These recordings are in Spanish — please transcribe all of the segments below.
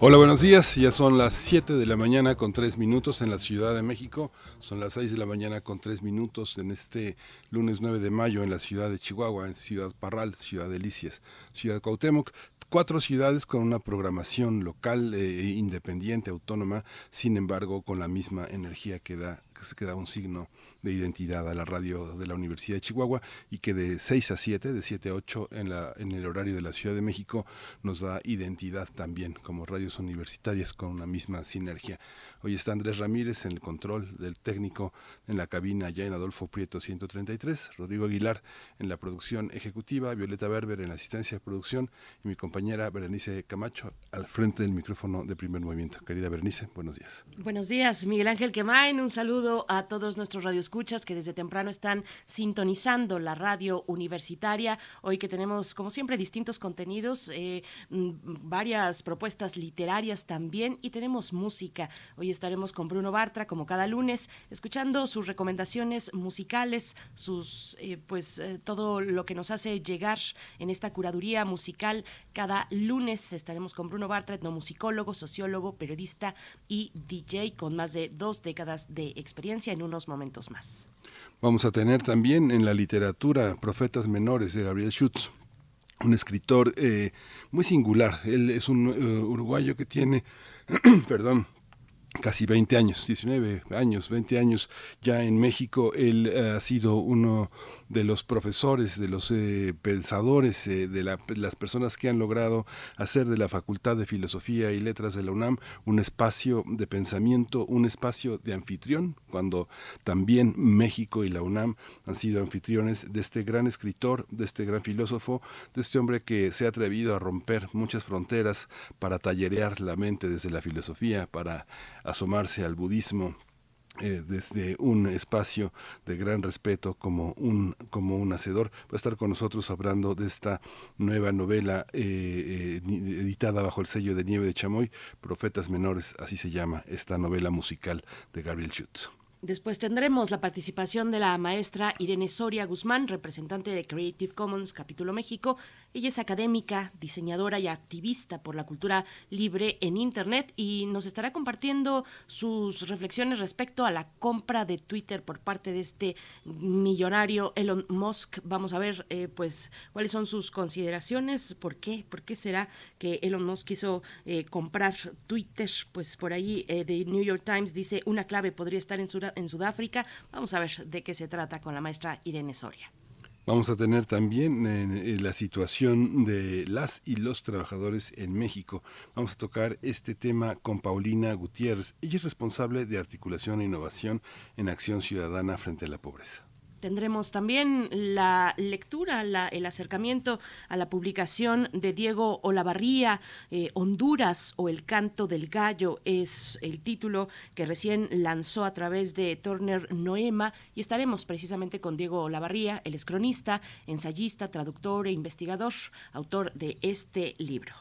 Hola, buenos días. Ya son las 7 de la mañana con 3 minutos en la Ciudad de México. Son las 6 de la mañana con 3 minutos en este lunes 9 de mayo en la ciudad de Chihuahua, en Ciudad Parral, Ciudad Delicias, Ciudad Cuauhtémoc. Cuatro ciudades con una programación local, e independiente, autónoma, sin embargo, con la misma energía que da, que da un signo de identidad a la radio de la Universidad de Chihuahua y que de 6 a 7, de 7 a 8 en, la, en el horario de la Ciudad de México nos da identidad también como radios universitarias con una misma sinergia. Hoy está Andrés Ramírez en el control del técnico en la cabina ya en Adolfo Prieto 133, Rodrigo Aguilar en la producción ejecutiva, Violeta Berber en la asistencia de producción y mi compañera Berenice Camacho al frente del micrófono de primer movimiento. Querida Berenice, buenos días. Buenos días, Miguel Ángel Quemain. Un saludo a todos nuestros radioescuchas que desde temprano están sintonizando la radio universitaria. Hoy que tenemos, como siempre, distintos contenidos, eh, mm, varias propuestas literarias también y tenemos música. Hoy estaremos con Bruno Bartra, como cada lunes, escuchando sus recomendaciones musicales, sus eh, pues eh, todo lo que nos hace llegar en esta curaduría musical. Cada lunes estaremos con Bruno Bartra, etnomusicólogo, sociólogo, periodista y DJ con más de dos décadas de experiencia en unos momentos más. Vamos a tener también en la literatura Profetas Menores de Gabriel Schutz un escritor eh, muy singular. Él es un uruguayo que tiene, perdón, casi 20 años, 19 años, 20 años ya en México. Él eh, ha sido uno de los profesores, de los eh, pensadores, eh, de las personas que han logrado hacer de la Facultad de Filosofía y Letras de la UNAM un espacio de pensamiento, un espacio de anfitrión, cuando también México y la UNAM han sido anfitriones de este gran escritor, de este gran filósofo, de este hombre que se ha atrevido a romper muchas fronteras para tallerear la mente desde la filosofía, para asomarse al budismo, eh, desde un espacio de gran respeto como un, como un hacedor. Va a estar con nosotros hablando de esta nueva novela eh, eh, editada bajo el sello de Nieve de Chamoy, Profetas Menores, así se llama esta novela musical de Gabriel Schutz. Después tendremos la participación de la maestra Irene Soria Guzmán, representante de Creative Commons Capítulo México. Ella es académica, diseñadora y activista por la cultura libre en Internet y nos estará compartiendo sus reflexiones respecto a la compra de Twitter por parte de este millonario Elon Musk. Vamos a ver, eh, pues, cuáles son sus consideraciones, por qué, por qué será que Elon Musk quiso eh, comprar Twitter. Pues por ahí eh, The New York Times dice una clave podría estar en su en Sudáfrica. Vamos a ver de qué se trata con la maestra Irene Soria. Vamos a tener también eh, la situación de las y los trabajadores en México. Vamos a tocar este tema con Paulina Gutiérrez. Ella es responsable de articulación e innovación en acción ciudadana frente a la pobreza. Tendremos también la lectura, el acercamiento a la publicación de Diego Olavarría, eh, Honduras o El canto del gallo es el título que recién lanzó a través de Turner Noema y estaremos precisamente con Diego Olavarría, el es cronista, ensayista, traductor e investigador, autor de este libro.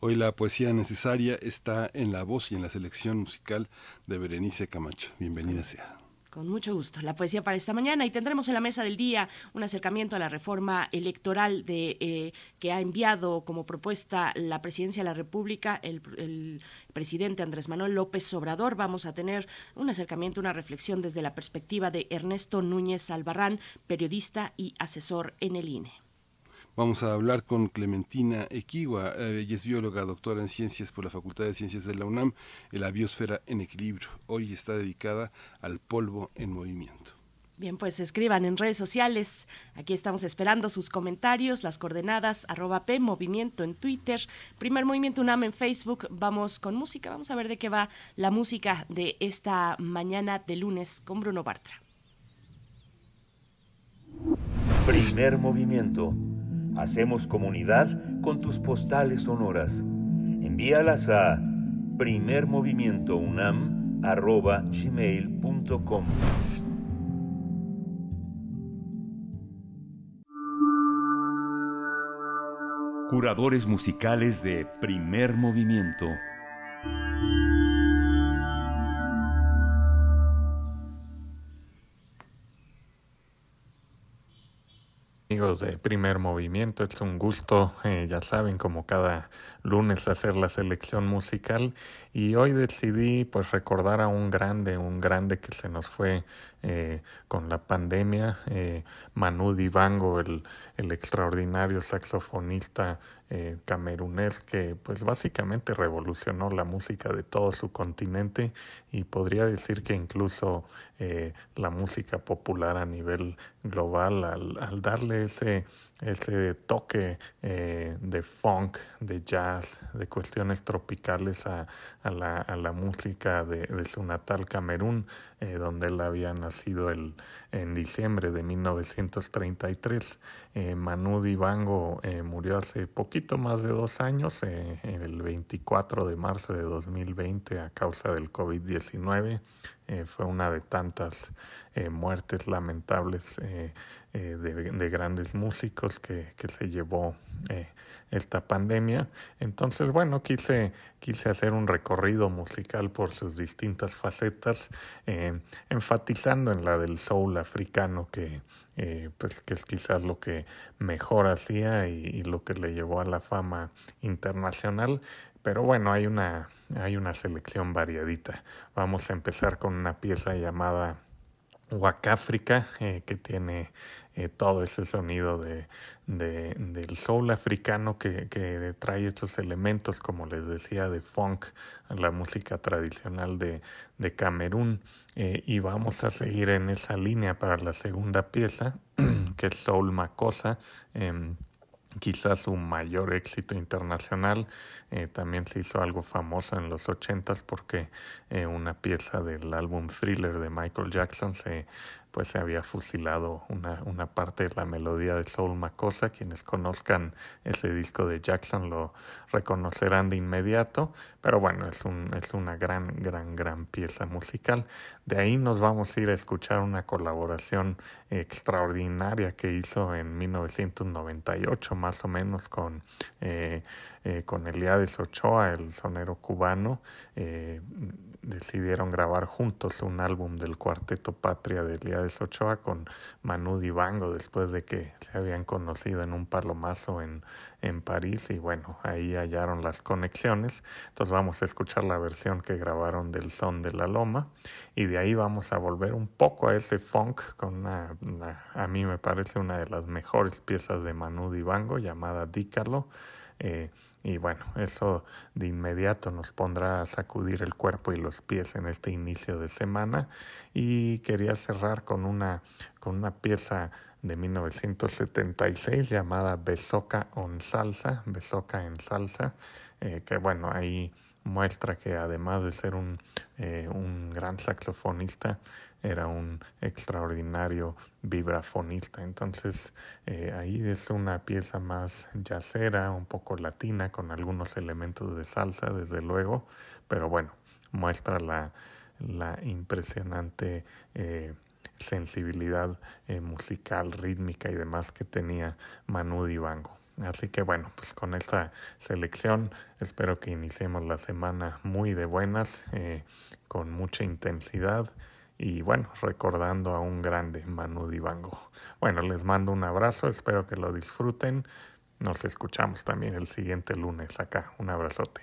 Hoy la poesía necesaria está en la voz y en la selección musical de Berenice Camacho. Bienvenida sea. Con mucho gusto. La poesía para esta mañana y tendremos en la mesa del día un acercamiento a la reforma electoral de, eh, que ha enviado como propuesta la presidencia de la República el, el, presidente Andrés Manuel López Obrador. Vamos a tener un acercamiento, una reflexión desde la perspectiva de Ernesto Núñez Albarrán, periodista y asesor en el INE. Vamos a hablar con Clementina Equigua, eh, ella es bióloga, doctora en ciencias por la Facultad de Ciencias de la UNAM, en la biosfera en equilibrio. Hoy está dedicada al polvo en movimiento. Bien, pues escriban en redes sociales. Aquí estamos esperando sus comentarios, las coordenadas, arroba P, movimiento en Twitter, primer movimiento UNAM en Facebook. Vamos con música, vamos a ver de qué va la música de esta mañana de lunes con Bruno Bartra. Primer movimiento Hacemos comunidad con tus postales sonoras. Envíalas a primermovimientounam arroba gmail.com. Curadores musicales de primer movimiento. Amigos de primer movimiento, es un gusto, eh, ya saben, como cada lunes hacer la selección musical. Y hoy decidí pues recordar a un grande, un grande que se nos fue eh, con la pandemia, eh, Manu Dibango, el, extraordinario saxofonista eh, camerunés que pues básicamente revolucionó la música de todo su continente y podría decir que incluso eh, la música popular a nivel global al, al darle ese ese toque eh, de funk, de jazz, de cuestiones tropicales a, a, la, a la, música de, su natal Camerún, eh, donde él había nacido el, en diciembre de 1933. Eh, Manu Dibango eh, murió hace poquito más de dos años, el 24 de marzo de 2020, a causa del COVID-19. Eh, fue una de tantas eh, muertes lamentables eh, de, de, grandes músicos que, que se llevó esta pandemia. Entonces, bueno, quise, quise hacer un recorrido musical por sus distintas facetas, enfatizando en la del soul africano que, pues que es quizás lo que mejor hacía y, lo que le llevó a la fama internacional. Pero bueno, hay una, hay una selección variadita. Vamos a empezar con una pieza llamada Wakafrica, eh, que tiene eh, todo ese sonido de, de, del soul africano que, que, trae estos elementos, como les decía, de funk, la música tradicional de, de Camerún. Eh, y vamos a seguir en esa línea para la segunda pieza, que es Soul Makosa. Quizás su mayor éxito internacional. Eh, también se hizo algo famoso en los ochentas porque eh, una pieza del álbum Thriller de Michael Jackson se pues se había fusilado una, una parte de la melodía de Soul Makosa. Quienes conozcan ese disco de Jackson lo reconocerán de inmediato, pero bueno, es, un, es una gran, gran, gran pieza musical. De ahí nos vamos a ir a escuchar una colaboración extraordinaria que hizo en 1998 más o menos con, eh, eh, con Eliades Ochoa, el sonero cubano. Eh, decidieron grabar juntos un álbum del cuarteto Patria de Eliades Ochoa con Manu Dibango después de que se habían conocido en un palomazo en, en París y bueno, ahí hallaron las conexiones. Entonces vamos a escuchar la versión que grabaron del Son de la Loma y de ahí vamos a volver un poco a ese funk con una, a mí me parece una de las mejores piezas de Manu Dibango llamada Dícalo. Eh, y bueno, eso de inmediato nos pondrá a sacudir el cuerpo y los pies en este inicio de semana. Y quería cerrar con una, con una pieza de 1976 llamada Besoca on Salsa, Besoca en Salsa, eh, que bueno, ahí muestra que además de ser un, eh, un gran saxofonista, era un extraordinario vibrafonista. Entonces eh, ahí es una pieza más jazzera, un poco latina, con algunos elementos de salsa, desde luego, pero bueno, muestra la, la impresionante eh, sensibilidad eh, musical, rítmica y demás que tenía Manu Dibango. Así que bueno, pues con esta selección espero que iniciemos la semana muy de buenas, eh, con mucha intensidad y bueno, recordando a un grande Manu Dibango. Bueno, les mando un abrazo, espero que lo disfruten. Nos escuchamos también el siguiente lunes acá. Un abrazote.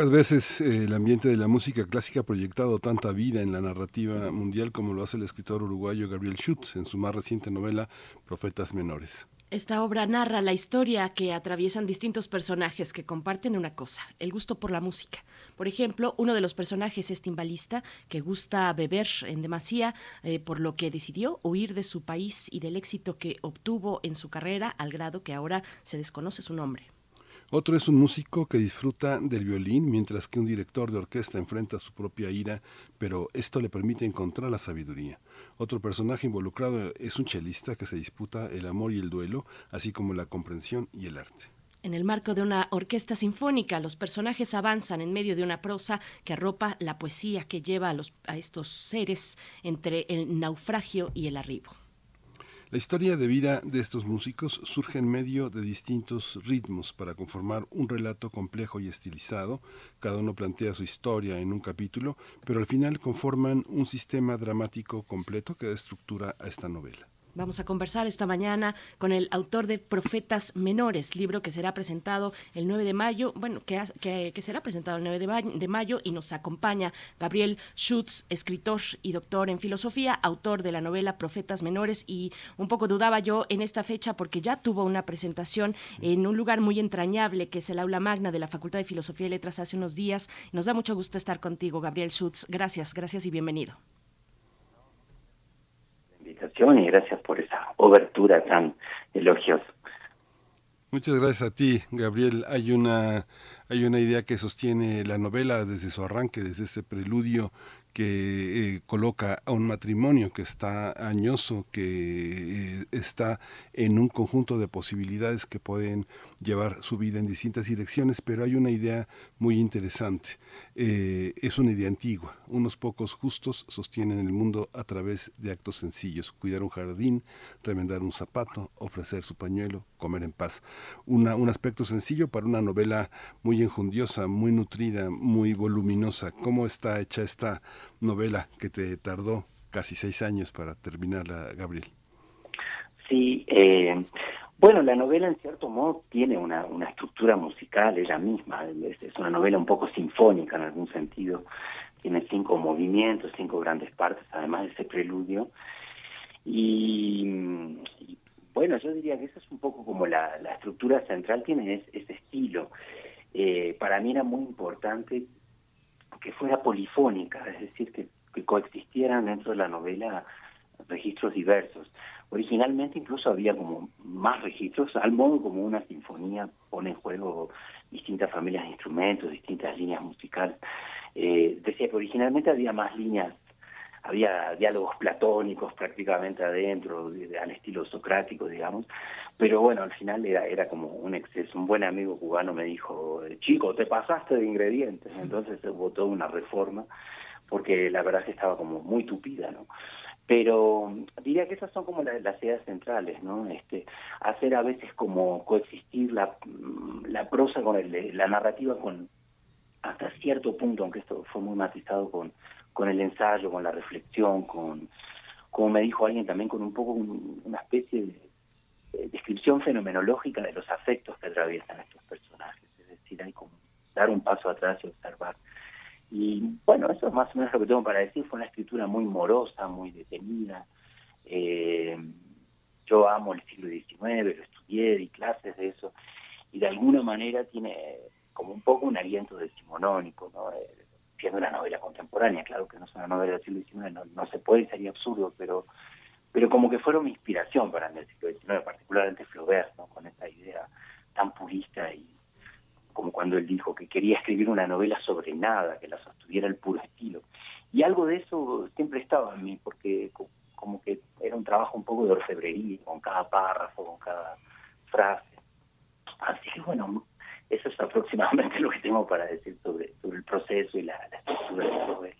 Pocas veces eh, el ambiente de la música clásica ha proyectado tanta vida en la narrativa mundial como lo hace el escritor uruguayo Gabriel Schutz en su más reciente novela Profetas Menores. Esta obra narra la historia que atraviesan distintos personajes que comparten una cosa, el gusto por la música. Por ejemplo, uno de los personajes es timbalista que gusta beber en demasía, eh, por lo que decidió huir de su país y del éxito que obtuvo en su carrera al grado que ahora se desconoce su nombre. Otro es un músico que disfruta del violín, mientras que un director de orquesta enfrenta su propia ira, pero esto le permite encontrar la sabiduría. Otro personaje involucrado es un chelista que se disputa el amor y el duelo, así como la comprensión y el arte. En el marco de una orquesta sinfónica, los personajes avanzan en medio de una prosa que arropa la poesía que lleva a, a estos seres entre el naufragio y el arribo. La historia de vida de estos músicos surge en medio de distintos ritmos para conformar un relato complejo y estilizado. Cada uno plantea su historia en un capítulo, pero al final conforman un sistema dramático completo que da estructura a esta novela. Vamos a conversar esta mañana con el autor de Profetas Menores, libro que será presentado el 9 de mayo, bueno, que, que, será presentado el 9 de, de, mayo y nos acompaña Gabriel Schutz, escritor y doctor en filosofía, autor de la novela Profetas Menores y un poco dudaba yo en esta fecha porque ya tuvo una presentación en un lugar muy entrañable que es el aula magna de la Facultad de Filosofía y Letras hace unos días. Nos da mucho gusto estar contigo, Gabriel Schutz. Gracias, gracias y bienvenido y gracias por esa obertura tan elogiosa. Muchas gracias a ti, Gabriel. Hay una hay una idea que sostiene la novela desde su arranque, desde ese preludio que eh, coloca a un matrimonio que está añoso, que eh, está en un conjunto de posibilidades que pueden llevar su vida en distintas direcciones, pero hay una idea muy interesante. Eh, es una idea antigua. Unos pocos justos sostienen el mundo a través de actos sencillos, cuidar un jardín, remendar un zapato, ofrecer su pañuelo, comer en paz. Un aspecto sencillo para una novela muy enjundiosa, muy nutrida, muy voluminosa. ¿Cómo está hecha esta novela que te tardó casi seis años para terminarla, Gabriel? Sí, eh, bueno, la novela en cierto modo tiene una, una estructura musical ella misma, es, es, una novela un poco sinfónica en algún sentido, tiene cinco movimientos, cinco grandes partes, además de ese preludio, y, bueno, yo diría que eso es un poco como la, la estructura central tiene ese estilo. Eh, para mí era muy importante que fuera polifónica, es decir, que, que coexistieran dentro de la novela registros diversos. Originalmente incluso había como más registros, al modo como una sinfonía pone en juego distintas familias de instrumentos, distintas líneas musicales. Eh, decía que originalmente había más líneas, había diálogos platónicos prácticamente adentro, al estilo socrático, digamos, pero bueno, al final era, era como un exceso. Un buen amigo cubano me dijo, chico, te pasaste de ingredientes, entonces se votó una reforma, porque la verdad que estaba como muy tupida, ¿no? Pero diría que esas son como las ideas centrales, ¿no? Este, hacer a veces como coexistir la, la prosa con el, la narrativa con hasta cierto punto, aunque esto fue muy matizado con, con el ensayo, con la reflexión, con, como me dijo alguien también, con un poco una especie de, descripción fenomenológica de los afectos que atraviesan estos personajes, es decir, hay como dar un paso atrás y observar y bueno, eso es más o menos lo que tengo para decir. Fue una escritura muy morosa, muy detenida. Eh, yo amo el siglo XIX, lo estudié, di clases de eso, y de alguna manera tiene como un poco un aliento decimonónico, ¿no? Eh, siendo una novela contemporánea, claro que no es una novela del siglo XIX, no, no se puede, sería absurdo, pero pero como que fueron mi inspiración para el siglo XIX, particularmente Flaubert, ¿no? con esa idea tan purista y como cuando él dijo que quería escribir una novela sobre nada, que la sostuviera el puro estilo. Y algo de eso siempre estaba en mí, porque como que era un trabajo un poco de orfebrería, con cada párrafo, con cada frase. Así que bueno, eso es aproximadamente lo que tengo para decir sobre, sobre el proceso y la, estructura de la novela.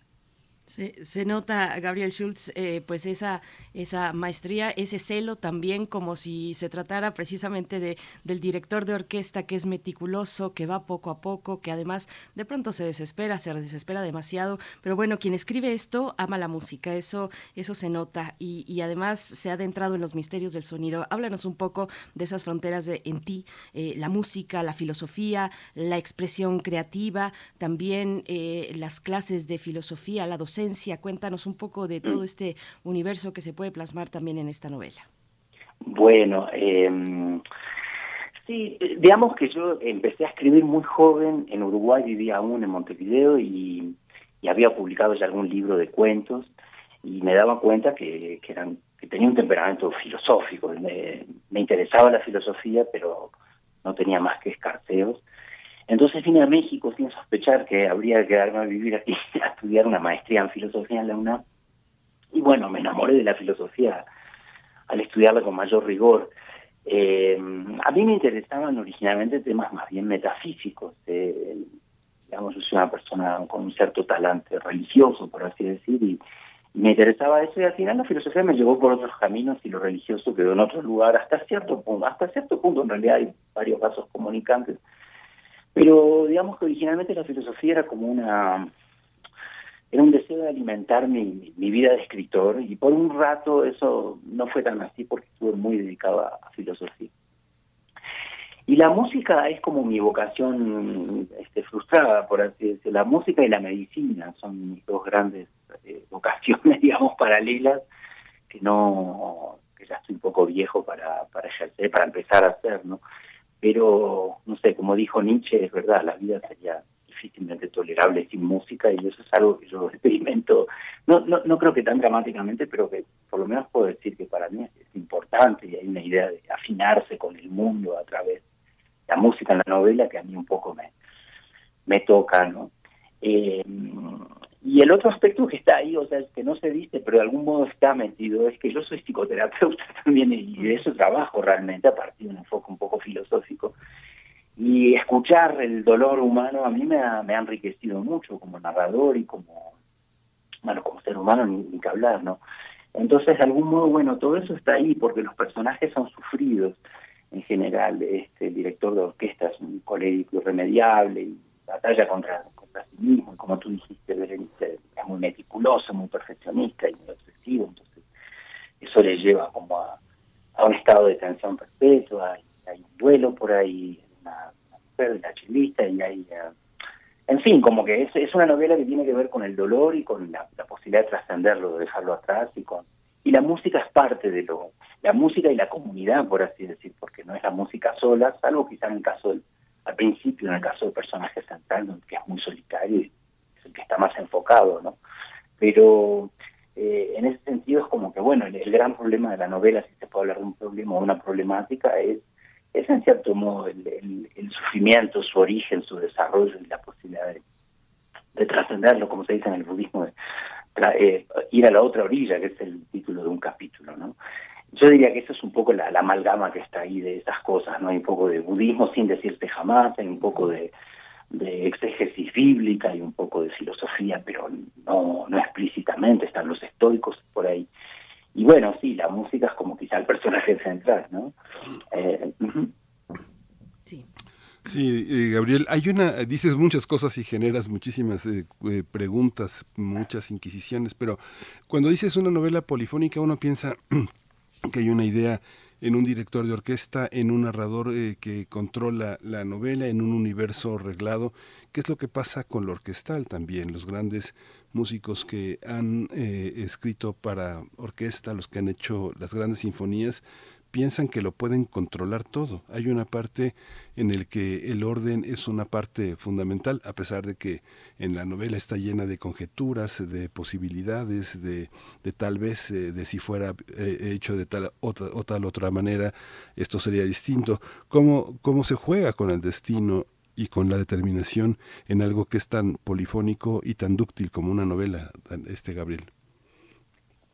Se, nota, Gabriel Schultz, eh, pues esa, esa maestría, ese celo también, como si se tratara precisamente de, del director de orquesta que es meticuloso, que va poco a poco, que además de pronto se desespera, se desespera demasiado. Pero bueno, quien escribe esto ama la música, eso, eso se nota y, y además se ha adentrado en los misterios del sonido. Háblanos un poco de esas fronteras de, en ti, eh, la música, la filosofía, la expresión creativa, también eh, las clases de filosofía, la docencia Cuéntanos un poco de todo mm. este universo que se puede plasmar también en esta novela. Bueno, eh, sí, digamos que yo empecé a escribir muy joven, en Uruguay vivía aún en Montevideo y, había publicado ya algún libro de cuentos y me daba cuenta que, eran, que tenía un temperamento filosófico, me, me interesaba la filosofía, pero no tenía más que escarceos entonces vine a México sin sospechar que habría que quedarme a vivir aquí, a estudiar una maestría en filosofía en la UNAM. Y bueno, me enamoré de la filosofía al estudiarla con mayor rigor. Eh, a mí me interesaban originalmente temas más bien metafísicos. Digamos, yo soy una persona con un cierto talante religioso, por así decir, y, me interesaba eso y al final la filosofía me llevó por otros caminos y lo religioso quedó en otro lugar hasta cierto punto. Hasta cierto punto en realidad hay varios vasos comunicantes pero digamos que originalmente la filosofía era como una era un deseo de alimentar mi, mi vida de escritor y por un rato eso no fue tan así porque estuve muy dedicado a, filosofía. Y la música es como mi vocación este, frustrada, por así decirlo. La música y la medicina son mis dos grandes eh, vocaciones, digamos, paralelas, que no, que ya estoy un poco viejo para, para ejercer, para empezar a hacer, ¿no? Pero no sé, como dijo Nietzsche, es verdad, la vida sería difícilmente tolerable sin música y eso es algo que yo experimento, no, no, no creo que tan dramáticamente, pero que por lo menos puedo decir que para mí es, importante y hay una idea de afinarse con el mundo a través de la música en la novela que a mí un poco me, me toca, ¿no? Eh, y el otro aspecto que está ahí, o sea, que no se dice, pero de algún modo está metido, es que yo soy psicoterapeuta también y de eso trabajo realmente a partir de un enfoque un poco filosófico. Y escuchar el dolor humano a mí me ha, me ha enriquecido mucho como narrador y como, bueno, como ser humano ni, que hablar, ¿no? Entonces, de algún modo, bueno, todo eso está ahí porque los personajes son sufridos en general. Este, el director de orquesta es un colérico irremediable y batalla contra a sí mismo, y como tú dijiste, Berenice, es muy meticuloso, muy perfeccionista y muy obsesivo, entonces eso le lleva como a, un estado de tensión perpetua, hay un duelo por ahí, una, mujer de la chilista, y hay... Uh, en fin, como que es, es una novela que tiene que ver con el dolor y con la, posibilidad de trascenderlo, de dejarlo atrás y con y la música es parte de lo la música y la comunidad por así decir porque no es la música sola salvo quizá en el caso del principio, en el caso del personaje central, que es muy solitario y es el que está más enfocado, ¿no? Pero eh, en ese sentido es como que, bueno, el, gran problema de la novela, si se puede hablar de un problema o una problemática, es, es en cierto modo el, sufrimiento, su origen, su desarrollo y la posibilidad de, trascenderlo, como se dice en el budismo, de, eh, ir a la otra orilla, que es el título de un capítulo, ¿no? Yo diría que eso es un poco la, amalgama que está ahí de esas cosas, ¿no? Hay un poco de budismo sin decirte jamás, hay un poco de, de exégesis bíblica y un poco de filosofía, pero no, no explícitamente, están los estoicos por ahí. Y bueno, sí, la música es como quizá el personaje central, ¿no? Eh, sí. Sí, eh, Gabriel, hay una, dices muchas cosas y generas muchísimas eh, preguntas, muchas inquisiciones, pero cuando dices una novela polifónica uno piensa que hay una idea en un director de orquesta, en un narrador eh, que controla la novela, en un universo reglado. ¿Qué es lo que pasa con lo orquestal también? Los grandes músicos que han eh, escrito para orquesta, los que han hecho las grandes sinfonías, piensan que lo pueden controlar todo. Hay una parte en el que el orden es una parte fundamental, a pesar de que en la novela está llena de conjeturas, de posibilidades, de, tal vez, eh, de si fuera eh, hecho de tal otra, o tal otra manera, esto sería distinto. ¿Cómo, ¿Cómo se juega con el destino y con la determinación en algo que es tan polifónico y tan dúctil como una novela, este Gabriel?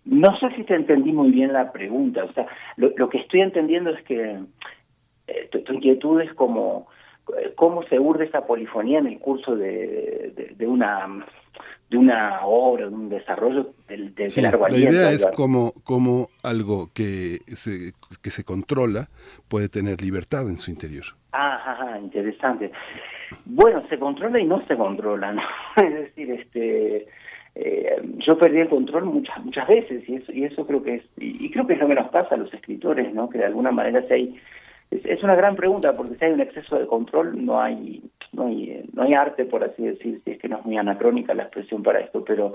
No sé si te entendí muy bien la pregunta. O sea, lo, que estoy entendiendo es que eh, tu, inquietud es como cómo se urde esa polifonía en el curso de, de, una de una obra, de un desarrollo del, del sí, La idea es como, como algo que se, que se controla puede tener libertad en su interior. Ah, interesante. Bueno, se controla y no se controla, ¿no? Es decir, este, eh, yo perdí el control muchas muchas veces y eso y eso creo que es y, creo que es lo que nos pasa a los escritores, ¿no? Que de alguna manera si hay es, una gran pregunta porque si hay un exceso de control no hay no hay no hay arte por así decir, si es que no es muy anacrónica la expresión para esto, pero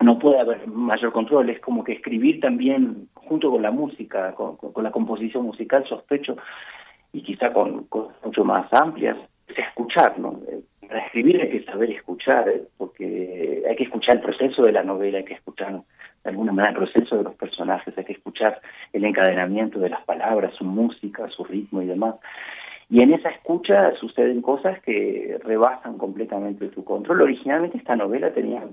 no puede haber mayor control, es como que escribir también junto con la música, con, con la composición musical, sospecho, y quizá con cosas mucho más amplias, es escuchar, ¿no? Para escribir hay que saber escuchar, porque hay que escuchar el proceso de la novela, hay que escuchar de alguna manera el proceso de los personajes, hay que escuchar el encadenamiento de las palabras, su música, su ritmo y demás. Y en esa escucha suceden cosas que rebasan completamente tu control. Originalmente esta novela tenía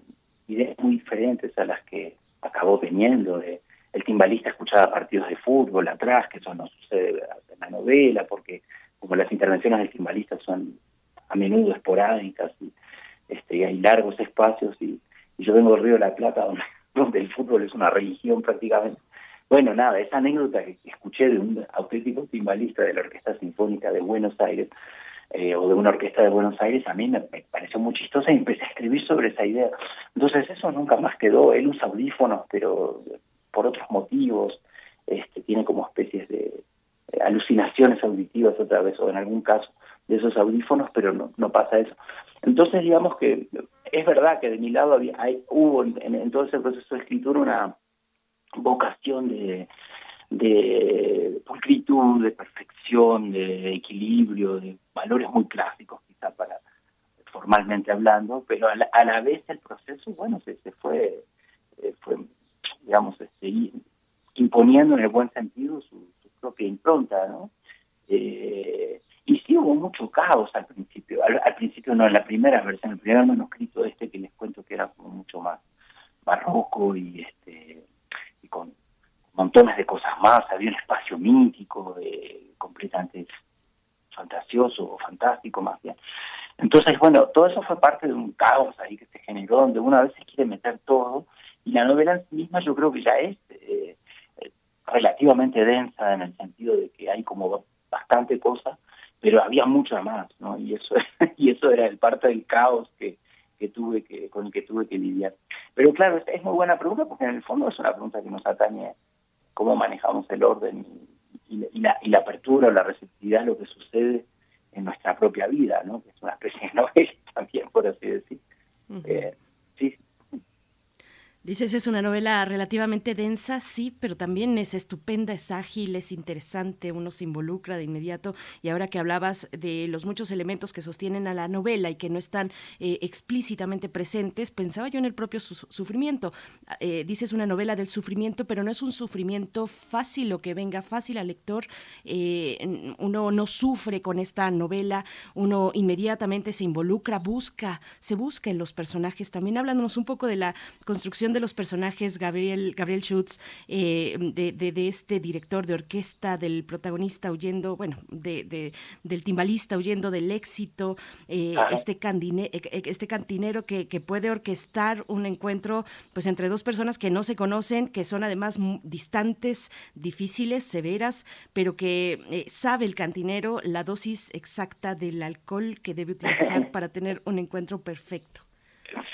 ideas muy diferentes a las que acabó teniendo. De, el timbalista escuchaba partidos de fútbol atrás, que eso no sucede la novela, porque como las intervenciones del timbalista son a menudo esporádicas y, este, hay largos espacios y, yo vengo del Río de la Plata donde, el fútbol es una religión prácticamente. Bueno, nada, esa anécdota que escuché de un auténtico timbalista de la Orquesta Sinfónica de Buenos Aires eh, o de una orquesta de Buenos Aires, a mí me, pareció muy chistosa y empecé a escribir sobre esa idea. Entonces eso nunca más quedó. Él usa audífonos, pero por otros motivos, este, tiene como especies de, alucinaciones auditivas otra vez, o en algún caso de esos audífonos, pero no, no pasa eso. Entonces, digamos que es verdad que de mi lado había, hay, hubo en, todo ese proceso de escritura una vocación de, de pulcritud, de perfección, de equilibrio, de valores muy clásicos quizá para formalmente hablando, pero a la, vez el proceso, bueno, se, se fue, eh, fue, digamos, este, imponiendo en el buen sentido su, propia impronta, ¿no? Eh, y sí hubo mucho caos al principio, al, principio no, en la primera versión, el primer manuscrito este que les cuento que era como mucho más barroco y este y con montones de cosas más, había un espacio mítico, eh, completamente fantasioso o fantástico más bien. Entonces, bueno, todo eso fue parte de un caos ahí que se generó, donde una vez se quiere meter todo, y la novela misma yo creo que ya es eh, relativamente densa en el sentido de que hay como bastante cosa, pero había mucha más, ¿no? Y eso y eso era el parte del caos que, que tuve que con el que tuve que lidiar. Pero claro, es muy buena pregunta porque en el fondo es una pregunta que nos atañe cómo manejamos el orden y, y, la, y la apertura o la receptividad a lo que sucede en nuestra propia vida, ¿no? Que es una especie de novela también, por así decir. eh, sí, Dices, es una novela relativamente densa, sí, pero también es estupenda, es ágil, es interesante, uno se involucra de inmediato. Y ahora que hablabas de los muchos elementos que sostienen a la novela y que no están eh, explícitamente presentes, pensaba yo en el propio sufrimiento. Eh, dices una novela del sufrimiento, pero no es un sufrimiento fácil o que venga fácil al lector. Eh, uno no sufre con esta novela, uno inmediatamente se involucra, busca, se busca en los personajes. También hablándonos un poco de la construcción de los personajes, Gabriel, Gabriel Schutz, eh, de, de, este director de orquesta, del protagonista huyendo, bueno, de, del timbalista huyendo del éxito, eh, este, candine, eh, este cantinero que, que, puede orquestar un encuentro pues entre dos personas que no se conocen, que son además distantes, difíciles, severas, pero que sabe el cantinero la dosis exacta del alcohol que debe utilizar para tener un encuentro perfecto.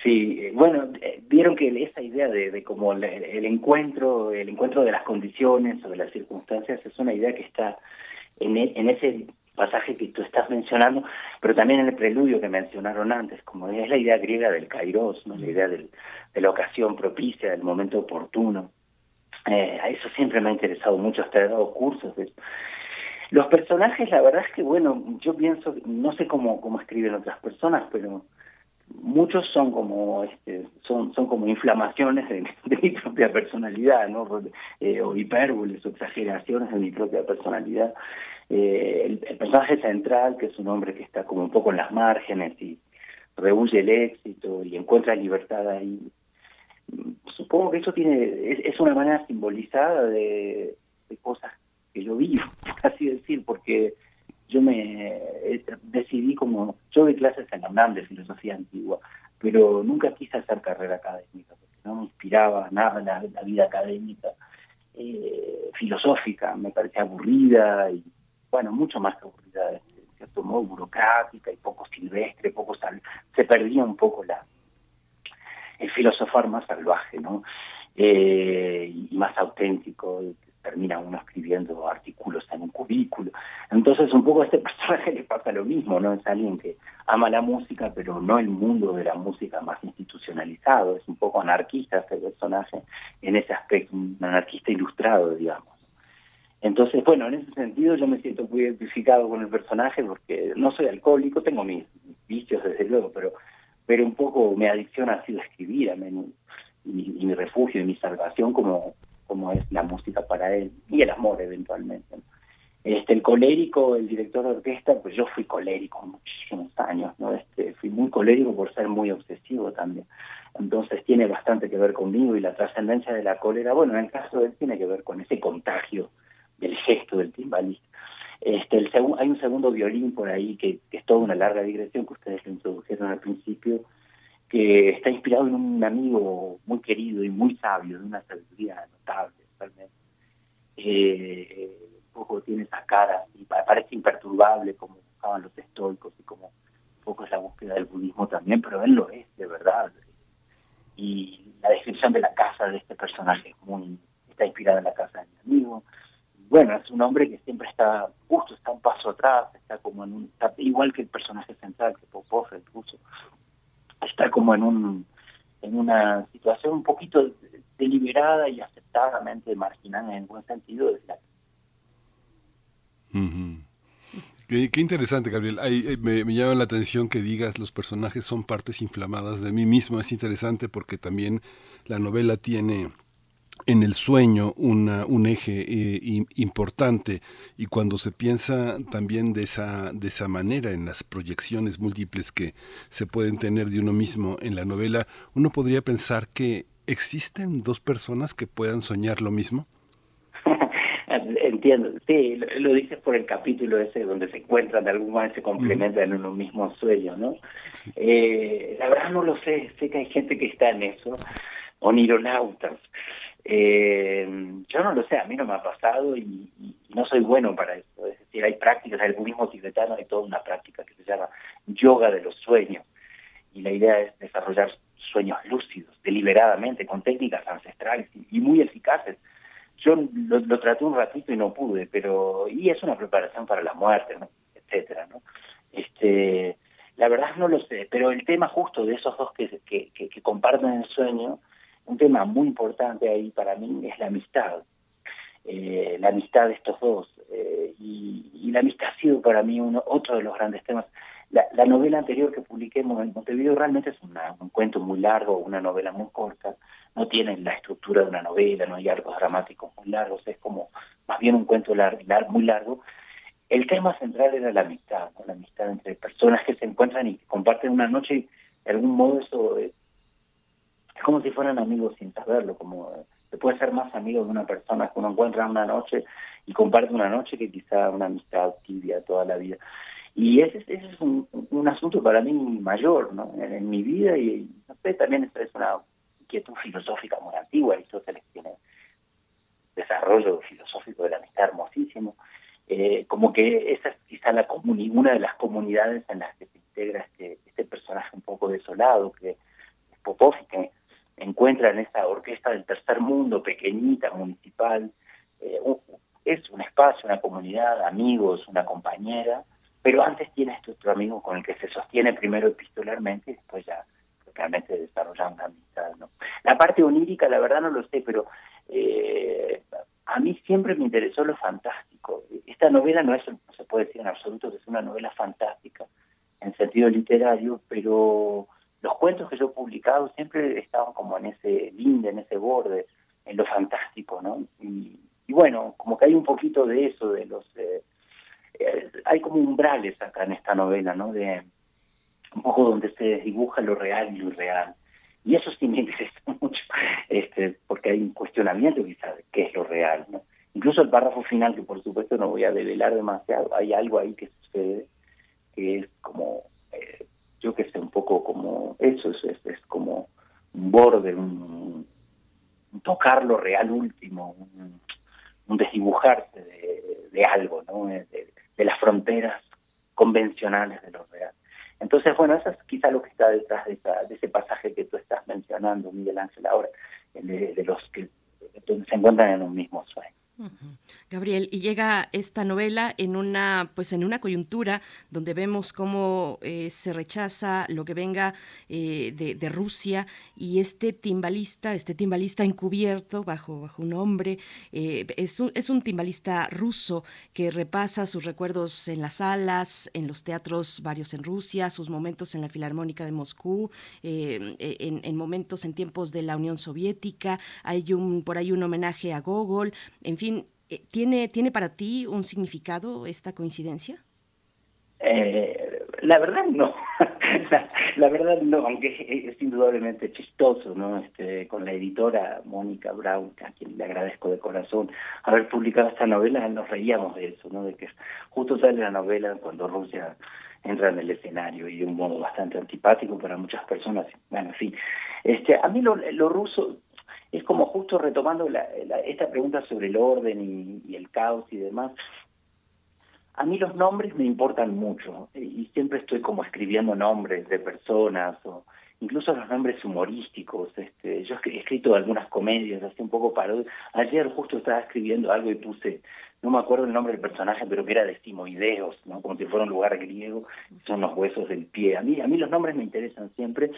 Sí, bueno, eh, vieron que esa idea de, como el, encuentro, el encuentro de las condiciones o de las circunstancias es una idea que está en, e, en ese pasaje que tú estás mencionando, pero también en el preludio que mencionaron antes, como es la idea griega del kairos, ¿no? la idea del, de la ocasión propicia, del momento oportuno. Eh, a eso siempre me ha interesado mucho, hasta he dado cursos de. Los personajes, la verdad es que, bueno, yo pienso, no sé cómo, cómo escriben otras personas, pero muchos son como este, son son como inflamaciones de, mi propia personalidad no eh, o hipérboles o exageraciones de mi propia personalidad. Eh, el, personaje central que es un hombre que está como un poco en las márgenes y rehuye el éxito y encuentra libertad ahí supongo que eso tiene es, una manera simbolizada de, de cosas que yo vivo así decir porque yo me eh, decidí como, yo doy clases en la UNAM de filosofía antigua, pero nunca quise hacer carrera académica, porque no me inspiraba nada la, vida académica, eh, filosófica, me parecía aburrida y, bueno, mucho más aburrida, de cierto modo burocrática y poco silvestre, poco sal se perdía un poco la el filosofar más salvaje, ¿no? Eh, y más auténtico, termina uno escribiendo artículos en un cubículo. Entonces un poco a este personaje le pasa lo mismo, ¿no? Es alguien que ama la música, pero no el mundo de la música más institucionalizado, es un poco anarquista este personaje en ese aspecto, un anarquista ilustrado, digamos. Entonces, bueno, en ese sentido yo me siento muy identificado con el personaje porque no soy alcohólico, tengo mis vicios desde luego, pero pero un poco mi adicción ha sido escribir, y, y mi refugio y mi salvación como como es la música para él y el amor eventualmente. Este, el colérico, el director de orquesta, pues yo fui colérico muchísimos años, ¿no? Este, fui muy colérico por ser muy obsesivo también. Entonces tiene bastante que ver conmigo y la trascendencia de la cólera, bueno, en el caso de él tiene que ver con ese contagio del gesto del timbalista. Este, el hay un segundo violín por ahí que, que, es toda una larga digresión que ustedes lo introdujeron al principio, que está inspirado en un amigo muy querido y muy sabio, de una sabiduría notable, realmente. Eh, tiene esa cara y parece imperturbable como buscaban los estoicos y como un poco es la búsqueda del budismo también, pero él lo es, de verdad. Y la descripción de la casa de este personaje es muy, está inspirada en la casa de mi amigo. Bueno, es un hombre que siempre está justo, está un paso atrás, está como en un, igual que el personaje central que Popov, el está como en un en una situación un poquito deliberada y aceptadamente marginada en buen sentido desde la Qué, interesante, Gabriel. Eh, me, me, llama la atención que digas los personajes son partes inflamadas de mí mismo. Es interesante porque también la novela tiene en el sueño una, un eje eh, importante. Y cuando se piensa también de esa, de esa manera en las proyecciones múltiples que se pueden tener de uno mismo en la novela, uno podría pensar que existen dos personas que puedan soñar lo mismo. Entiendo, sí, lo, dices por el capítulo ese donde se encuentran de algún modo, se complementan en uno mismo sueño, ¿no? Eh, la verdad no lo sé, sé que hay gente que está en eso, onironautas, eh, yo no lo sé, a mí no me ha pasado y, no soy bueno para eso. Es decir, hay prácticas, el budismo tibetano hay toda una práctica que se llama yoga de los sueños y la idea es desarrollar sueños lúcidos, deliberadamente, con técnicas ancestrales y, muy eficaces. Yo lo, traté un ratito y no pude, pero y es una preparación para la muerte, etcétera, ¿no? Este, la verdad no lo sé, pero el tema justo de esos dos que, que, que comparten el sueño un tema muy importante ahí para mí es la amistad, eh, la amistad de estos dos. Eh, y, la amistad ha sido para mí uno, otro de los grandes temas. La, novela anterior que publiqué en Montevideo realmente es un cuento muy largo, una novela muy corta, no tiene la estructura de una novela, no hay arcos dramáticos muy largos, es como más bien un cuento muy largo. El tema central era la amistad, la amistad entre personas que se encuentran y comparten una noche, de algún modo eso eh, es como si fueran amigos sin saberlo, como eh, se puede ser más amigo de una persona que uno encuentra una noche y comparte una noche que quizá una amistad tibia toda la vida. Y ese, ese es un, un, asunto para mí mayor ¿no? en, mi vida y no sé, también es una inquietud filosófica muy antigua, Aristóteles tiene desarrollo filosófico de la amistad hermosísimo, eh, como que esa es quizá la una de las comunidades en las que se integra este, este personaje un poco desolado que es Popov encuentra en esta orquesta del tercer mundo, pequeñita, municipal, eh, es un espacio, una comunidad, amigos, una compañera, pero antes tiene este otro amigo con el que se sostiene primero epistolarmente y después ya realmente desarrolla una amistad. ¿no? La parte onírica, la verdad no lo sé, pero eh, a mí siempre me interesó lo fantástico. Esta novela no es, no se puede decir en absoluto que es una novela fantástica en sentido literario, pero los cuentos que yo he publicado siempre estaban como en ese linde, en ese borde, en lo fantástico, ¿no? Y, bueno, como que hay un poquito de eso, de los... Eh, eh, hay como umbrales acá en esta novela, ¿no? De un poco donde se dibuja lo real y lo irreal. Y eso sí me interesa mucho, este, porque hay un cuestionamiento quizás de qué es lo real, ¿no? Incluso el párrafo final, que por supuesto no voy a develar demasiado, hay algo ahí que sucede, que es como, eh, yo que sé, un poco como eso, es, es, como un borde, un, tocar lo real último, un, desdibujarse de, algo, ¿no? De, las fronteras convencionales de lo real. Entonces, bueno, eso es quizá lo que está detrás de, de ese pasaje que tú estás mencionando, Miguel Ángel, ahora, de, los que se encuentran en un mismo sueño. Gabriel, y llega esta novela en una, pues en una coyuntura donde vemos cómo eh, se rechaza lo que venga eh, de, Rusia y este timbalista, este timbalista encubierto bajo, bajo un nombre, eh, es, un, es un timbalista ruso que repasa sus recuerdos en las salas, en los teatros varios en Rusia, sus momentos en la Filarmónica de Moscú, en, en momentos en tiempos de la Unión Soviética, hay un, por ahí un homenaje a Gogol, en fin, eh, ¿tiene, ¿tiene para ti un significado esta coincidencia? Eh, la verdad no, la, verdad no, aunque es, indudablemente chistoso, ¿no? Este, con la editora Mónica Brown, a quien le agradezco de corazón haber publicado esta novela, nos reíamos de eso, ¿no? De que justo sale la novela cuando Rusia entra en el escenario y de un modo bastante antipático para muchas personas. Bueno, en fin, este, a mí lo, lo ruso es como justo retomando esta pregunta sobre el orden y, el caos y demás. A mí los nombres me importan mucho y siempre estoy como escribiendo nombres de personas o incluso los nombres humorísticos. Este, yo he escrito algunas comedias, hace un poco paro. Ayer justo estaba escribiendo algo y puse no me acuerdo el nombre del personaje, pero que era de simoideos, ¿no? como si fuera un lugar griego, son los huesos del pie. A mí, a mí los nombres me interesan siempre,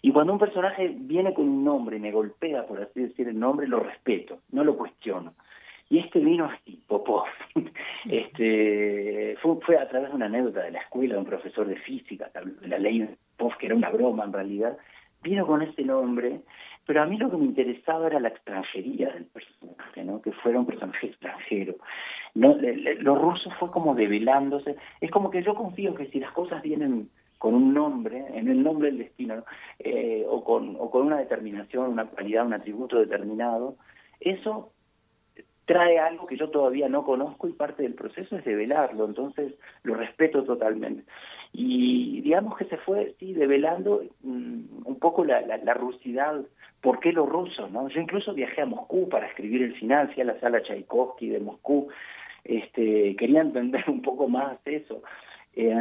y cuando un personaje viene con un nombre me golpea, por así decir, el nombre, lo respeto, no lo cuestiono. Y este vino así, Popov. este, fue, fue a través de una anécdota de la escuela de un profesor de física, de la ley de Popov, que era una broma en realidad, vino con ese nombre pero a mí lo que me interesaba era la extranjería del personaje, ¿no? que fuera un personaje extranjero. No, lo ruso fue como develándose. Es como que yo confío que si las cosas vienen con un nombre, en el nombre del destino, eh, o, con, o con una determinación, una cualidad, un atributo determinado, eso trae algo que yo todavía no conozco y parte del proceso es develarlo, entonces lo respeto totalmente. Y digamos que se fue, sí, develando mm, un poco la, la, la rusidad ¿por qué los rusos? No? Yo incluso viajé a Moscú para escribir el final, fui a la sala Tchaikovsky de Moscú, este, quería entender un poco más eso. Eh,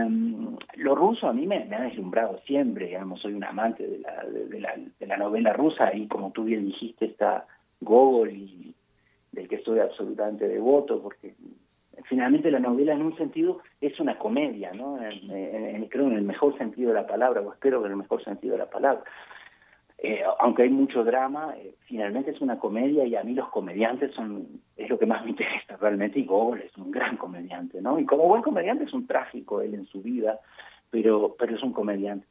lo ruso a mí me, ha deslumbrado siempre, digamos, soy un amante de la, de, la, de la novela rusa y como tú bien dijiste está Gogol y del que estoy absolutamente devoto porque finalmente la novela en un sentido es una comedia, ¿no? creo en el mejor sentido de la palabra, o espero que en el mejor sentido de la palabra. Eh, aunque hay mucho drama, eh, finalmente es una comedia y a mí los comediantes son es lo que más me interesa realmente y Gogol es un gran comediante, ¿no? Y como buen comediante es un trágico él en su vida, pero pero es un comediante.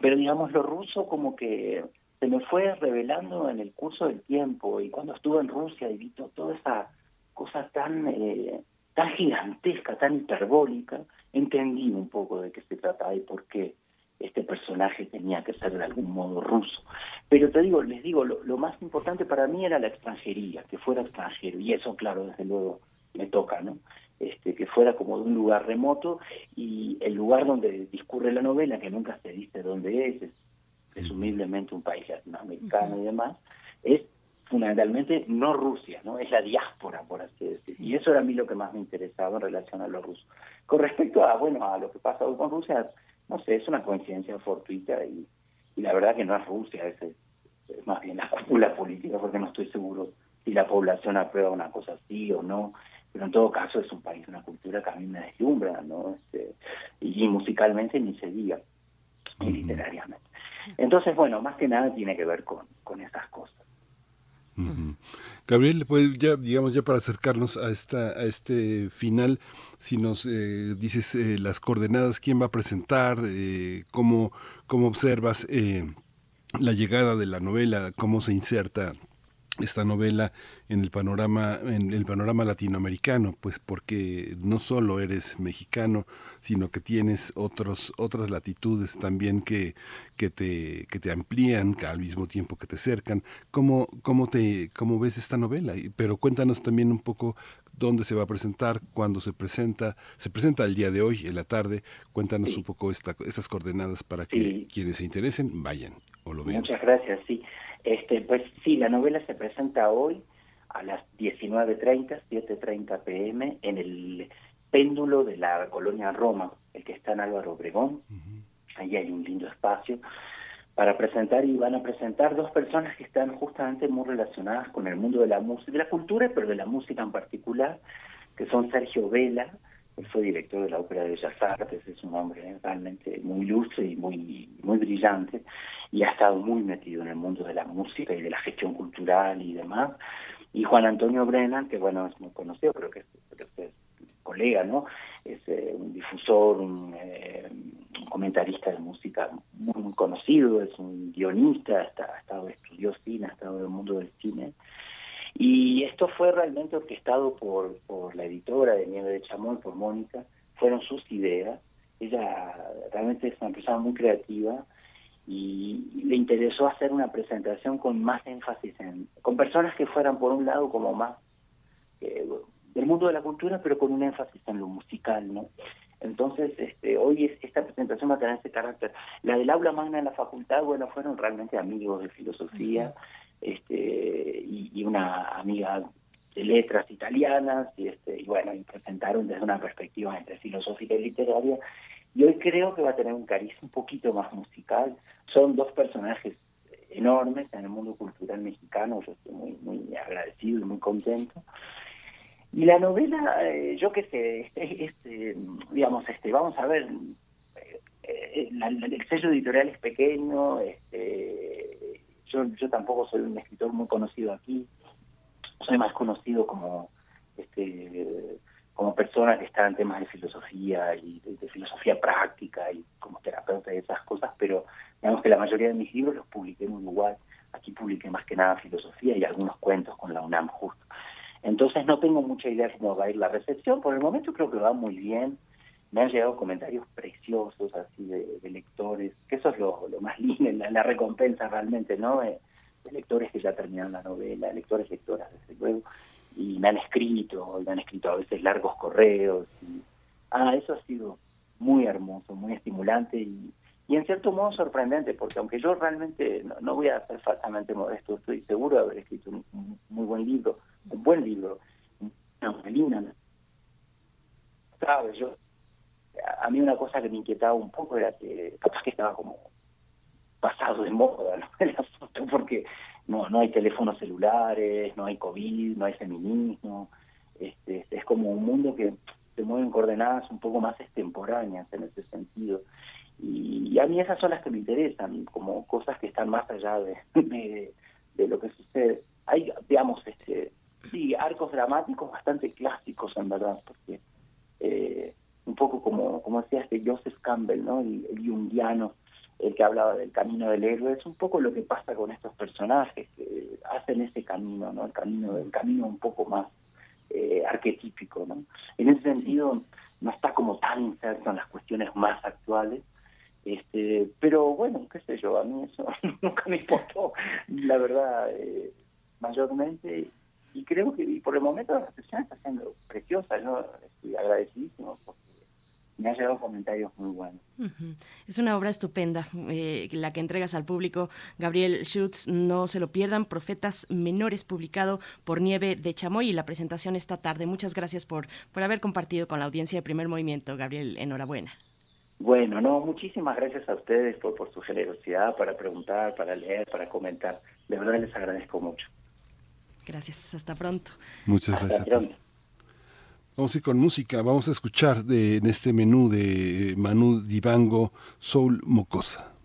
Pero digamos lo ruso como que se me fue revelando en el curso del tiempo y cuando estuve en Rusia y vi toda esa cosa tan eh, tan gigantesca, tan hiperbólica, entendí un poco de qué se trata y por qué este personaje tenía que ser de algún modo ruso. Pero te digo, les digo, lo, más importante para mí era la extranjería, que fuera extranjero, y eso, claro, desde luego me toca, ¿no? Este, que fuera como de un lugar remoto y el lugar donde discurre la novela, que nunca se dice dónde es, es presumiblemente un país latinoamericano y demás, es fundamentalmente no Rusia, ¿no? Es la diáspora, por así decirlo. Y eso era a mí lo que más me interesaba en relación a los rusos. Con respecto a, bueno, a lo que pasa hoy con Rusia, no sé, es una coincidencia fortuita y, la verdad que no es Rusia, es, más bien la cúpula política, porque no estoy seguro si la población aprueba una cosa así o no, pero en todo caso es un país, una cultura que a mí me deslumbra, ¿no? Este, y, musicalmente ni se diga, y literariamente. Entonces, bueno, más que nada tiene que ver con, con esas cosas. Gabriel, pues ya, digamos, ya para acercarnos a esta, a este final, si nos eh, dices eh, las coordenadas, quién va a presentar, eh, cómo, cómo observas la llegada de la novela, cómo se inserta esta novela en el panorama en el panorama latinoamericano pues porque no solo eres mexicano sino que tienes otros otras latitudes también que, que te que te amplían al mismo tiempo que te acercan. Cómo cómo te cómo ves esta novela pero cuéntanos también un poco dónde se va a presentar cuándo se presenta. Se presenta el día de hoy en la tarde. Cuéntanos un poco esta, estas coordenadas para que quienes se interesen vayan o lo vean. Muchas gracias sí este, pues sí, la novela se presenta hoy a las 19.30, 7.30 pm, en el péndulo de la colonia Roma, el que está en Álvaro Obregón. Ahí hay un lindo espacio para presentar y van a presentar dos personas que están justamente muy relacionadas con el mundo de la música, de la cultura, pero de la música en particular, que son Sergio Vela, él fue director de la Ópera de Bellas Artes, es un hombre realmente muy ilustre y muy, muy brillante, y ha estado muy metido en el mundo de la música y de la gestión cultural y demás. Y Juan Antonio Brennan, que bueno, es muy conocido, creo que es, colega, ¿no? Es eh, un difusor, eh, un, comentarista de música muy, conocido, es un guionista, ha estado estudió cine, ha estado en el mundo del cine. Y esto fue realmente orquestado por, por la editora de Nieve de Chamoy, por Mónica, fueron sus ideas. Ella realmente es una persona muy creativa, y le interesó hacer una presentación con más énfasis en con personas que fueran por un lado como más eh, del mundo de la cultura pero con un énfasis en lo musical no entonces este hoy esta presentación va a tener ese carácter. La del aula magna en la facultad bueno fueron realmente amigos de filosofía este y, una amiga de letras italianas y este y bueno y presentaron desde una perspectiva entre filosófica y literaria y hoy creo que va a tener un cariz un poquito más musical. Son dos personajes enormes en el mundo cultural mexicano, yo estoy muy, muy agradecido y muy contento. Y la novela, eh, yo qué sé, este, digamos, este, vamos a ver, eh, eh, el sello editorial es pequeño, este, yo, yo tampoco soy un escritor muy conocido aquí, soy más conocido como este como persona que está en temas de filosofía y de, filosofía práctica y como terapeuta y esas cosas, pero digamos que la mayoría de mis libros los publiqué en Uruguay. Aquí publiqué más que nada filosofía y algunos cuentos con la UNAM justo. Entonces no tengo mucha idea cómo va a ir la recepción. Por el momento creo que va muy bien. Me han llegado comentarios preciosos así de, lectores, que eso es lo, más lindo, la, recompensa realmente, ¿no? De, de lectores que ya terminaron la novela, lectores, lectoras, desde luego y me han escrito, y me han escrito a veces largos correos. Y, ah, eso ha sido muy hermoso, muy estimulante y, y en cierto modo sorprendente, porque aunque yo realmente no, voy a ser falsamente modesto, estoy seguro de haber escrito un, muy buen libro, un buen libro, una novelina. ¿Sabes? Yo, a mí una cosa que me inquietaba un poco era que capaz que estaba como pasado de moda ¿no? el asunto, porque no, no hay teléfonos celulares, no hay COVID, no hay feminismo, este, es como un mundo que se mueve en coordenadas un poco más extemporáneas en ese sentido. Y, a mí esas son las que me interesan, como cosas que están más allá de, de, lo que sucede. Hay, digamos, este, sí, arcos dramáticos bastante clásicos en verdad, porque eh, un poco como, como decía este Joseph Campbell, ¿no? el, el jungiano, el que hablaba del camino del héroe, es un poco lo que pasa con estos personajes, que hacen ese camino, ¿no? El camino, el camino un poco más eh, arquetípico, ¿no? En ese sentido, no está como tan inserto en las cuestiones más actuales, este, pero bueno, qué sé yo, a mí eso nunca me importó, la verdad, eh, mayormente, y creo que por el momento la recepción está siendo preciosa, yo estoy agradecidísimo me ha llegado comentarios muy buenos. Es una obra estupenda eh, la que entregas al público. Gabriel Schutz, no se lo pierdan. Profetas Menores, publicado por Nieve de Chamoy y la presentación esta tarde. Muchas gracias por, por haber compartido con la audiencia de Primer Movimiento. Gabriel, enhorabuena. Bueno, no, muchísimas gracias a ustedes por, por su generosidad para preguntar, para leer, para comentar. De verdad les agradezco mucho. Gracias, hasta pronto. Muchas gracias. Vamos a ir con música, vamos a escuchar de, en este menú de Manu Dibango Soul Mocosa.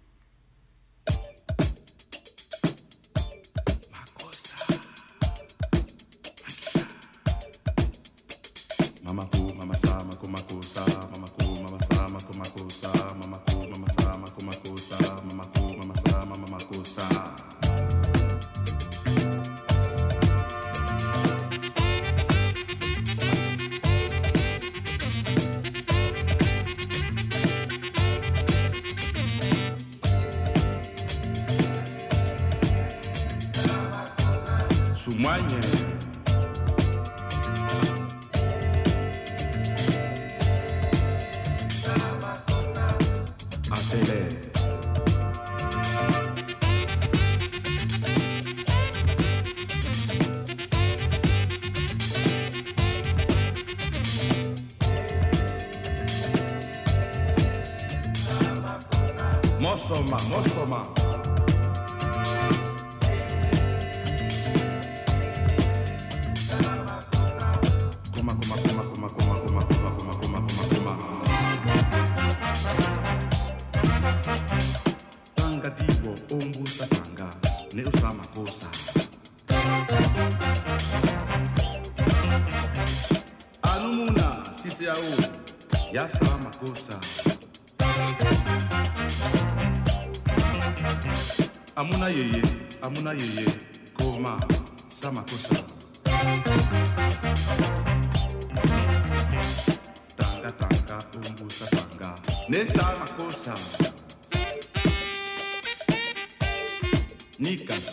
ne usamakosa anumuna sise awo yasamakosa amuna yeye amuna yeye koma samakosa tanga tanga umbusa tanga. Ne samakosa movimiento.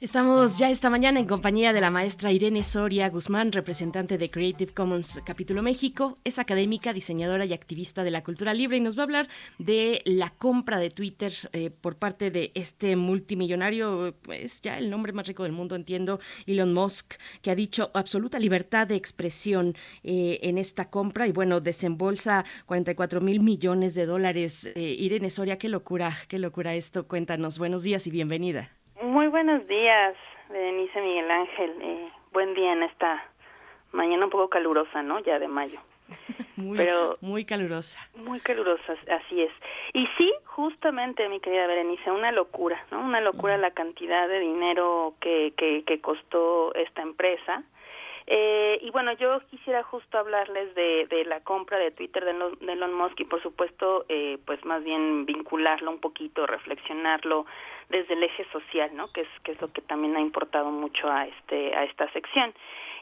Estamos ya esta mañana en compañía de la maestra Irene Soria Guzmán, representante de Creative Commons Capítulo México. Es académica, diseñadora y activista de la cultura libre y nos va a hablar de la compra de Twitter eh, por parte de este multimillonario, es ya el nombre más rico del mundo, entiendo, Elon Musk, que ha dicho absoluta libertad de expresión eh, en esta compra y bueno, desembolsa 44 mil millones de dólares. Eh, Irene Soria, qué locura, qué locura esto. Cuéntanos, buenos días y bienvenida. Muy buenos días, Denise Miguel Ángel. Eh, buen día en esta mañana un poco calurosa, ¿no? Ya de mayo. muy, Pero, muy calurosa. Muy calurosa, así es. Y sí, justamente, mi querida Berenice, una locura, ¿no? Una locura la cantidad de dinero que, que, que costó esta empresa. Eh, y bueno, yo quisiera justo hablarles de, de la compra de Twitter de Elon, Musk y por supuesto, eh, pues más bien vincularlo un poquito, reflexionarlo desde el eje social, ¿no? Que es, que es lo que también ha importado mucho a, este, a esta sección.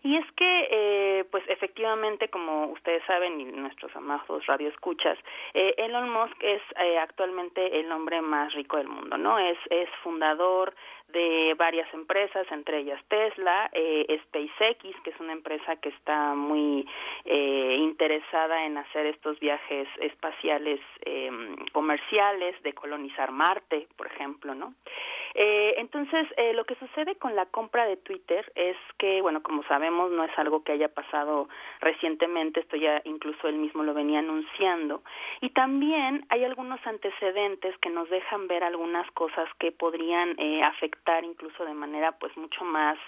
Y es que, eh, pues efectivamente, como ustedes saben y nuestros amados radioescuchas, eh, Elon Musk es eh, actualmente el hombre más rico del mundo, ¿no? Es, es fundador de varias empresas, entre ellas Tesla, eh, SpaceX, que es una empresa que está muy eh, interesada en hacer estos viajes espaciales eh, comerciales, de colonizar Marte, por ejemplo, ¿no? Eh, entonces, eh, lo que sucede con la compra de Twitter es que, bueno, como sabemos, no es algo que haya pasado recientemente, esto ya incluso él mismo lo venía anunciando, y también hay algunos antecedentes que nos dejan ver algunas cosas que podrían eh, incluso de manera pues mucho más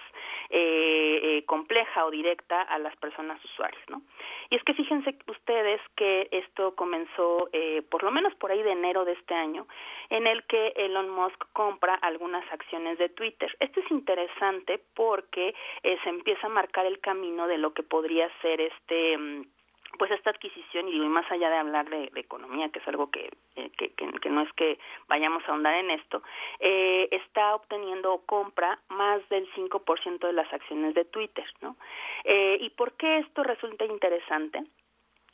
eh, eh, compleja o directa a las personas usuarias, ¿no? Y es que fíjense ustedes que esto comenzó eh, por lo menos por ahí de enero de este año, en el que Elon Musk compra algunas acciones de Twitter. Esto es interesante porque eh, se empieza a marcar el camino de lo que podría ser este mm, pues esta adquisición y más allá de hablar de, economía que es algo que, eh, que, que, no es que vayamos a ahondar en esto eh, está obteniendo o compra más del 5% de las acciones de Twitter no eh, y por qué esto resulta interesante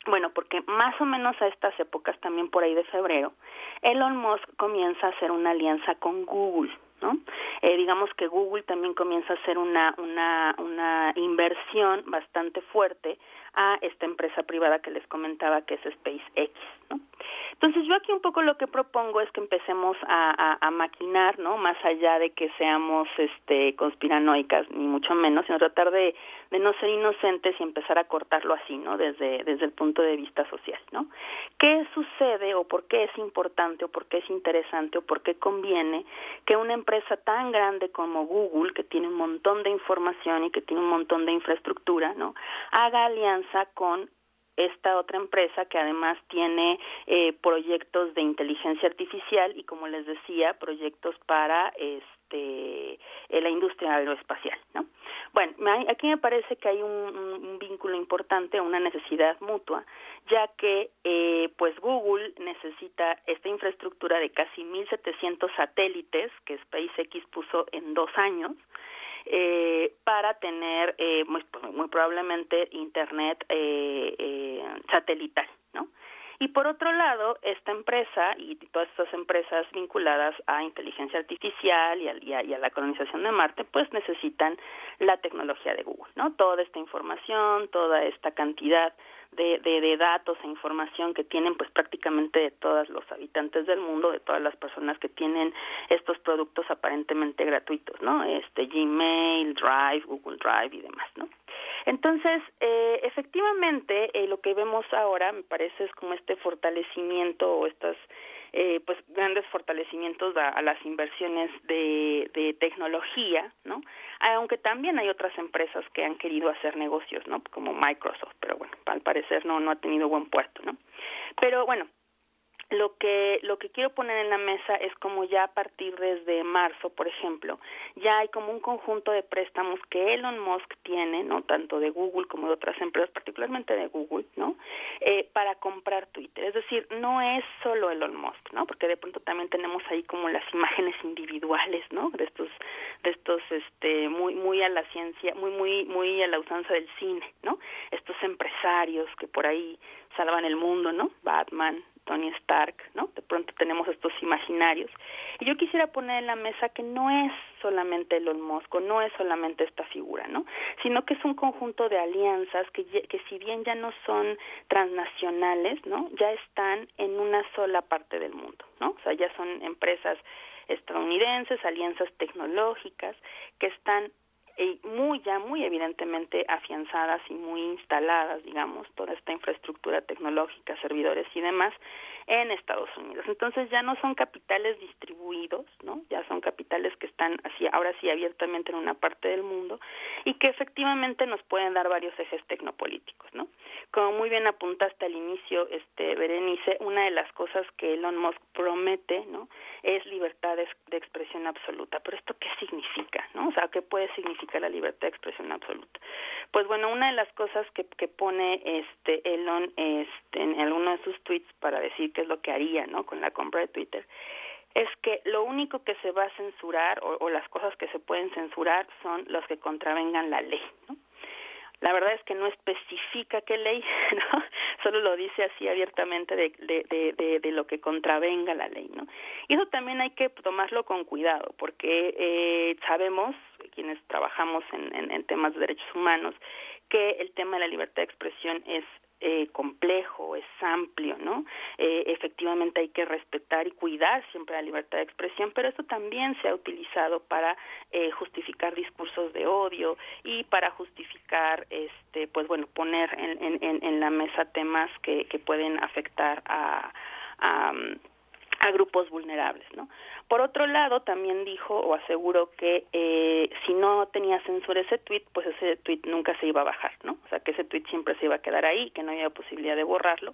bueno, porque más o menos a estas épocas, también por ahí de febrero, Elon Musk comienza a hacer una alianza con Google, ¿no? Eh, digamos que Google también comienza a hacer una, una, una inversión bastante fuerte a esta empresa privada que les comentaba que es SpaceX, ¿no? Entonces yo aquí un poco lo que propongo es que empecemos a, maquinar, ¿no? Más allá de que seamos este, conspiranoicas, ni mucho menos, sino tratar de, de no ser inocentes y empezar a cortarlo así, ¿no? Desde, desde el punto de vista social, ¿no? ¿Qué sucede o por qué es importante o por qué es interesante o por qué conviene que una empresa tan grande como Google, que tiene un montón de información y que tiene un montón de infraestructura, ¿no? Haga alianza con esta otra empresa que además tiene eh, proyectos de inteligencia artificial y como les decía proyectos para este eh, la industria aeroespacial no bueno aquí me parece que hay un, vínculo importante una necesidad mutua ya que eh, pues Google necesita esta infraestructura de casi 1.700 satélites que SpaceX puso en dos años eh, para tener eh, muy, muy, probablemente internet eh, eh, satelital, ¿no? Y por otro lado, esta empresa y todas estas empresas vinculadas a inteligencia artificial y a, y, a, y a, la colonización de Marte, pues necesitan la tecnología de Google, ¿no? Toda esta información, toda esta cantidad de, de, de, datos e información que tienen pues prácticamente de todos los habitantes del mundo, de todas las personas que tienen estos productos aparentemente gratuitos, ¿no? Este Gmail, Drive, Google Drive y demás, ¿no? Entonces, eh, efectivamente, eh, lo que vemos ahora, me parece, es como este fortalecimiento o estas eh, pues grandes fortalecimientos a, a las inversiones de, de, tecnología, ¿no? Aunque también hay otras empresas que han querido hacer negocios, ¿no? Como Microsoft, pero bueno, al parecer no no ha tenido buen puesto, ¿no? Pero bueno, lo que lo que quiero poner en la mesa es como ya a partir desde marzo, por ejemplo, ya hay como un conjunto de préstamos que Elon Musk tiene, no tanto de Google como de otras empresas, particularmente de Google, no, eh, para comprar Twitter. Es decir, no es solo Elon Musk, no, porque de pronto también tenemos ahí como las imágenes individuales, no, de estos de estos este muy muy a la ciencia, muy muy muy a la usanza del cine, no, estos empresarios que por ahí salvan el mundo, ¿no? Batman, Tony Stark, ¿no? De pronto tenemos estos imaginarios. Y yo quisiera poner en la mesa que no es solamente Elon Musk, no es solamente esta figura, ¿no? Sino que es un conjunto de alianzas que, que si bien ya no son transnacionales, ¿no? Ya están en una sola parte del mundo, ¿no? O sea, ya son empresas estadounidenses, alianzas tecnológicas que están eh, muy ya muy evidentemente afianzadas y muy instaladas, digamos, toda esta infraestructura tecnológica, servidores y demás en Estados Unidos. Entonces ya no son capitales distribuidos, ¿no? Ya son capitales que están así ahora sí abiertamente en una parte del mundo y que efectivamente nos pueden dar varios ejes tecnopolíticos, ¿no? Como muy bien apuntaste al inicio, este Berenice, una de las cosas que Elon Musk promete, ¿no? Es libertad de, expresión absoluta. Pero esto qué significa, ¿no? O sea, ¿qué puede significar la libertad de expresión absoluta. Pues bueno, una de las cosas que, que pone este Elon este, en alguno de sus tweets para decir qué es lo que haría, ¿no? Con la compra de Twitter es que lo único que se va a censurar o, o las cosas que se pueden censurar son los que contravengan la ley, ¿no? La verdad es que no especifica qué ley, ¿no? Solo lo dice así abiertamente de, de, de, de, lo que contravenga la ley, ¿no? Y eso también hay que tomarlo con cuidado, porque eh, sabemos, quienes trabajamos en, en, en temas de derechos humanos, que el tema de la libertad de expresión es eh, complejo, es amplio, ¿no? Eh, efectivamente hay que respetar y cuidar siempre la libertad de expresión, pero eso también se ha utilizado para eh, justificar discursos de odio y para justificar, este, pues bueno, poner en, en, en la mesa temas que, que pueden afectar a, a a grupos vulnerables, ¿no? Por otro lado, también dijo o aseguró que eh, si no tenía censura ese tweet, pues ese tweet nunca se iba a bajar, ¿no? O sea, que ese tweet siempre se iba a quedar ahí, que no había posibilidad de borrarlo.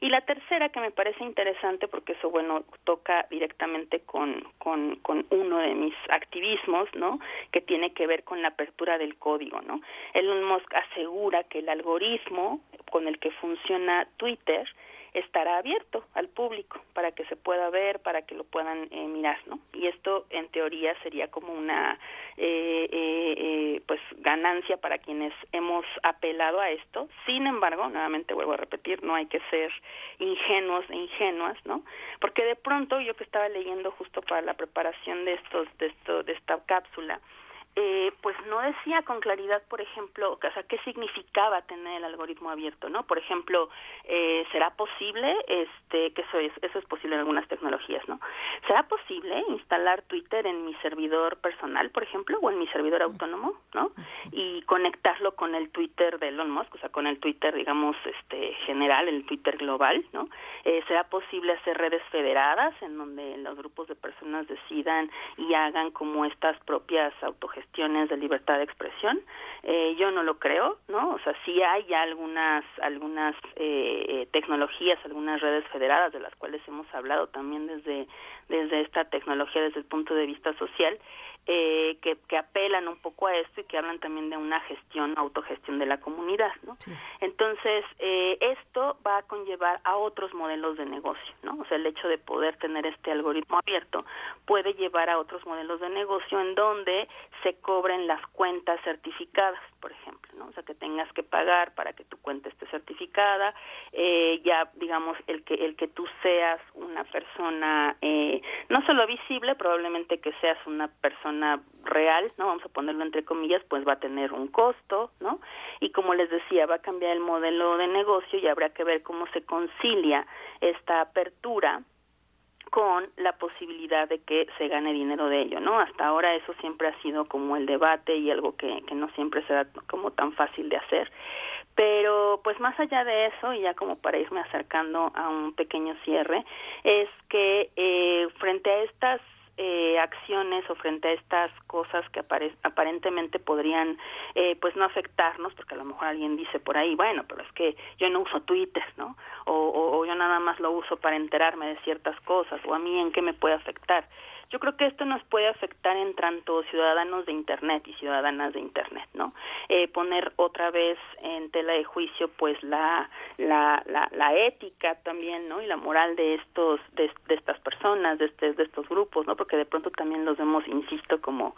Y la tercera que me parece interesante, porque eso, bueno, toca directamente con, con, con uno de mis activismos, ¿no? Que tiene que ver con la apertura del código, ¿no? Elon Musk asegura que el algoritmo con el que funciona Twitter estará abierto al público para que se pueda ver, para que lo puedan eh, mirar, ¿no? Y esto en teoría sería como una eh, eh, eh, pues ganancia para quienes hemos apelado a esto. Sin embargo, nuevamente vuelvo a repetir, no hay que ser ingenuos e ingenuas, ¿no? Porque de pronto yo que estaba leyendo justo para la preparación de estos de esto de esta cápsula eh, pues no decía con claridad, por ejemplo, o sea, qué significaba tener el algoritmo abierto, ¿no? Por ejemplo, eh, ¿será posible, este, que eso es, eso es posible en algunas tecnologías, ¿no? ¿Será posible instalar Twitter en mi servidor personal, por ejemplo, o en mi servidor autónomo, ¿no? Y conectarlo con el Twitter de Elon Musk, o sea, con el Twitter, digamos, este, general, el Twitter global, ¿no? Eh, ¿Será posible hacer redes federadas en donde los grupos de personas decidan y hagan como estas propias autogestiones de libertad de expresión. Eh, yo no lo creo, ¿no? O sea, sí hay algunas, algunas eh, tecnologías, algunas redes federadas de las cuales hemos hablado también desde, desde esta tecnología, desde el punto de vista social, eh, que, que, apelan un poco a esto y que hablan también de una gestión, autogestión de la comunidad, ¿no? Entonces, eh, esto va a conllevar a otros modelos de negocio, ¿no? O sea, el hecho de poder tener este algoritmo abierto puede llevar a otros modelos de negocio en donde se cobren las cuentas certificadas, por ejemplo, ¿no? O sea, que tengas que pagar para que tu cuenta esté certificada, eh, ya, digamos, el que, el que tú seas una persona, eh, no solo visible, probablemente que seas una persona real, ¿no? Vamos a ponerlo entre comillas, pues va a tener un costo, ¿no? Y como les decía, va a cambiar el modelo de negocio y habrá que ver cómo se concilia esta apertura con la posibilidad de que se gane dinero de ello, ¿no? Hasta ahora eso siempre ha sido como el debate y algo que, que no siempre será como tan fácil de hacer. Pero pues más allá de eso, y ya como para irme acercando a un pequeño cierre, es que eh, frente a estas eh, acciones o frente a estas cosas que aparentemente podrían eh, pues no afectarnos porque a lo mejor alguien dice por ahí bueno pero es que yo no uso Twitter no o, o yo nada más lo uso para enterarme de ciertas cosas o a mí en qué me puede afectar yo creo que esto nos puede afectar en tanto ciudadanos de Internet y ciudadanas de Internet, ¿no? Eh, poner otra vez en tela de juicio, pues, la, la, la, ética también, ¿no? Y la moral de estos, de, estas personas, de, este, de estos grupos, ¿no? Porque de pronto también los vemos, insisto, como,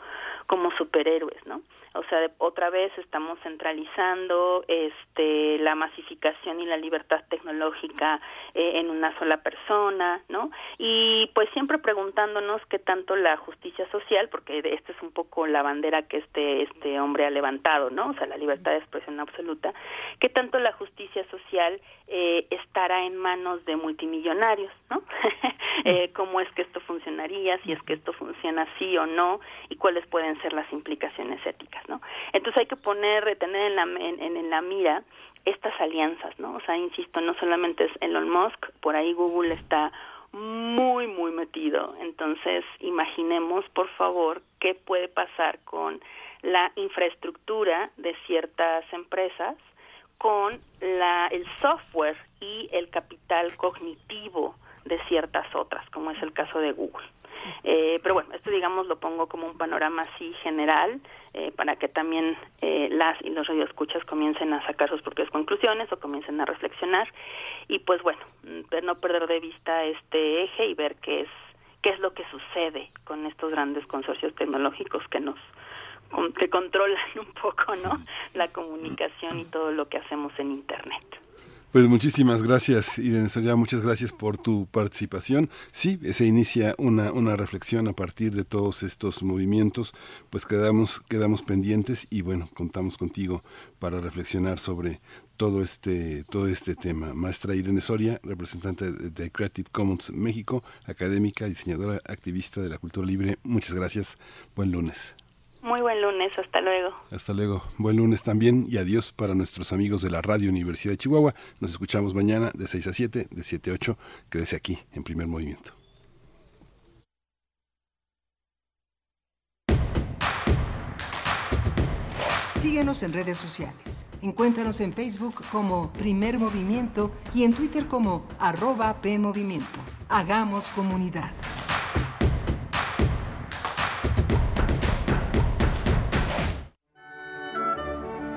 como superhéroes, ¿no? O sea, otra vez estamos centralizando este, la masificación y la libertad tecnológica eh, en una sola persona, ¿no? Y pues siempre preguntándonos qué tanto la justicia social, porque esta es un poco la bandera que este, este hombre ha levantado, ¿no? O sea, la libertad de expresión absoluta, qué tanto la justicia social eh, estará en manos de multimillonarios, ¿no? eh, ¿Cómo es que esto funcionaría? Si es que esto funciona así o no, y cuáles pueden ser las implicaciones éticas. ¿no? Entonces hay que poner, tener en la, en, en la mira estas alianzas, ¿no? O sea, insisto, no solamente es Elon Musk, por ahí Google está muy, muy metido. Entonces, imaginemos, por favor, qué puede pasar con la infraestructura de ciertas empresas, con la, el software y el capital cognitivo de ciertas otras, como es el caso de Google. Eh, pero bueno, esto digamos lo pongo como un panorama así general eh, para que también eh, las y los radioescuchas comiencen a sacar sus propias conclusiones o comiencen a reflexionar y pues bueno, no perder de vista este eje y ver qué es qué es lo que sucede con estos grandes consorcios tecnológicos que nos que controlan un poco, ¿no? La comunicación y todo lo que hacemos en internet. Pues muchísimas gracias, Irene Soria, muchas gracias por tu participación. Sí, se inicia una, una reflexión a partir de todos estos movimientos, pues quedamos, quedamos pendientes y bueno, contamos contigo para reflexionar sobre todo este, todo este tema. Maestra Irene Soria, representante de Creative Commons México, académica, diseñadora, activista de la cultura libre, muchas gracias. Buen lunes. Muy buen lunes, hasta luego. Hasta luego. Buen lunes también y adiós para nuestros amigos de la Radio Universidad de Chihuahua. Nos escuchamos mañana de 6 a 7, de 7 a 8. Quédese aquí en primer movimiento. Síguenos en redes sociales. Encuéntranos en Facebook como Primer Movimiento y en Twitter como arroba PMovimiento. Hagamos comunidad.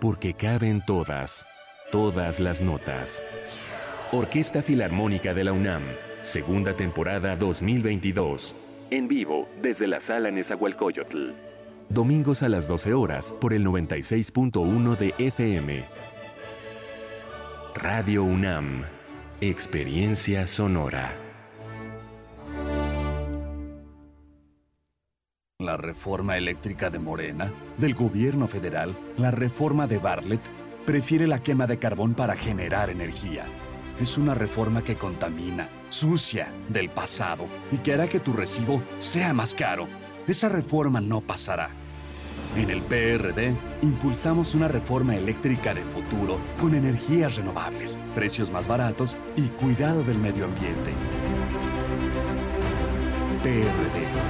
porque caben todas, todas las notas. Orquesta Filarmónica de la UNAM, segunda temporada 2022. En vivo desde la sala Nezahualcóyotl. Domingos a las 12 horas por el 96.1 de FM. Radio UNAM. Experiencia sonora. La reforma eléctrica de Morena, del gobierno federal, la reforma de Bartlett, prefiere la quema de carbón para generar energía. Es una reforma que contamina, sucia, del pasado y que hará que tu recibo sea más caro. Esa reforma no pasará. En el PRD impulsamos una reforma eléctrica de futuro con energías renovables, precios más baratos y cuidado del medio ambiente. PRD.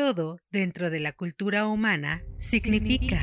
Todo dentro de la cultura humana significa.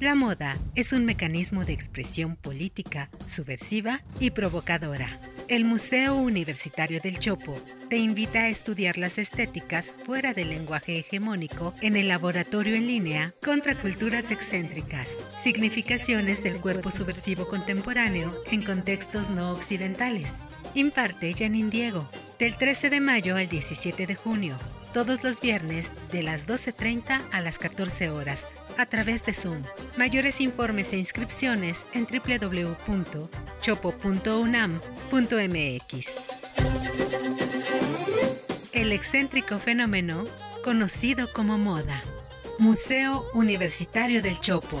La moda es un mecanismo de expresión política, subversiva y provocadora. El Museo Universitario del Chopo te invita a estudiar las estéticas fuera del lenguaje hegemónico en el laboratorio en línea contra culturas excéntricas, significaciones del cuerpo subversivo contemporáneo en contextos no occidentales. Imparte Janine Diego, del 13 de mayo al 17 de junio, todos los viernes de las 12.30 a las 14 horas a través de Zoom. Mayores informes e inscripciones en www.chopo.unam.mx. El excéntrico fenómeno conocido como moda. Museo Universitario del Chopo.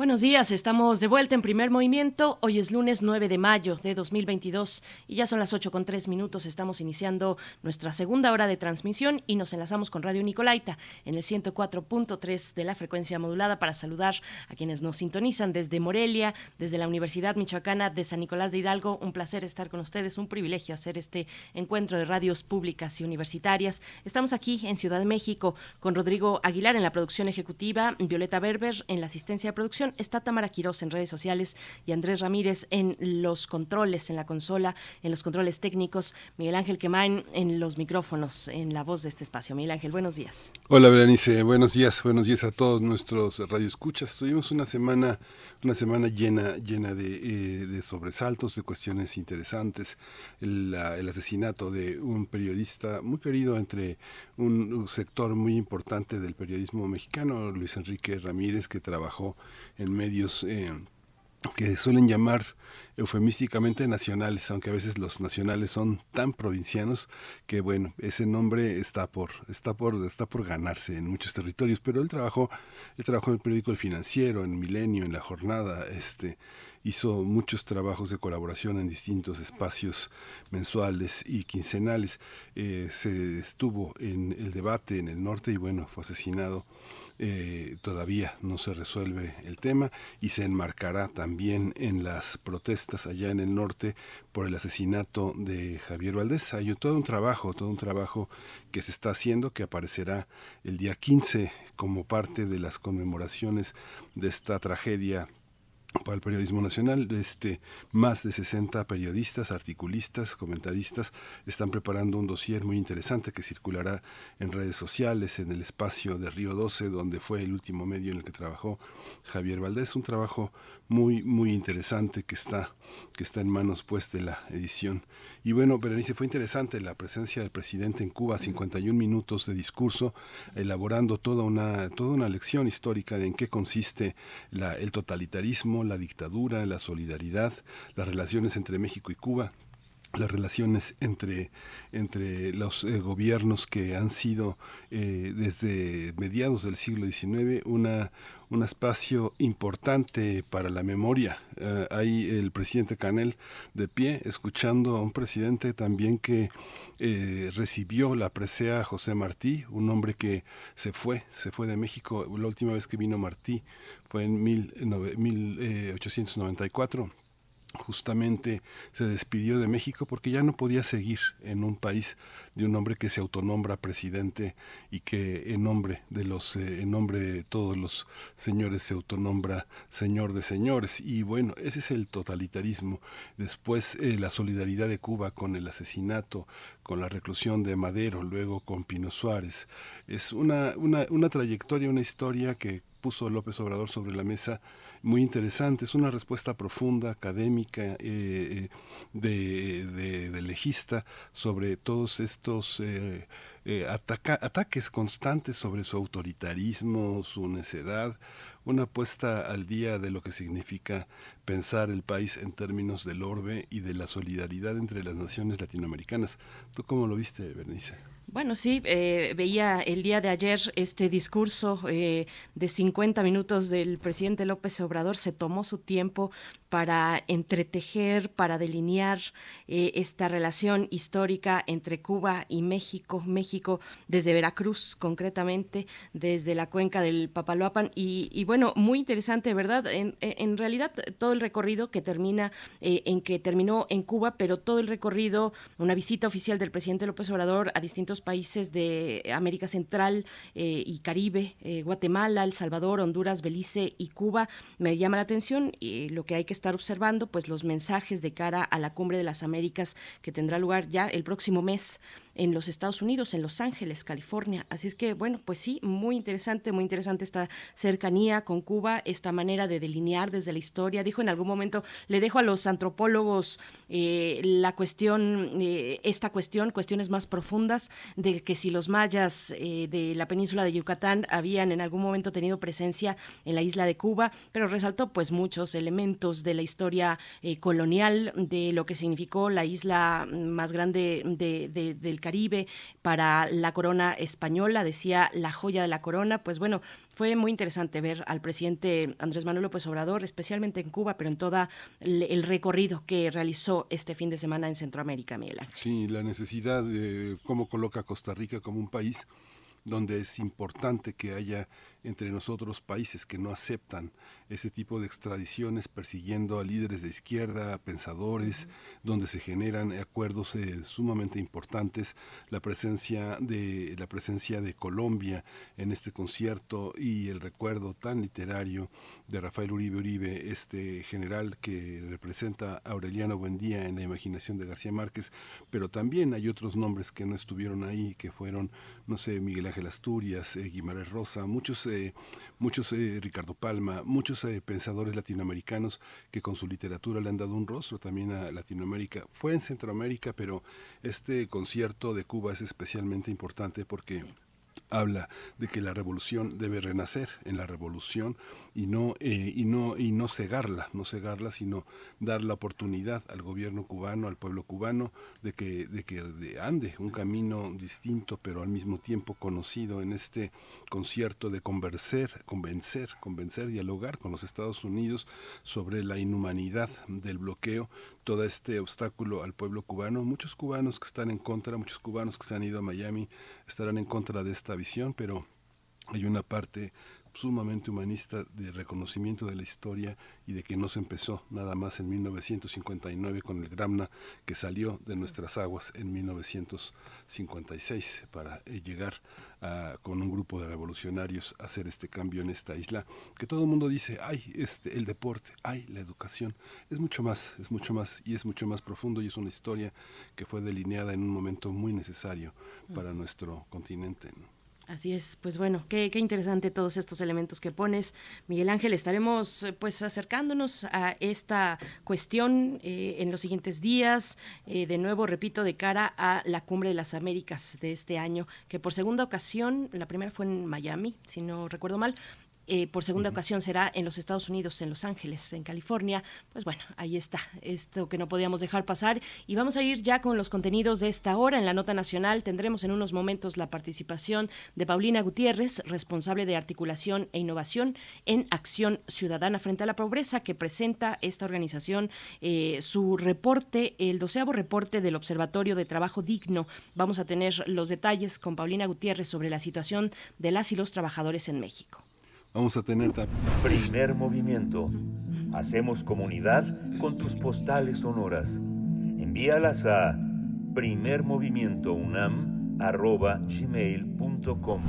Buenos días, estamos de vuelta en primer movimiento. Hoy es lunes 9 de mayo de 2022 y ya son las 8 con 3 minutos. Estamos iniciando nuestra segunda hora de transmisión y nos enlazamos con Radio Nicolaita en el 104.3 de la frecuencia modulada para saludar a quienes nos sintonizan desde Morelia, desde la Universidad Michoacana de San Nicolás de Hidalgo. Un placer estar con ustedes, un privilegio hacer este encuentro de radios públicas y universitarias. Estamos aquí en Ciudad de México con Rodrigo Aguilar en la producción ejecutiva, Violeta Berber en la asistencia de producción está Tamara Quirós en redes sociales y Andrés Ramírez en los controles, en la consola, en los controles técnicos, Miguel Ángel Quemain en los micrófonos, en la voz de este espacio. Miguel Ángel, buenos días. Hola, Berenice, buenos días, buenos días a todos nuestros radioescuchas. Tuvimos una semana, una semana llena, llena de, eh, sobresaltos, de cuestiones interesantes. El asesinato de un periodista muy querido entre un sector muy importante del periodismo mexicano, Luis Enrique Ramírez, que trabajó en medios eh, que suelen llamar eufemísticamente nacionales, aunque a veces los nacionales son tan provincianos que bueno, ese nombre está por está por está por ganarse en muchos territorios, pero él trabajó él trabajó en el periódico El Financiero, en Milenio, en La Jornada, este hizo muchos trabajos de colaboración en distintos espacios mensuales y quincenales. Eh, se estuvo en el debate en el norte y bueno, fue asesinado eh, todavía no se resuelve el tema y se enmarcará también en las protestas allá en el norte por el asesinato de Javier Valdés. Hay todo un trabajo, todo un trabajo que se está haciendo que aparecerá el día 15 como parte de las conmemoraciones de esta tragedia para el periodismo nacional. Este, más de 60 periodistas, articulistas, comentaristas están preparando un dossier muy interesante que circulará en redes sociales, en el espacio de Río 12, donde fue el último medio en el que trabajó Javier Valdés. Un trabajo muy, muy interesante que está, que está en manos pues de la edición. Y bueno, Berenice, fue interesante la presencia del presidente en Cuba, 51 minutos de discurso, elaborando toda una, toda una lección histórica de en qué consiste la, el totalitarismo, la dictadura, la solidaridad, las relaciones entre México y Cuba las relaciones entre, entre los eh, gobiernos que han sido eh, desde mediados del siglo XIX una, un espacio importante para la memoria. Uh, ahí el presidente Canel de pie, escuchando a un presidente también que eh, recibió la presea José Martí, un hombre que se fue, se fue de México. La última vez que vino Martí fue en mil, nove, 1894 justamente se despidió de México porque ya no podía seguir en un país de un hombre que se autonombra presidente y que en nombre de los eh, en nombre de todos los señores se autonombra señor de señores. Y bueno ese es el totalitarismo. Después eh, la solidaridad de Cuba con el asesinato con la reclusión de Madero luego con Pino Suárez. Es una, una, una trayectoria una historia que puso López Obrador sobre la mesa muy interesante. Es una respuesta profunda, académica, eh, eh, de, de, legista sobre todos estos eh, ataques constantes sobre su autoritarismo, su necedad, una puesta al día de lo que significa pensar el país en términos del orbe y de la solidaridad entre las naciones latinoamericanas. ¿Tú cómo lo viste, Bernice? Bueno, sí, eh, veía el día de ayer este discurso eh, de 50 minutos del presidente López Obrador, se tomó su tiempo para entretejer, para delinear eh, esta relación histórica entre Cuba y México, México desde Veracruz concretamente, desde la cuenca del Papaloapan y, y bueno, muy interesante, ¿verdad? En, realidad todo el recorrido que termina, eh, en que terminó en Cuba, pero todo el recorrido, una visita oficial del presidente López Obrador a distintos países de América Central eh, y Caribe, eh, Guatemala, El Salvador, Honduras, Belice y Cuba, me llama la atención y lo que hay que estar observando, pues los mensajes de cara a la Cumbre de las Américas que tendrá lugar ya el próximo mes en los Estados Unidos, en Los Ángeles, California. Así es que, bueno, pues sí, muy interesante, muy interesante esta cercanía con Cuba, esta manera de delinear desde la historia. Dijo en algún momento, le dejo a los antropólogos eh, la cuestión, eh, esta cuestión, cuestiones más profundas, de que si los mayas eh, de la península de Yucatán habían en algún momento tenido presencia en la isla de Cuba, pero resaltó pues muchos elementos de la historia eh, colonial, de lo que significó la isla más grande de, de, del Caribe para la corona española, decía la joya de la corona, pues bueno, fue muy interesante ver al presidente Andrés Manuel López Obrador, especialmente en Cuba, pero en todo el recorrido que realizó este fin de semana en Centroamérica, Miguel. Sí, la necesidad de cómo coloca Costa Rica como un país donde es importante que haya entre nosotros países que no aceptan ese tipo de extradiciones persiguiendo a líderes de izquierda, pensadores, uh -huh. donde se generan acuerdos eh, sumamente importantes, la presencia de la presencia de Colombia en este concierto y el recuerdo tan literario de Rafael Uribe Uribe, este general que representa a Aureliano Buendía en la imaginación de García Márquez, pero también hay otros nombres que no estuvieron ahí, que fueron, no sé, Miguel Ángel Asturias, eh, Guimarães Rosa, muchos eh, muchos eh, Ricardo Palma, muchos eh, pensadores latinoamericanos que con su literatura le han dado un rostro también a Latinoamérica. Fue en Centroamérica, pero este concierto de Cuba es especialmente importante porque habla de que la revolución debe renacer en la revolución y no eh, y no y no cegarla no cegarla sino dar la oportunidad al gobierno cubano al pueblo cubano de que de que de ande un camino distinto pero al mismo tiempo conocido en este concierto de convencer convencer convencer dialogar con los Estados Unidos sobre la inhumanidad del bloqueo todo este obstáculo al pueblo cubano. Muchos cubanos que están en contra muchos cubanos que se han ido a Miami estarán en contra de esta visión pero hay una parte sumamente humanista de reconocimiento de la historia y de que no se empezó nada más en 1959 con el Gramna que salió de nuestras aguas en 1956 para eh, llegar a, con un grupo de revolucionarios a hacer este cambio en esta isla que todo el mundo dice ay este el deporte ay la educación es mucho más es mucho más y es mucho más profundo y es una historia que fue delineada en un momento muy necesario para mm. nuestro continente ¿no? Así es, pues bueno, qué, qué, interesante todos estos elementos que pones, Miguel Ángel. Estaremos pues acercándonos a esta cuestión eh, en los siguientes días, eh, de nuevo, repito, de cara a la Cumbre de las Américas de este año, que por segunda ocasión, la primera fue en Miami, si no recuerdo mal, eh, por segunda ocasión será en los Estados Unidos, en Los Ángeles, en California. Pues bueno, ahí está, esto que no podíamos dejar pasar. Y vamos a ir ya con los contenidos de esta hora. En la nota nacional tendremos en unos momentos la participación de Paulina Gutiérrez, responsable de articulación e innovación en Acción Ciudadana frente a la Pobreza, que presenta esta organización eh, su reporte, el doceavo reporte del Observatorio de Trabajo Digno. Vamos a tener los detalles con Paulina Gutiérrez sobre la situación de las y los trabajadores en México. Vamos a tener Primer movimiento. Hacemos comunidad con tus postales sonoras. Envíalas a primermovimientounam.gmail.com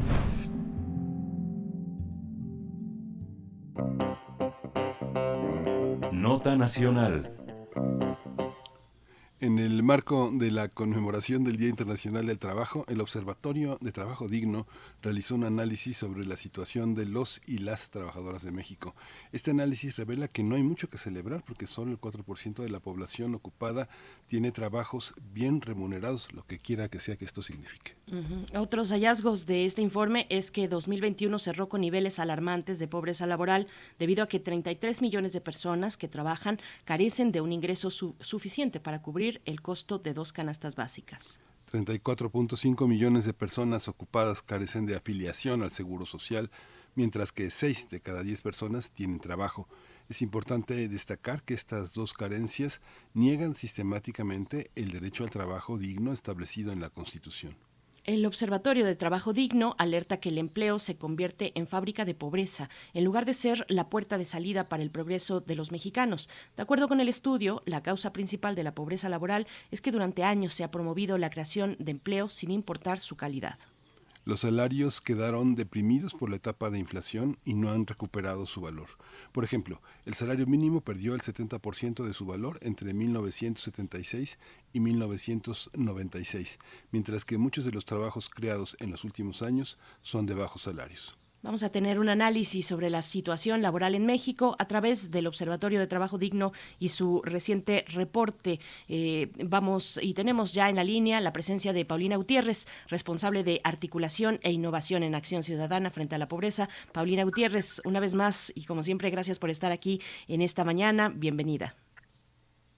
Nota Nacional. En el marco de la conmemoración del Día Internacional del Trabajo, el Observatorio de Trabajo Digno realizó un análisis sobre la situación de los y las trabajadoras de México. Este análisis revela que no hay mucho que celebrar porque solo el 4% de la población ocupada tiene trabajos bien remunerados, lo que quiera que sea que esto signifique. Otros hallazgos de este informe es que 2021 cerró con niveles alarmantes de pobreza laboral debido a que 33 millones de personas que trabajan carecen de un ingreso suficiente para cubrir el costo de dos canastas básicas. 34.5 millones de personas ocupadas carecen de afiliación al Seguro Social, mientras que 6 de cada 10 personas tienen trabajo. Es importante destacar que estas dos carencias niegan sistemáticamente el derecho al trabajo digno establecido en la Constitución. El Observatorio de Trabajo Digno alerta que el empleo se convierte en fábrica de pobreza, en lugar de ser la puerta de salida para el progreso de los mexicanos. De acuerdo con el estudio, la causa principal de la pobreza laboral es que durante años se ha promovido la creación de empleo sin importar su calidad. Los salarios quedaron deprimidos por la etapa de inflación y no han recuperado su valor. Por ejemplo, el salario mínimo perdió el 70% de su valor entre 1976 y 1996, mientras que muchos de los trabajos creados en los últimos años son de bajos salarios. Vamos a tener un análisis sobre la situación laboral en México a través del Observatorio de Trabajo Digno y su reciente reporte. Eh, vamos y tenemos ya en la línea la presencia de Paulina Gutiérrez, responsable de articulación e innovación en Acción Ciudadana frente a la pobreza. Paulina Gutiérrez, una vez más y como siempre, gracias por estar aquí en esta mañana. Bienvenida.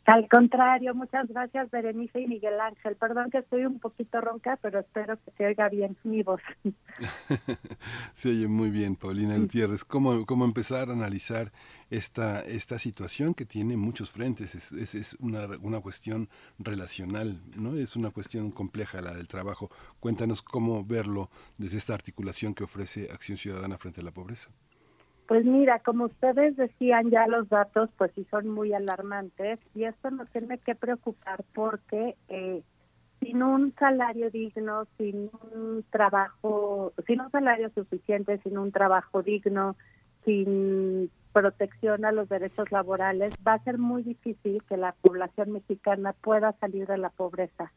Al contrario, muchas gracias Berenice y Miguel Ángel. Perdón que estoy un poquito ronca, pero espero que se oiga bien mi voz. se oye muy bien, Paulina Gutiérrez. ¿Cómo, cómo empezar a analizar esta, esta situación que tiene muchos frentes? Es, es, es una, una cuestión relacional, ¿no? Es una cuestión compleja la del trabajo. Cuéntanos cómo verlo desde esta articulación que ofrece Acción Ciudadana frente a la pobreza. Pues mira, como ustedes decían ya los datos, pues sí son muy alarmantes y esto nos tiene que preocupar porque eh, sin un salario digno, sin un trabajo, sin un salario suficiente, sin un trabajo digno, sin protección a los derechos laborales, va a ser muy difícil que la población mexicana pueda salir de la pobreza.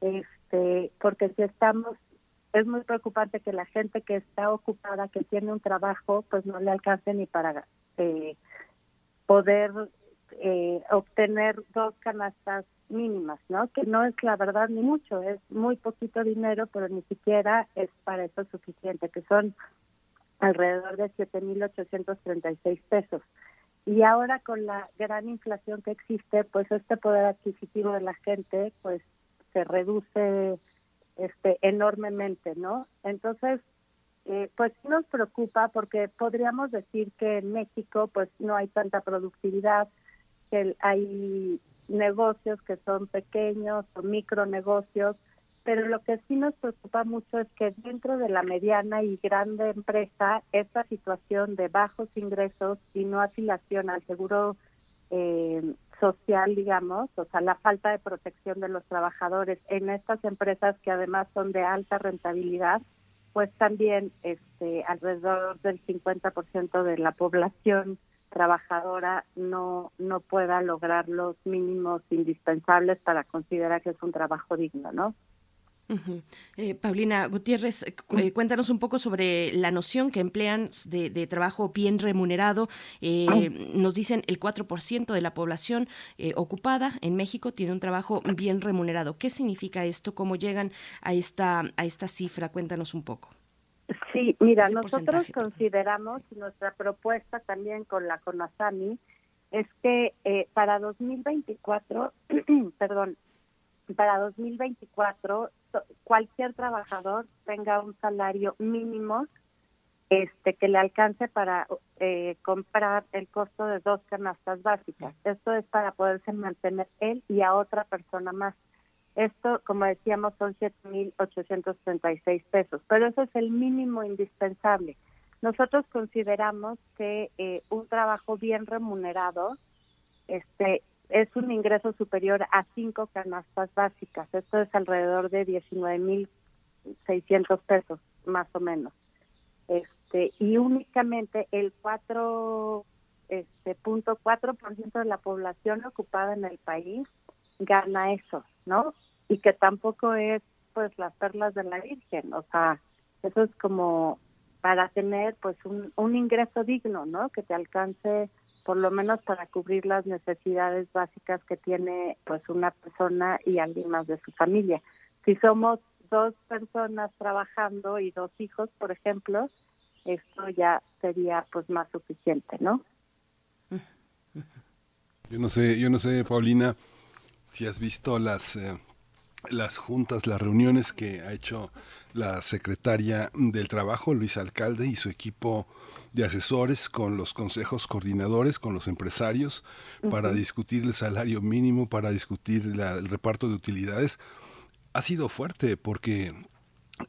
Este, porque si estamos es muy preocupante que la gente que está ocupada, que tiene un trabajo, pues no le alcance ni para eh, poder eh, obtener dos canastas mínimas, ¿no? Que no es la verdad ni mucho, es muy poquito dinero, pero ni siquiera es para eso suficiente, que son alrededor de 7.836 pesos. Y ahora con la gran inflación que existe, pues este poder adquisitivo de la gente, pues se reduce este enormemente, ¿no? Entonces, eh, pues nos preocupa porque podríamos decir que en México pues no hay tanta productividad, que hay negocios que son pequeños o micronegocios, pero lo que sí nos preocupa mucho es que dentro de la mediana y grande empresa, esta situación de bajos ingresos y no afiliación al seguro eh, social, digamos, o sea, la falta de protección de los trabajadores en estas empresas que además son de alta rentabilidad, pues también este alrededor del 50% de la población trabajadora no no pueda lograr los mínimos indispensables para considerar que es un trabajo digno, ¿no? Eh, Paulina Gutiérrez, eh, eh, cuéntanos un poco sobre la noción que emplean de, trabajo bien remunerado. nos dicen el 4% de la población ocupada en México tiene un trabajo bien remunerado. ¿Qué significa esto? ¿Cómo llegan a esta, a esta cifra? Cuéntanos un poco. Sí, mira, nosotros consideramos nuestra propuesta también con la CONASAMI es que eh, para 2024, perdón, para 2024 cualquier trabajador tenga un salario mínimo este que le alcance para eh, comprar el costo de dos canastas básicas. Esto es para poderse mantener él y a otra persona más. Esto, como decíamos, son 7.836 pesos, pero eso es el mínimo indispensable. Nosotros consideramos que eh, un trabajo bien remunerado este, es un ingreso superior a cinco canastas básicas. Esto es alrededor de 19.600 pesos, más o menos. Este, y únicamente el 4 este punto ciento de la población ocupada en el país gana eso, ¿no? Y que tampoco es pues las perlas de la Virgen, o sea, eso es como para tener pues un, un ingreso digno, ¿no? Que te alcance por lo menos para cubrir las necesidades básicas que tiene pues una persona y alguien más de su familia. Si somos dos personas trabajando y dos hijos, por ejemplo, esto ya sería pues más suficiente, ¿no? Yo no sé, yo no sé, Paulina, si has visto las eh, las juntas, las reuniones que ha hecho la secretaria del Trabajo, Luis Alcalde, y su equipo de asesores con los consejos coordinadores, con los empresarios, para discutir el salario mínimo, para discutir el reparto de utilidades, ha sido fuerte porque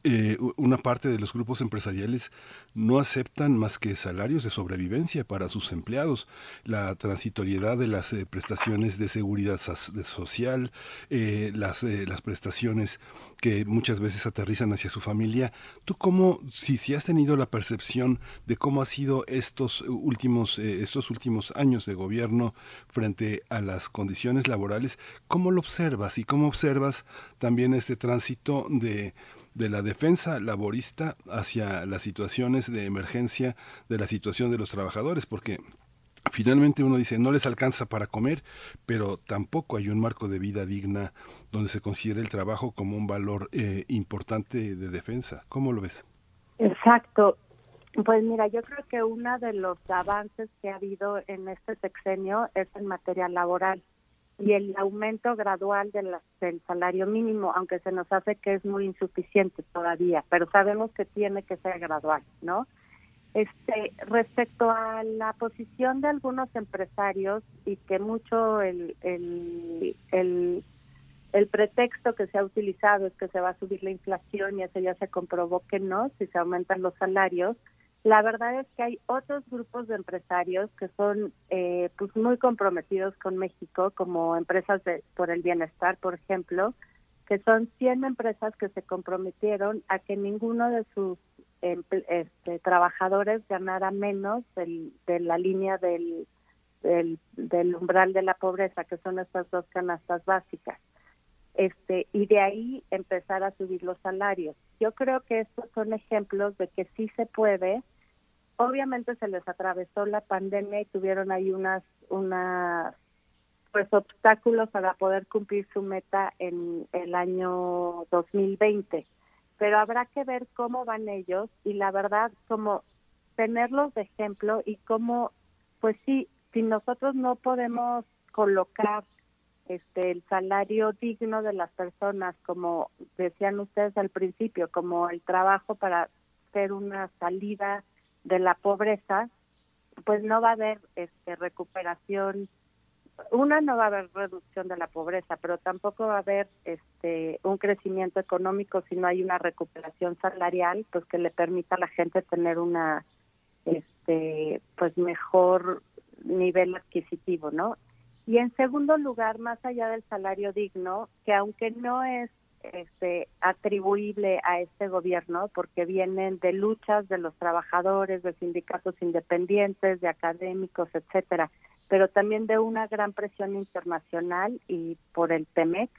eh, una parte de los grupos empresariales no aceptan más que salarios de sobrevivencia para sus empleados, la transitoriedad de las eh, prestaciones de seguridad social, eh, las, las prestaciones que muchas veces aterrizan hacia su familia. ¿Tú cómo, si, si has tenido la percepción de cómo ha sido estos últimos, estos últimos años de gobierno frente a las condiciones laborales, cómo lo observas y cómo observas también este tránsito de de la defensa laborista hacia las situaciones de emergencia de la situación de los trabajadores, porque finalmente uno dice no les alcanza para comer, pero tampoco hay un marco de vida digna donde se considere el trabajo como un valor eh, importante de defensa. ¿Cómo lo ves? Exacto. Pues mira, yo creo que uno de los avances que ha habido en este sexenio es en materia laboral y el aumento gradual de del salario mínimo, aunque se nos hace que es muy insuficiente todavía, pero sabemos que tiene que ser gradual, ¿no? Este, respecto a la posición de algunos empresarios y que mucho el, el, el, el pretexto que se ha utilizado es que se va a subir la inflación y eso ya se comprobó que no, si se aumentan los salarios, la verdad es que hay otros grupos de empresarios que son eh, pues muy comprometidos con México, como empresas de, por el bienestar, por ejemplo, que son 100 empresas que se comprometieron a que ninguno de sus este, trabajadores ganara menos de la línea del, del, del umbral de la pobreza, que son estas dos canastas básicas este y de ahí empezar a subir los salarios. Yo creo que estos son ejemplos de que sí se puede obviamente se les atravesó la pandemia y tuvieron ahí unas unas pues obstáculos para poder cumplir su meta en el año 2020 pero habrá que ver cómo van ellos y la verdad como tenerlos de ejemplo y cómo pues sí si nosotros no podemos colocar este el salario digno de las personas como decían ustedes al principio como el trabajo para hacer una salida de la pobreza, pues no va a haber este, recuperación. Una no va a haber reducción de la pobreza, pero tampoco va a haber este un crecimiento económico si no hay una recuperación salarial, pues que le permita a la gente tener una este pues mejor nivel adquisitivo, ¿no? Y en segundo lugar, más allá del salario digno, que aunque no es este, atribuible a este gobierno porque vienen de luchas de los trabajadores, de sindicatos independientes, de académicos, etcétera, pero también de una gran presión internacional y por el TEMEC.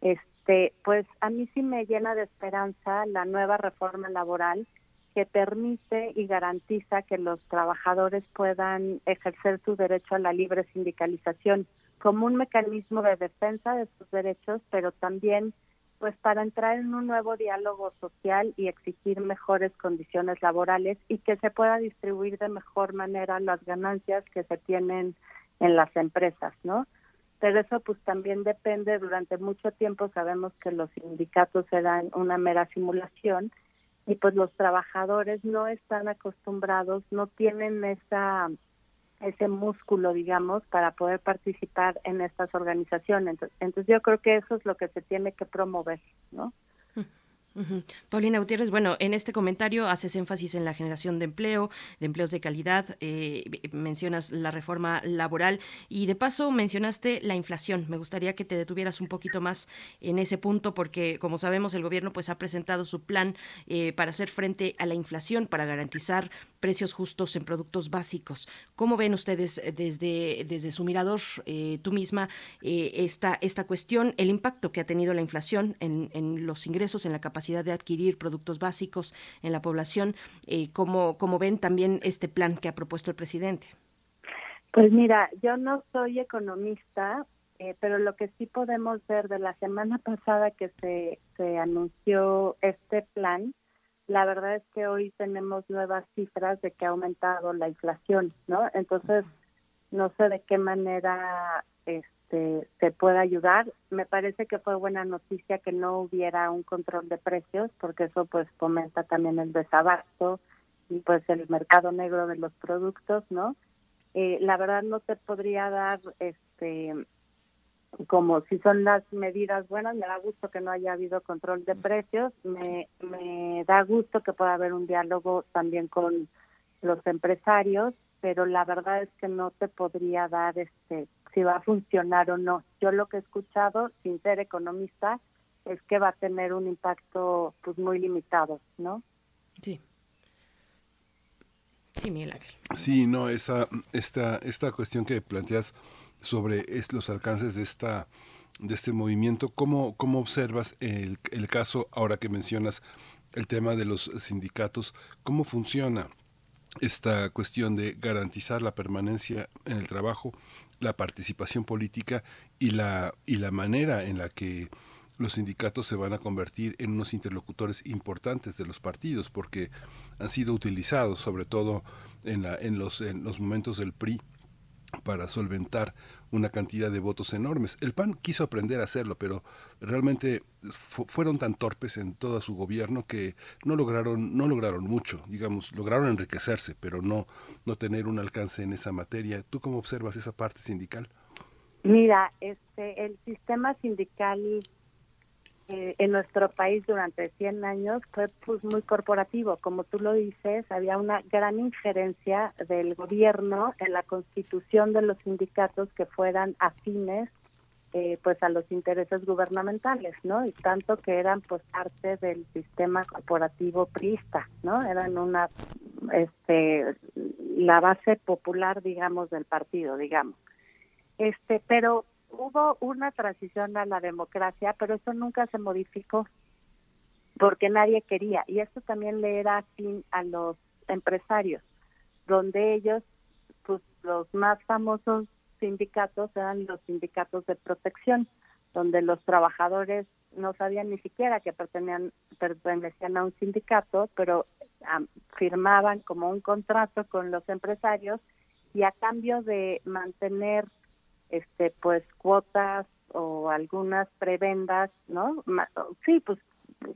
Este, pues a mí sí me llena de esperanza la nueva reforma laboral que permite y garantiza que los trabajadores puedan ejercer su derecho a la libre sindicalización como un mecanismo de defensa de sus derechos, pero también pues para entrar en un nuevo diálogo social y exigir mejores condiciones laborales y que se pueda distribuir de mejor manera las ganancias que se tienen en las empresas, ¿no? Pero eso pues también depende, durante mucho tiempo sabemos que los sindicatos eran una mera simulación y pues los trabajadores no están acostumbrados, no tienen esa ese músculo, digamos, para poder participar en estas organizaciones. Entonces, yo creo que eso es lo que se tiene que promover, ¿no? Paulina Gutiérrez, bueno, en este comentario haces énfasis en la generación de empleo, de empleos de calidad, eh, mencionas la reforma laboral y de paso mencionaste la inflación. Me gustaría que te detuvieras un poquito más en ese punto porque, como sabemos, el gobierno pues ha presentado su plan eh, para hacer frente a la inflación, para garantizar precios justos en productos básicos. ¿Cómo ven ustedes eh, desde, desde su mirador, tú misma, esta, esta cuestión, el impacto que ha tenido la inflación en los ingresos, en la capacidad de adquirir productos básicos en la población. Eh, ¿cómo, ¿Cómo ven también este plan que ha propuesto el presidente? Pues mira, yo no soy economista, eh, pero lo que sí podemos ver de la semana pasada que se, se anunció este plan, la verdad es que hoy tenemos nuevas cifras de que ha aumentado la inflación, ¿no? Entonces, no sé de qué manera este, este, se pueda ayudar. Me parece que fue buena noticia que no hubiera un control de precios, porque eso pues fomenta también el desabasto y pues el mercado negro de los productos, ¿no? Eh, la verdad no te podría dar, este, como si son las medidas buenas, me da gusto que no haya habido control de precios, me, me da gusto que pueda haber un diálogo también con los empresarios, pero la verdad es que no te podría dar este si va a funcionar o no. Yo lo que he escuchado, sin ser economista, es que va a tener un impacto pues muy limitado, ¿no? Sí. Sí, Miguel Ángel. Sí, no, esa, esta, esta cuestión que planteas sobre es, los alcances de esta de este movimiento, ¿cómo, cómo observas el, el caso, ahora que mencionas el tema de los sindicatos, cómo funciona esta cuestión de garantizar la permanencia en el trabajo la participación política y la, y la manera en la que los sindicatos se van a convertir en unos interlocutores importantes de los partidos, porque han sido utilizados, sobre todo en, la, en, los, en los momentos del PRI, para solventar una cantidad de votos enormes. El PAN quiso aprender a hacerlo, pero realmente fueron tan torpes en todo su gobierno que no lograron no lograron mucho, digamos, lograron enriquecerse, pero no no tener un alcance en esa materia. ¿Tú cómo observas esa parte sindical? Mira, este el sistema sindical eh, en nuestro país durante 100 años fue pues muy corporativo, como tú lo dices, había una gran injerencia del gobierno en la constitución de los sindicatos que fueran afines eh, pues a los intereses gubernamentales, ¿no? Y tanto que eran pues parte del sistema corporativo priista, ¿no? Eran una este la base popular digamos del partido, digamos. Este, pero hubo una transición a la democracia, pero eso nunca se modificó porque nadie quería. Y esto también le era fin a los empresarios, donde ellos, pues los más famosos sindicatos eran los sindicatos de protección, donde los trabajadores no sabían ni siquiera que pertenecían, pertenecían a un sindicato, pero firmaban como un contrato con los empresarios y a cambio de mantener este pues cuotas o algunas prebendas, ¿no? Sí, pues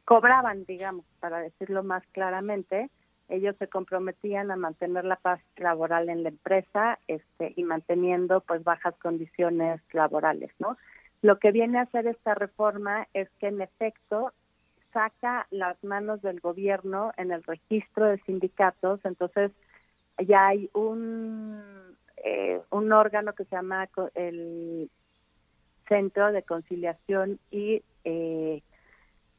cobraban, digamos, para decirlo más claramente, ellos se comprometían a mantener la paz laboral en la empresa este y manteniendo pues bajas condiciones laborales, ¿no? Lo que viene a hacer esta reforma es que en efecto saca las manos del gobierno en el registro de sindicatos, entonces ya hay un eh, un órgano que se llama el Centro de Conciliación y eh,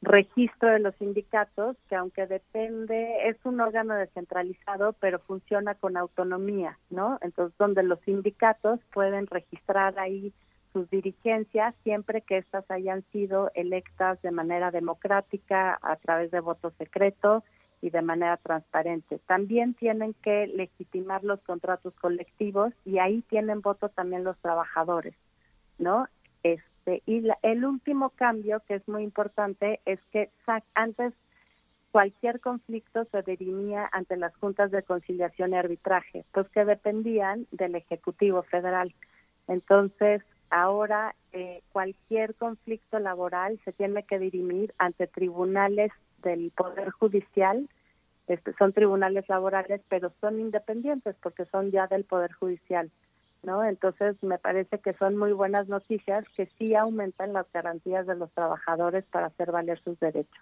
Registro de los Sindicatos, que aunque depende, es un órgano descentralizado, pero funciona con autonomía, ¿no? Entonces, donde los sindicatos pueden registrar ahí sus dirigencias siempre que éstas hayan sido electas de manera democrática a través de voto secreto y de manera transparente. También tienen que legitimar los contratos colectivos y ahí tienen voto también los trabajadores, ¿no? Este, y el último cambio que es muy importante es que antes cualquier conflicto se dirimía ante las juntas de conciliación y arbitraje, pues que dependían del Ejecutivo Federal. Entonces, ahora eh, cualquier conflicto laboral se tiene que dirimir ante tribunales del Poder Judicial, este, son tribunales laborales, pero son independientes porque son ya del Poder Judicial. ¿No? Entonces me parece que son muy buenas noticias que sí aumentan las garantías de los trabajadores para hacer valer sus derechos.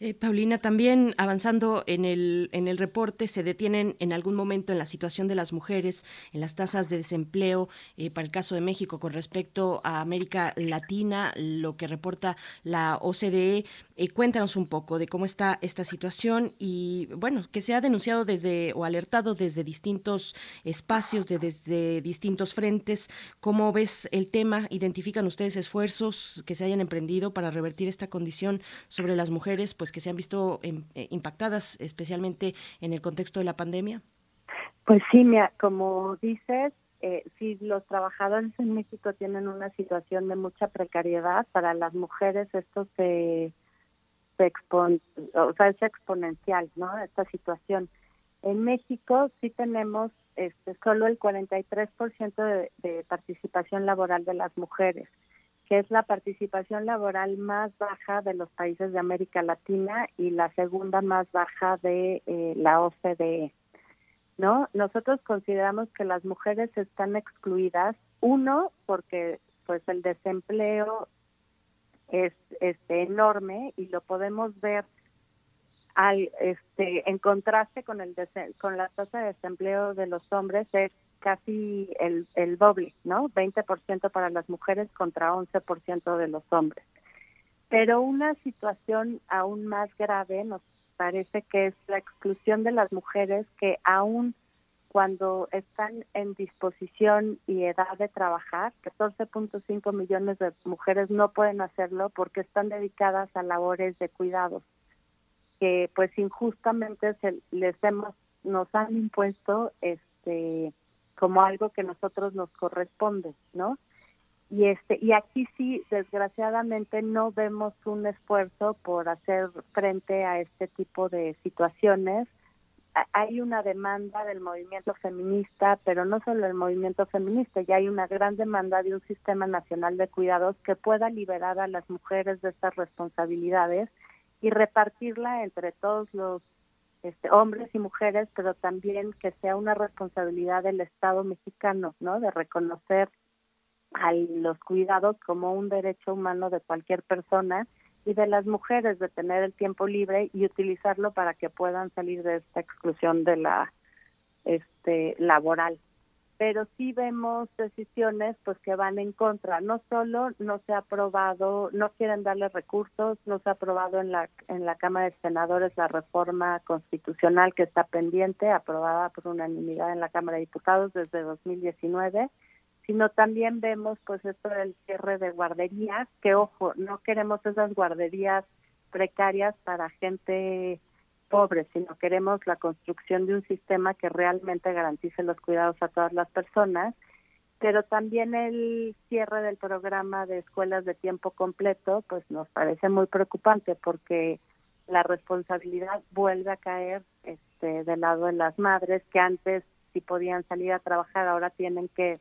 Eh, Paulina, también avanzando en el, en el reporte, se detienen en algún momento en la situación de las mujeres, en las tasas de desempleo, eh, para el caso de México con respecto a América Latina, lo que reporta la OCDE. Eh, cuéntanos un poco de cómo está esta situación y, bueno, que se ha denunciado desde o alertado desde distintos espacios, de, desde distintos frentes. ¿Cómo ves el tema? ¿Identifican ustedes esfuerzos que se hayan emprendido para revertir esta condición sobre las mujeres, pues que se han visto em, eh, impactadas especialmente en el contexto de la pandemia? Pues sí, mira, como dices, eh, si los trabajadores en México tienen una situación de mucha precariedad, para las mujeres esto se se o sea, es exponencial, ¿no? Esta situación. En México sí tenemos este, solo el 43% de, de participación laboral de las mujeres, que es la participación laboral más baja de los países de América Latina y la segunda más baja de eh, la OCDE. ¿No? Nosotros consideramos que las mujeres están excluidas, uno, porque pues el desempleo es este enorme y lo podemos ver al este en contraste con el con la tasa de desempleo de los hombres es casi el, el doble, ¿no? 20% para las mujeres contra 11% de los hombres. Pero una situación aún más grave nos parece que es la exclusión de las mujeres que aún cuando están en disposición y edad de trabajar, 14.5 millones de mujeres no pueden hacerlo porque están dedicadas a labores de cuidados que pues injustamente se, les hemos nos han impuesto este como algo que nosotros nos corresponde, ¿no? Y este y aquí sí desgraciadamente no vemos un esfuerzo por hacer frente a este tipo de situaciones hay una demanda del movimiento feminista, pero no solo el movimiento feminista, ya hay una gran demanda de un sistema nacional de cuidados que pueda liberar a las mujeres de estas responsabilidades y repartirla entre todos los este, hombres y mujeres, pero también que sea una responsabilidad del Estado mexicano, ¿no? De reconocer a los cuidados como un derecho humano de cualquier persona y de las mujeres de tener el tiempo libre y utilizarlo para que puedan salir de esta exclusión de la este laboral pero sí vemos decisiones pues que van en contra. No solo no se ha aprobado no quieren darle recursos no se ha aprobado en la en la Cámara de Senadores la reforma constitucional que está pendiente aprobada por unanimidad en la Cámara de Diputados desde 2019 sino también vemos pues esto del cierre de guarderías, que ojo, no queremos esas guarderías precarias para gente pobre, sino queremos la construcción de un sistema que realmente garantice los cuidados a todas las personas, pero también el cierre del programa de escuelas de tiempo completo, pues nos parece muy preocupante porque la responsabilidad vuelve a caer este del lado de las madres que antes si podían salir a trabajar ahora tienen que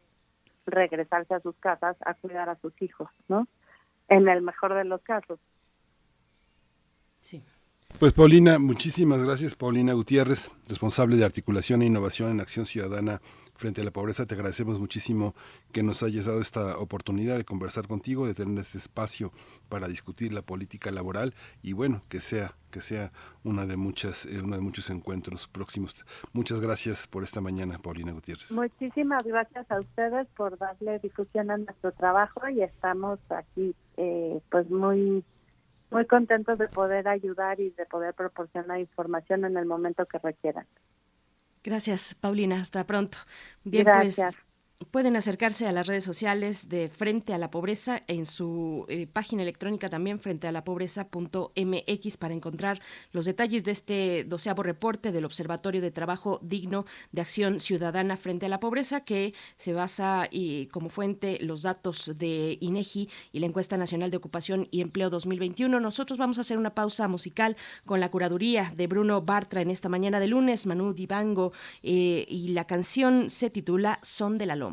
regresarse a sus casas a cuidar a sus hijos, ¿no? En el mejor de los casos. Sí. Pues Paulina, muchísimas gracias. Paulina Gutiérrez, responsable de articulación e innovación en Acción Ciudadana frente a la pobreza. Te agradecemos muchísimo que nos hayas dado esta oportunidad de conversar contigo, de tener este espacio para discutir la política laboral y bueno, que sea que sea una de muchas eh, de muchos encuentros próximos. Muchas gracias por esta mañana, Paulina Gutiérrez. Muchísimas gracias a ustedes por darle difusión a nuestro trabajo y estamos aquí eh, pues muy muy contentos de poder ayudar y de poder proporcionar información en el momento que requieran. Gracias, Paulina. Hasta pronto. Bien, pues, Gracias. pues pueden acercarse a las redes sociales de Frente a la Pobreza en su eh, página electrónica también frente a la pobreza.mx para encontrar los detalles de este doceavo reporte del Observatorio de Trabajo Digno de Acción Ciudadana frente a la Pobreza que se basa y como fuente los datos de INEGI y la encuesta nacional de ocupación y empleo 2021. Nosotros vamos a hacer una pausa musical con la curaduría de Bruno Bartra en esta mañana de lunes, Manu Dibango eh, y la canción se titula Son de la Loma.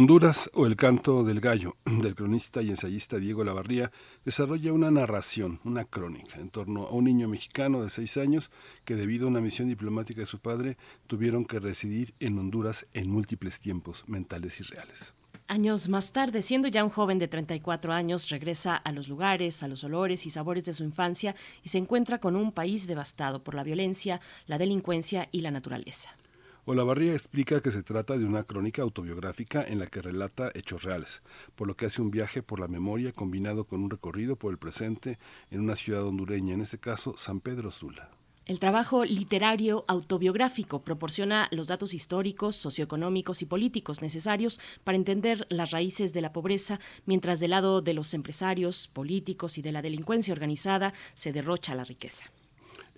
Honduras o el canto del gallo, del cronista y ensayista Diego Lavarría, desarrolla una narración, una crónica, en torno a un niño mexicano de seis años que debido a una misión diplomática de su padre tuvieron que residir en Honduras en múltiples tiempos mentales y reales. Años más tarde, siendo ya un joven de 34 años, regresa a los lugares, a los olores y sabores de su infancia y se encuentra con un país devastado por la violencia, la delincuencia y la naturaleza. Olavarría explica que se trata de una crónica autobiográfica en la que relata hechos reales, por lo que hace un viaje por la memoria combinado con un recorrido por el presente en una ciudad hondureña, en este caso San Pedro Sula. El trabajo literario autobiográfico proporciona los datos históricos, socioeconómicos y políticos necesarios para entender las raíces de la pobreza, mientras del lado de los empresarios, políticos y de la delincuencia organizada se derrocha la riqueza.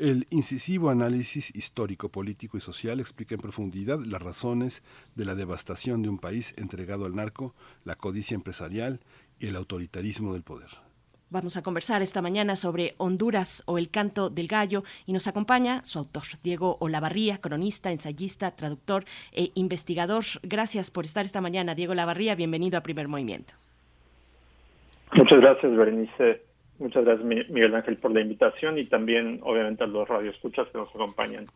El incisivo análisis histórico, político y social explica en profundidad las razones de la devastación de un país entregado al narco, la codicia empresarial y el autoritarismo del poder. Vamos a conversar esta mañana sobre Honduras o el canto del gallo y nos acompaña su autor, Diego Olavarría, cronista, ensayista, traductor e investigador. Gracias por estar esta mañana, Diego Olavarría. Bienvenido a Primer Movimiento. Muchas gracias, Berenice. Muchas gracias, Miguel Ángel, por la invitación y también, obviamente, a los radioescuchas que nos acompañan.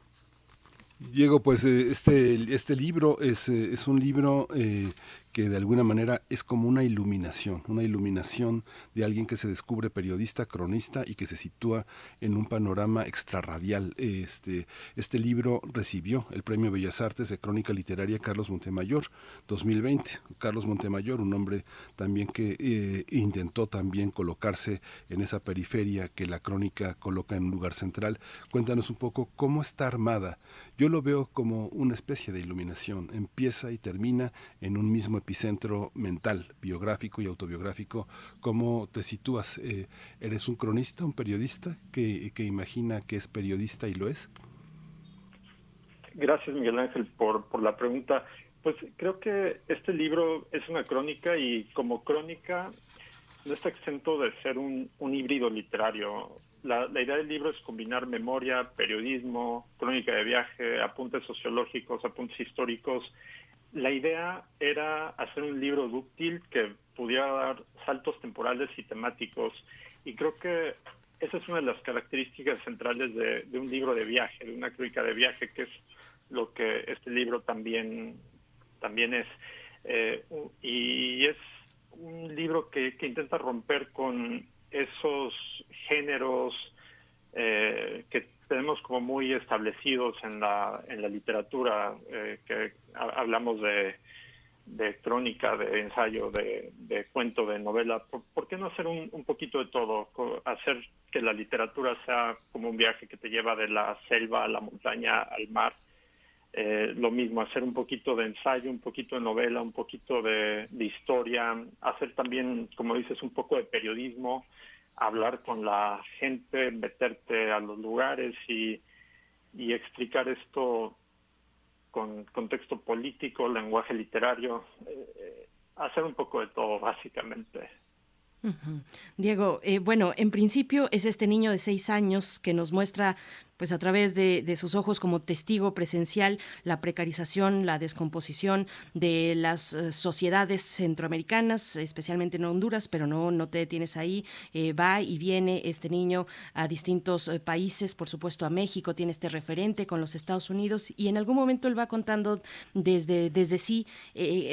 Diego, pues eh, este, este libro es, eh, es un libro eh, que de alguna manera es como una iluminación, una iluminación de alguien que se descubre periodista, cronista y que se sitúa en un panorama extrarradial. Este, este libro recibió el Premio Bellas Artes de Crónica Literaria Carlos Montemayor 2020. Carlos Montemayor, un hombre también que eh, intentó también colocarse en esa periferia que la crónica coloca en un lugar central. Cuéntanos un poco cómo está armada. Yo lo veo como una especie de iluminación. Empieza y termina en un mismo epicentro mental, biográfico y autobiográfico, ¿cómo te sitúas? Eh, ¿Eres un cronista, un periodista que, que imagina que es periodista y lo es? Gracias, Miguel Ángel, por, por la pregunta. Pues creo que este libro es una crónica y como crónica no está exento de ser un, un híbrido literario. La, la, idea del libro es combinar memoria, periodismo, crónica de viaje, apuntes sociológicos, apuntes históricos la idea era hacer un libro dúctil que pudiera dar saltos temporales y temáticos. Y creo que esa es una de las características centrales de, un libro de viaje, de una crónica de viaje, que es lo que este libro también, también es. Eh, y es un libro que, que, intenta romper con esos géneros eh, que tenemos como muy establecidos en la, en la literatura, eh, que hablamos de, de crónica, de ensayo, de, cuento, de novela. ¿Por, qué no hacer un, un, poquito de todo? Hacer que la literatura sea como un viaje que te lleva de la selva a la montaña, al mar. Eh, lo mismo, hacer un poquito de ensayo, un poquito de novela, un poquito de historia, hacer también, como dices, un poco de periodismo, hablar con la gente, meterte a los lugares y, y explicar esto con contexto político, lenguaje literario, eh, hacer un poco de todo básicamente. Diego, eh, bueno, en principio es este niño de seis años que nos muestra pues a través de, sus ojos como testigo presencial la precarización, la descomposición de las eh, sociedades centroamericanas, especialmente en Honduras, pero no, no te detienes ahí, eh, va y viene este niño a distintos eh, países, por supuesto a México, tiene este referente con los Estados Unidos y en algún momento él va contando desde, desde sí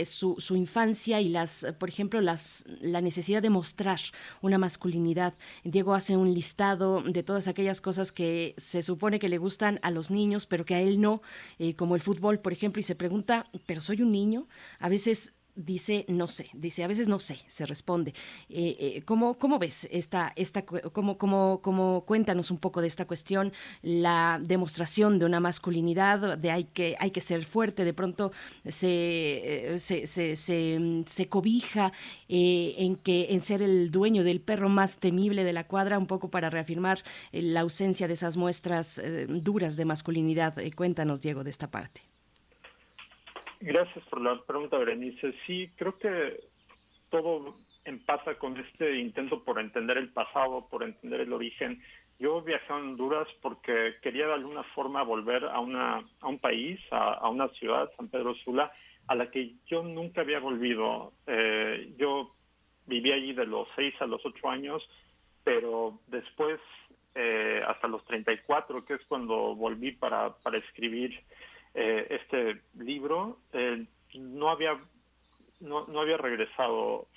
su, su, infancia y las, por ejemplo, las, la necesidad de mostrar una masculinidad. Diego hace un listado de todas aquellas cosas que se supone que le gustan a los niños, pero que a él no, eh, como el fútbol, por ejemplo, y se pregunta, ¿pero soy un niño? A veces dice no sé, dice a veces no sé, se responde. Eh, eh, ¿cómo, ¿cómo, ves esta, esta cómo, cómo, cómo, cuéntanos un poco de esta cuestión, la demostración de una masculinidad, de hay que, hay que ser fuerte, de pronto se, eh, se, se, se, cobija en que en ser el dueño del perro más temible de la cuadra, un poco para reafirmar la ausencia de esas muestras duras de masculinidad. cuéntanos, Diego, de esta parte. Gracias por la pregunta, Berenice. Sí, creo que todo empata con este intento por entender el pasado, por entender el origen, yo viajé a Honduras porque quería de alguna forma volver a, una, a un país, a, una ciudad, San Pedro Sula, a la que yo nunca había volvido. Eh, yo viví allí de los 6 a los 8 años, pero después, eh, hasta los 34, que es cuando volví para, para escribir eh, este libro, no, había, no, no había regresado.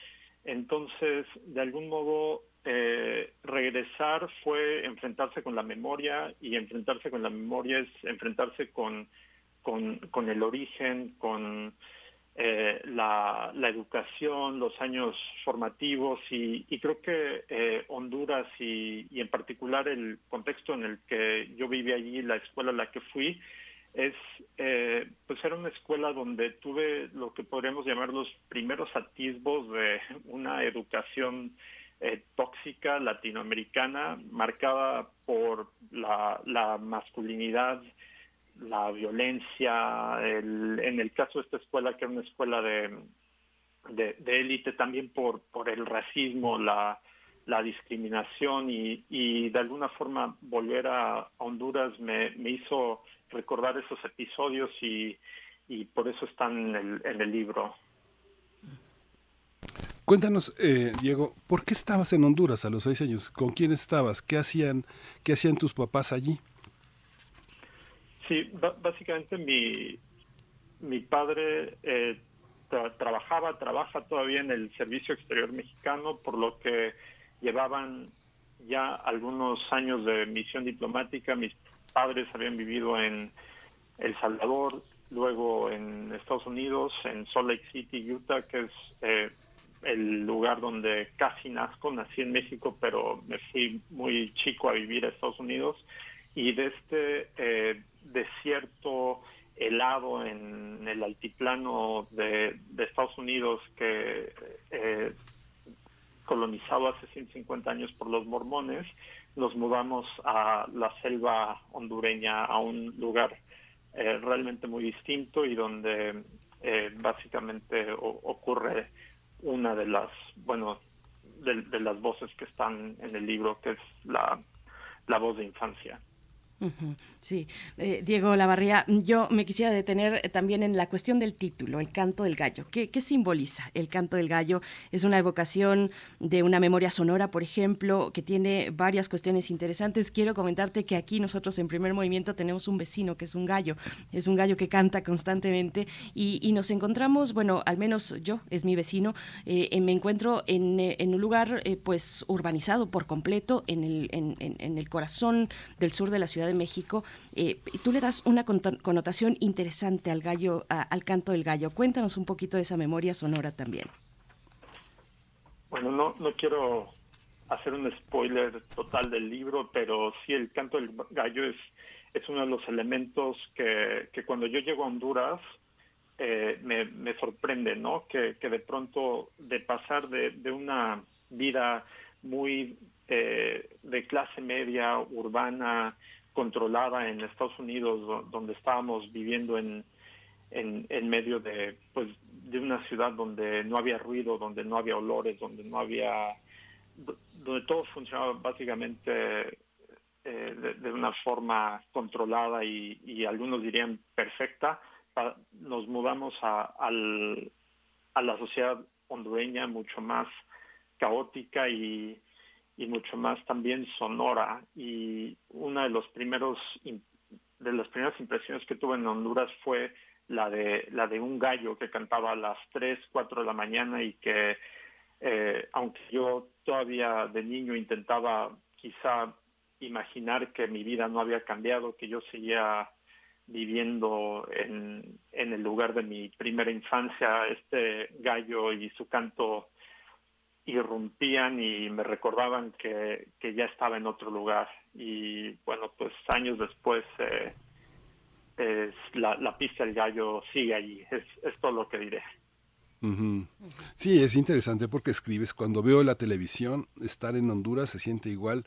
Entonces, de algún modo, eh, regresar fue enfrentarse con la memoria y enfrentarse con la memoria es enfrentarse con, con, el origen, con eh, la, educación, los años formativos y, creo que eh, Honduras y, en particular el contexto en el que yo viví allí, la escuela a la que fui, es pues era una escuela donde tuve lo que podríamos llamar los primeros atisbos de una educación eh, tóxica latinoamericana marcada por la, masculinidad, la violencia, en el caso de esta escuela que era una escuela de de élite también por, por el racismo, la, discriminación y, de alguna forma volver a, Honduras me, hizo recordar esos episodios y, por eso están en el, en el libro. Cuéntanos, eh, Diego, ¿por qué estabas en Honduras a los seis años? ¿Con quién estabas? ¿Qué hacían, qué hacían tus papás allí? Sí, básicamente mi, mi padre eh, trabajaba, trabaja todavía en el Servicio Exterior Mexicano, por lo que llevaban ya algunos años de misión diplomática. Mis padres habían vivido en El Salvador, luego en Estados Unidos, en Salt Lake City, Utah, que es eh, el lugar donde casi nazco, nací en México, pero me fui muy chico a vivir a Estados Unidos. Y de este eh, desierto helado en el altiplano de, Estados Unidos que eh, colonizado hace 150 años por los mormones, nos mudamos a la selva hondureña, a un lugar eh, realmente muy distinto y donde eh, básicamente ocurre una de las, bueno, de, las voces que están en el libro, que es la, la voz de infancia. Sí, eh, Diego Lavarría, yo me quisiera detener eh, también en la cuestión del título, el canto del gallo. ¿Qué, simboliza el canto del gallo? Es una evocación de una memoria sonora, por ejemplo, que tiene varias cuestiones interesantes. Quiero comentarte que aquí nosotros en primer movimiento tenemos un vecino que es un gallo, es un gallo que canta constantemente y, nos encontramos, bueno, al menos yo, es mi vecino, eh, me encuentro en, un lugar pues urbanizado por completo, en el, en el corazón del sur de la ciudad de México, eh, tú le das una connotación interesante al gallo, al canto del gallo. Cuéntanos un poquito de esa memoria sonora también. Bueno, no, no quiero hacer un spoiler total del libro, pero sí el canto del gallo es, es uno de los elementos que, que cuando yo llego a Honduras eh, me, me, sorprende, ¿no? Que, que de pronto de pasar de, de una vida muy eh, de clase media, urbana, controlada en Estados Unidos, donde estábamos viviendo en, en, medio de, pues, de una ciudad donde no había ruido, donde no había olores, donde no había, donde todo funcionaba básicamente eh, de, una forma controlada y, algunos dirían perfecta, nos mudamos a, al, a la sociedad hondureña mucho más caótica y y mucho más también sonora. Y una de los primeros de las primeras impresiones que tuve en Honduras fue la de la de un gallo que cantaba a las 3, 4 de la mañana y que eh, aunque yo todavía de niño intentaba quizá imaginar que mi vida no había cambiado, que yo seguía viviendo en, en el lugar de mi primera infancia, este gallo y su canto irrumpían y me recordaban que, ya estaba en otro lugar. Y bueno, pues años después eh, la, la, pista del gallo sigue allí, es, es todo lo que diré. Sí, es interesante porque escribes, cuando veo la televisión, estar en Honduras se siente igual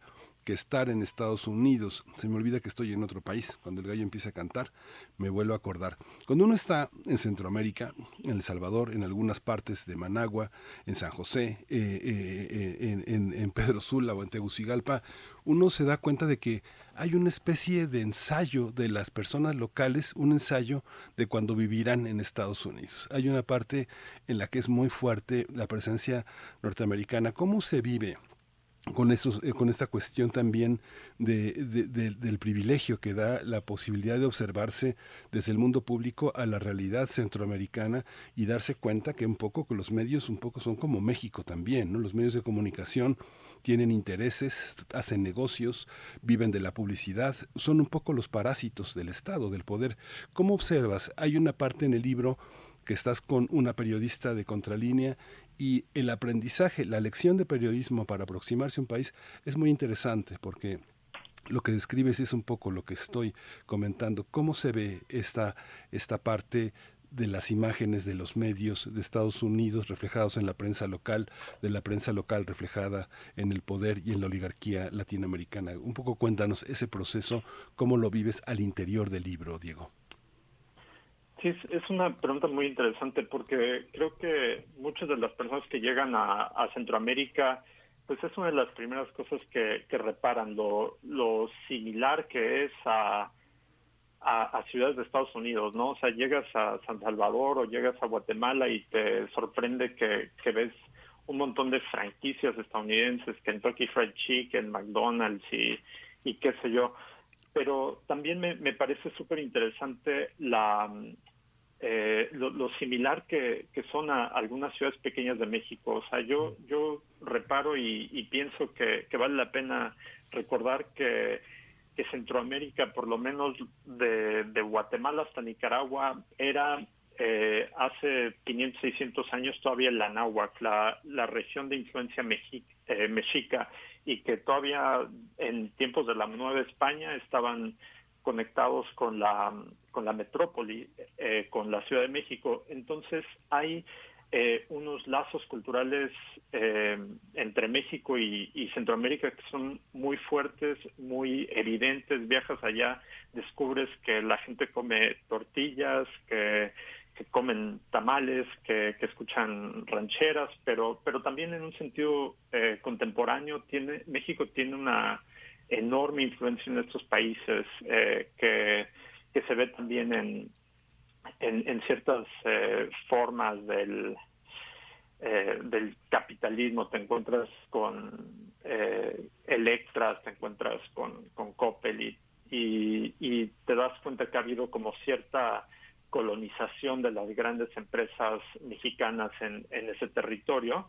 estar en Estados Unidos. Se me olvida que estoy en otro país. Cuando el gallo empieza a cantar, me vuelvo a acordar. Cuando uno está en Centroamérica, en El Salvador, en algunas partes de Managua, en San José, eh, eh, en, en Pedro Sula o en Tegucigalpa, uno se da cuenta de que hay una especie de ensayo de las personas locales, un ensayo de cuando vivirán en Estados Unidos. Hay una parte en la que es muy fuerte la presencia norteamericana. ¿Cómo se vive? Con, esos, eh, con esta cuestión también de, del privilegio que da la posibilidad de observarse desde el mundo público a la realidad centroamericana y darse cuenta que un poco que los medios un poco son como México también, ¿no? Los medios de comunicación tienen intereses, hacen negocios, viven de la publicidad, son un poco los parásitos del Estado, del poder. ¿Cómo observas? Hay una parte en el libro que estás con una periodista de contralínea y el aprendizaje, la lección de periodismo para aproximarse a un país es muy interesante porque lo que describes es un poco lo que estoy comentando. ¿Cómo se ve esta, esta parte de las imágenes de los medios de Estados Unidos reflejados en la prensa local, de la prensa local reflejada en el poder y en la oligarquía latinoamericana? Un poco cuéntanos ese proceso, cómo lo vives al interior del libro, Diego. Sí, es una pregunta muy interesante porque creo que muchas de las personas que llegan a, Centroamérica, pues es una de las primeras cosas que, reparan, lo, similar que es a, a, ciudades de Estados Unidos, ¿no? O sea, llegas a San Salvador o llegas a Guatemala y te sorprende que, que ves un montón de franquicias estadounidenses, Kentucky Fried Chicken, McDonald's y, y qué sé yo pero también me, me parece súper interesante la, eh, lo, similar que, son a algunas ciudades pequeñas de México. O sea, yo, yo reparo y, pienso que, vale la pena recordar que, que Centroamérica, por lo menos de, Guatemala hasta Nicaragua, era eh, hace 500, 600 años todavía la náhuatl, la, la región de influencia eh, mexica, y que todavía en tiempos de la Nueva España estaban conectados con la, con la metrópoli, eh, con la Ciudad de México. Entonces hay eh, unos lazos culturales eh, entre México y, Centroamérica que son muy fuertes, muy evidentes. Viajas allá, descubres que la gente come tortillas, que, comen tamales, que, que, escuchan rancheras, pero, pero también en un sentido contemporáneo tiene México tiene una enorme influencia en estos países eh, que, que, se ve también en, en, ciertas eh, formas del, eh, del capitalismo. Te encuentras con Electras, te encuentras con, con Coppel y, y, te das cuenta que ha habido como cierta colonización de las grandes empresas mexicanas en, en ese territorio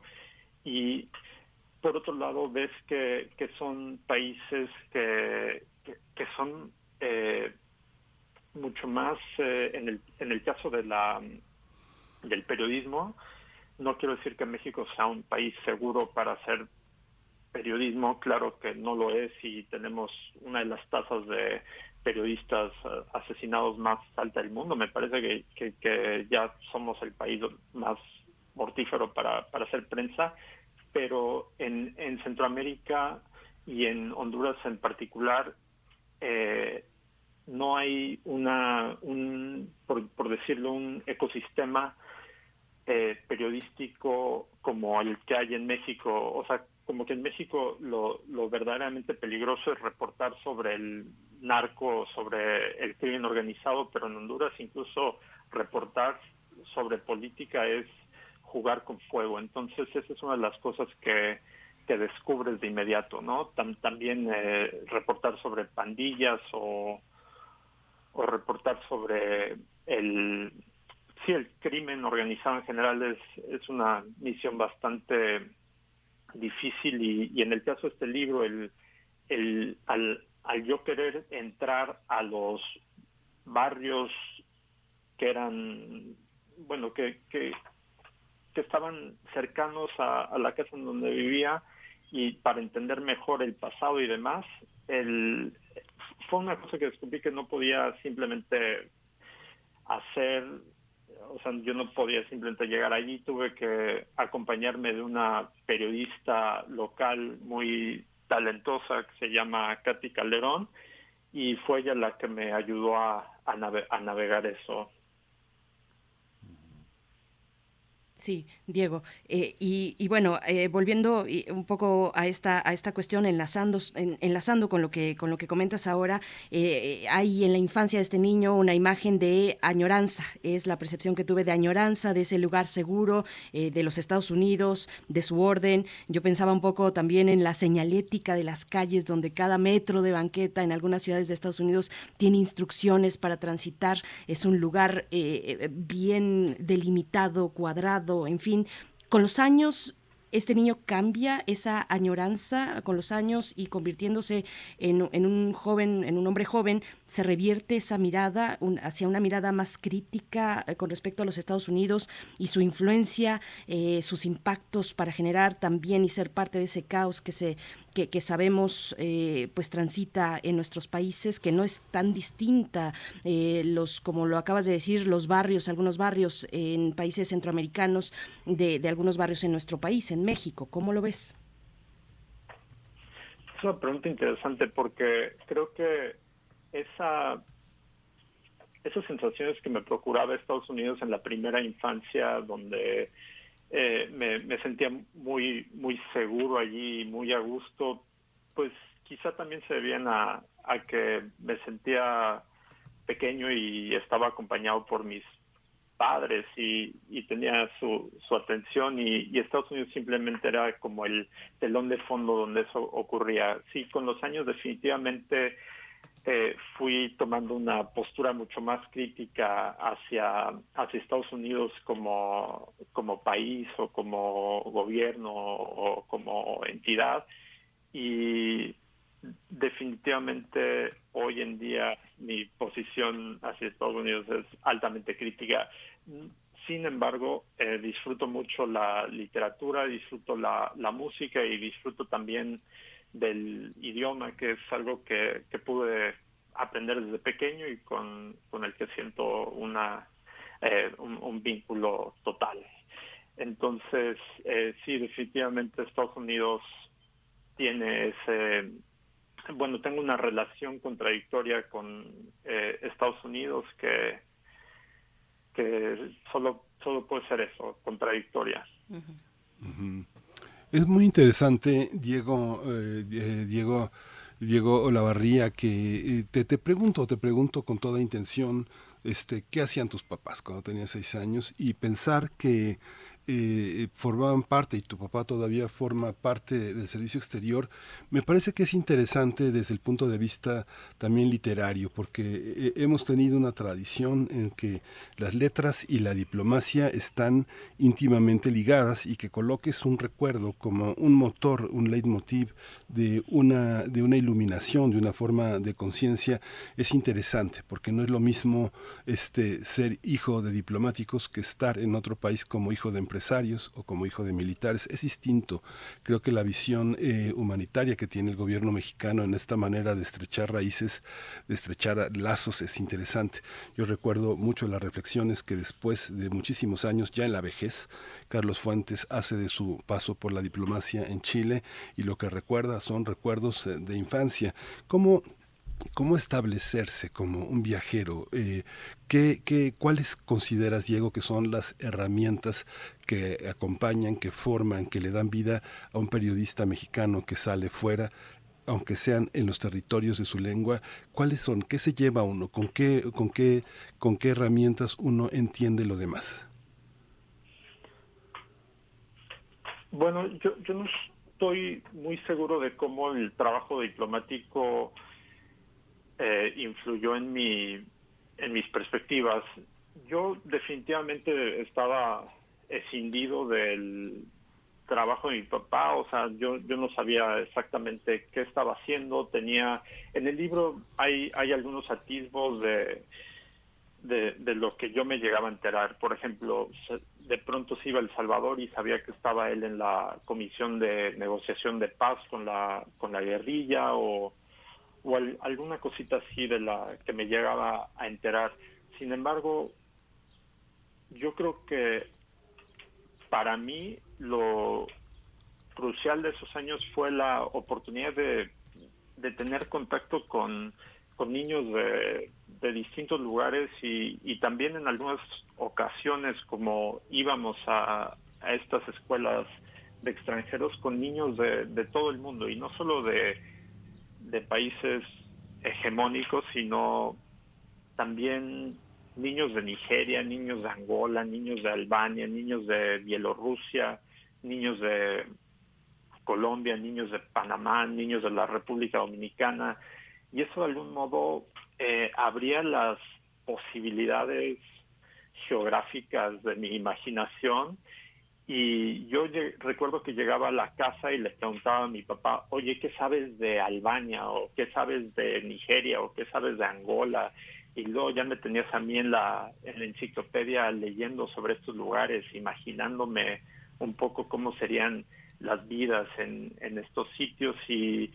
y por otro lado ves que, que son países que, que, son eh, mucho más eh, en, el, en el caso de la del periodismo. No quiero decir que México sea un país seguro para hacer periodismo claro que no lo es y tenemos una de las tasas de periodistas eh, asesinados más alta del mundo. Me parece que, que, ya somos el país más mortífero para, para hacer prensa pero en, en Centroamérica y en Honduras en particular eh, no hay una, un, por, decirlo, un ecosistema eh, periodístico como el que hay en México. O sea, como que en México lo, lo verdaderamente peligroso es reportar sobre el narco, sobre el crimen organizado, pero en Honduras incluso reportar sobre política es jugar con fuego. Entonces, esa es una de las cosas que, que descubres de inmediato, ¿no? también eh, reportar sobre pandillas o, o reportar sobre el sí el crimen organizado en general es, es una misión bastante difícil y, y en el caso de este libro el, el al, al yo querer entrar a los barrios que eran bueno que, que, que estaban cercanos a, la casa en donde vivía y para entender mejor el pasado y demás, el, fue una cosa que descubrí que no podía simplemente hacer, o sea, yo no podía simplemente llegar allí, tuve que acompañarme de una periodista local muy talentosa que se llama Katy Calderón y fue ella la que me ayudó a, a navegar eso. Sí, Diego. Eh, y, bueno, eh, volviendo un poco a esta a esta cuestión, enlazando enlazando con lo que con lo que comentas ahora, eh, hay en la infancia de este niño una imagen de añoranza. Es la percepción que tuve de añoranza de ese lugar seguro de los Estados Unidos, de su orden. Yo pensaba un poco también en la señalética de las calles, donde cada metro de banqueta en algunas ciudades de Estados Unidos tiene instrucciones para transitar. Es un lugar bien delimitado, cuadrado en fin, con los años este niño cambia esa añoranza con los años y convirtiéndose en, un joven, en un hombre joven, se revierte esa mirada hacia una mirada más crítica eh, con respecto a los Estados Unidos y su influencia, eh, sus impactos para generar también y ser parte de ese caos que se que, sabemos eh, pues transita en nuestros países, que no es tan distinta, los como lo acabas de decir, los barrios, algunos barrios en países centroamericanos, de, de algunos barrios en nuestro país, en México. ¿Cómo lo ves? Es una pregunta interesante porque creo que esa esas sensaciones que me procuraba Estados Unidos en la primera infancia, donde eh, me, sentía muy muy seguro allí, muy a gusto, pues quizá también se debían a, que me sentía pequeño y estaba acompañado por mis padres y, y tenía su, su atención y, Estados Unidos simplemente era como el telón de fondo donde eso ocurría. Sí, con los años definitivamente eh, fui tomando una postura mucho más crítica hacia, hacia Estados Unidos como, como país o como gobierno o como entidad y definitivamente hoy en día mi posición hacia Estados Unidos es altamente crítica. Sin embargo, eh, disfruto mucho la literatura, disfruto la, la música y disfruto también del idioma, que es algo que, que pude aprender desde pequeño y con, con el que siento una, eh, un, vínculo total. Entonces, eh, sí, definitivamente Estados Unidos tiene ese, bueno, tengo una relación contradictoria con eh, Estados Unidos que, que solo, solo puede ser eso, contradictoria. Es muy interesante, Diego, eh, eh, Diego, Olavarría, que eh, te, te pregunto, te pregunto con toda intención, este, ¿qué hacían tus papás cuando tenías seis años? Y pensar que eh, formaban parte y tu papá todavía forma parte del servicio exterior, me parece que es interesante desde el punto de vista también literario, porque eh, hemos tenido una tradición en que las letras y la diplomacia están íntimamente ligadas y que coloques un recuerdo como un motor, un leitmotiv de una, de una iluminación, de una forma de conciencia, es interesante, porque no es lo mismo este, ser hijo de diplomáticos que estar en otro país como hijo de empresarios o como hijo de militares. Es distinto. Creo que la visión eh, humanitaria que tiene el gobierno mexicano en esta manera de estrechar raíces, de estrechar lazos, es interesante. Yo recuerdo mucho las reflexiones que después de muchísimos años, ya en la vejez, Carlos Fuentes hace de su paso por la diplomacia en Chile y lo que recuerda son recuerdos eh, de infancia. ¿Cómo ¿Cómo establecerse como un viajero? Eh, ¿qué, qué, cuáles consideras, Diego, que son las herramientas que acompañan, que forman, que le dan vida a un periodista mexicano que sale fuera, aunque sean en los territorios de su lengua? ¿Cuáles son? ¿Qué se lleva uno? ¿Con qué, con qué, con qué herramientas uno entiende lo demás? Bueno, yo, yo no estoy muy seguro de cómo el trabajo diplomático eh, influyó en mi en mis perspectivas. Yo definitivamente estaba escindido del trabajo de mi papá, o sea, yo yo no sabía exactamente qué estaba haciendo, tenía en el libro hay hay algunos atisbos de de, de lo que yo me llegaba a enterar. Por ejemplo, de pronto se iba El Salvador y sabía que estaba él en la comisión de negociación de paz con la, con la guerrilla o, o alguna cosita así de la que me llegaba a enterar. Sin embargo, yo creo que para mí lo, crucial de esos años fue la oportunidad de, de tener contacto con, con niños de, de distintos lugares y, y, también en algunas ocasiones como íbamos a, a estas escuelas de extranjeros con niños de, de, todo el mundo y no solo de, de países hegemónicos, sino también niños de Nigeria, niños de Angola, niños de Albania, niños de Bielorrusia, niños de Colombia, niños de Panamá, niños de la República Dominicana, y eso de algún modo eh, abría las posibilidades geográficas de mi imaginación y yo recuerdo que llegaba a la casa y le preguntaba a mi papá, oye, ¿qué sabes de Albania? o ¿qué sabes de Nigeria? o ¿qué sabes de Angola? Y luego ya me tenías a mí en la, en la enciclopedia leyendo sobre estos lugares, imaginándome un poco cómo serían las vidas en, en estos sitios y,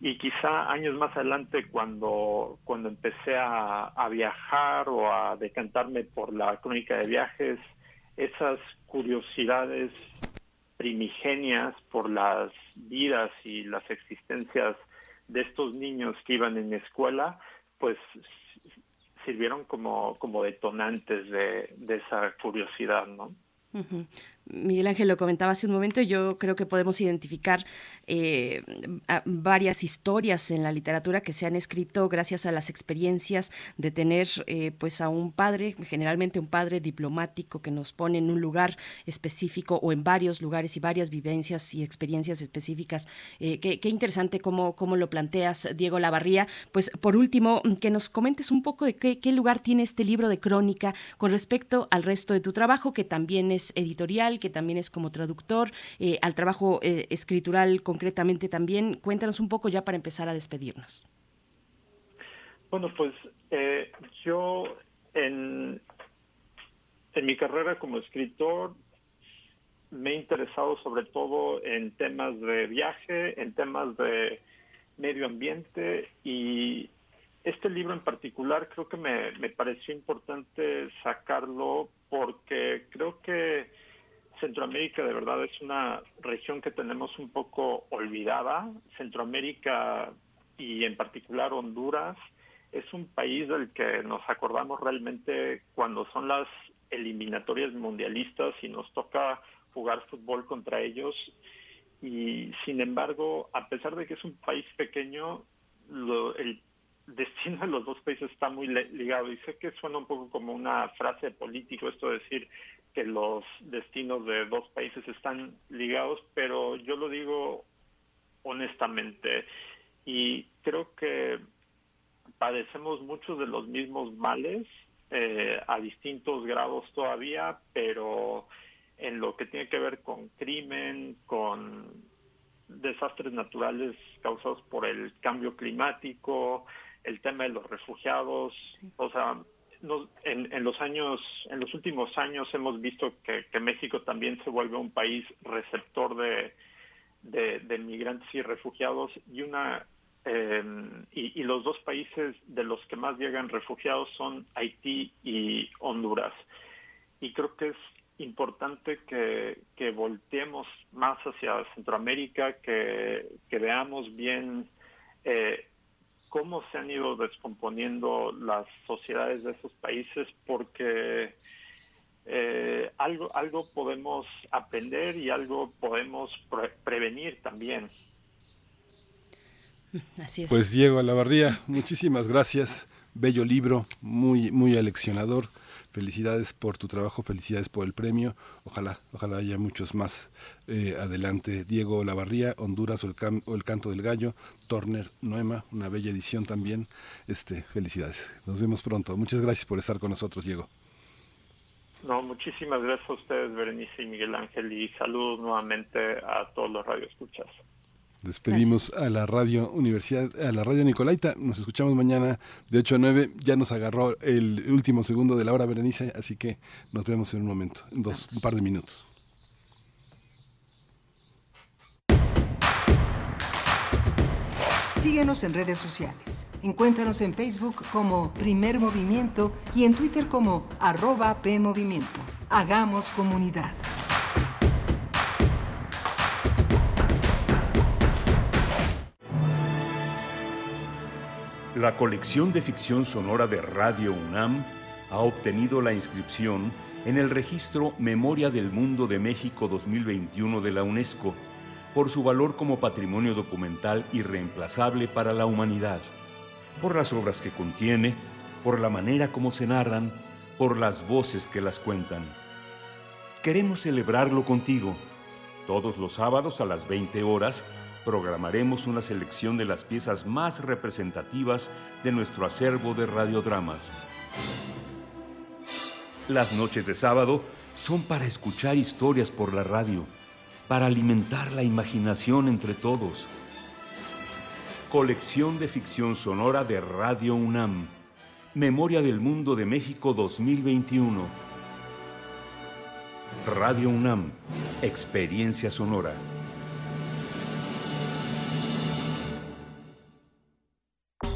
y quizá años más adelante cuando, cuando empecé a, a viajar o a decantarme por la crónica de viajes, esas curiosidades primigenias por las vidas y las existencias de estos niños que iban en escuela, pues sirvieron como, como detonantes de, de esa curiosidad, ¿no? Miguel Ángel lo comentaba hace un momento, yo creo que podemos identificar eh, varias historias en la literatura que se han escrito gracias a las experiencias de tener eh, pues a un padre, generalmente un padre diplomático que nos pone en un lugar específico o en varios lugares y varias vivencias y experiencias específicas. Eh, qué, interesante cómo, cómo lo planteas, Diego Lavarría. Pues por último, que nos comentes un poco de qué, qué lugar tiene este libro de crónica con respecto al resto de tu trabajo, que también es editorial, que también es como traductor, eh, al trabajo eh, escritural concretamente también. Cuéntanos un poco ya para empezar a despedirnos. Bueno, pues eh, yo en, en mi carrera como escritor me he interesado sobre todo en temas de viaje, en temas de medio ambiente y este libro en particular creo que me, me pareció importante sacarlo porque creo que Centroamérica de verdad es una región que tenemos un poco olvidada. Centroamérica y en particular Honduras es un país del que nos acordamos realmente cuando son las eliminatorias mundialistas y nos toca jugar fútbol contra ellos. Y sin embargo, a pesar de que es un país pequeño, lo, el destino de los dos países está muy ligado. Y sé que suena un poco como una frase político esto de decir que los destinos de dos países están ligados, pero yo lo digo honestamente y creo que padecemos muchos de los mismos males eh, a distintos grados todavía, pero en lo que tiene que ver con crimen, con desastres naturales causados por el cambio climático, el tema de los refugiados, o sea, en, en, los años, en los últimos años hemos visto que, México también se vuelve un país receptor de, de, migrantes y refugiados y una eh, y, y, los dos países de los que más llegan refugiados son Haití y Honduras. Y creo que es importante que, que volteemos más hacia Centroamérica, que, que veamos bien eh, cómo se han ido descomponiendo las sociedades de esos países porque eh, algo, algo podemos aprender y algo podemos pre prevenir también. Así es. Pues Diego Alavarría, muchísimas gracias. Bello libro, muy, muy aleccionador. Felicidades por tu trabajo, felicidades por el premio. Ojalá, ojalá haya muchos más eh, adelante. Diego Lavarría, Honduras o el, Canto del Gallo, Turner, Noema, una bella edición también. Este, felicidades. Nos vemos pronto. Muchas gracias por estar con nosotros, Diego. No, muchísimas gracias a ustedes, Berenice y Miguel Ángel, y saludos nuevamente a todos los radioescuchas. Despedimos a la radio Universidad, a la radio Nicolaita. Nos escuchamos mañana de 8 a 9. Ya nos agarró el último segundo de la hora, Berenice, así que nos vemos en un momento, en dos, un par de minutos. Síguenos en redes sociales. Encuéntranos en Facebook como Primer Movimiento y en Twitter como arroba PMovimiento. Hagamos comunidad. La colección de ficción sonora de Radio UNAM ha obtenido la inscripción en el registro Memoria del Mundo de México 2021 de la UNESCO por su valor como patrimonio documental irreemplazable para la humanidad, por las obras que contiene, por la manera como se narran, por las voces que las cuentan. Queremos celebrarlo contigo. Todos los sábados a las 20 horas programaremos una selección de las piezas más representativas de nuestro acervo de radiodramas. Las noches de sábado son para escuchar historias por la radio, para alimentar la imaginación entre todos. Colección de ficción sonora de Radio UNAM. Memoria del Mundo de México 2021. Radio UNAM. Experiencia sonora.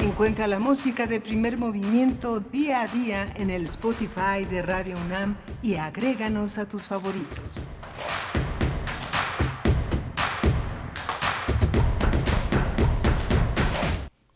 Encuentra la música de primer movimiento día a día en el Spotify de Radio UNAM y agréganos a tus favoritos.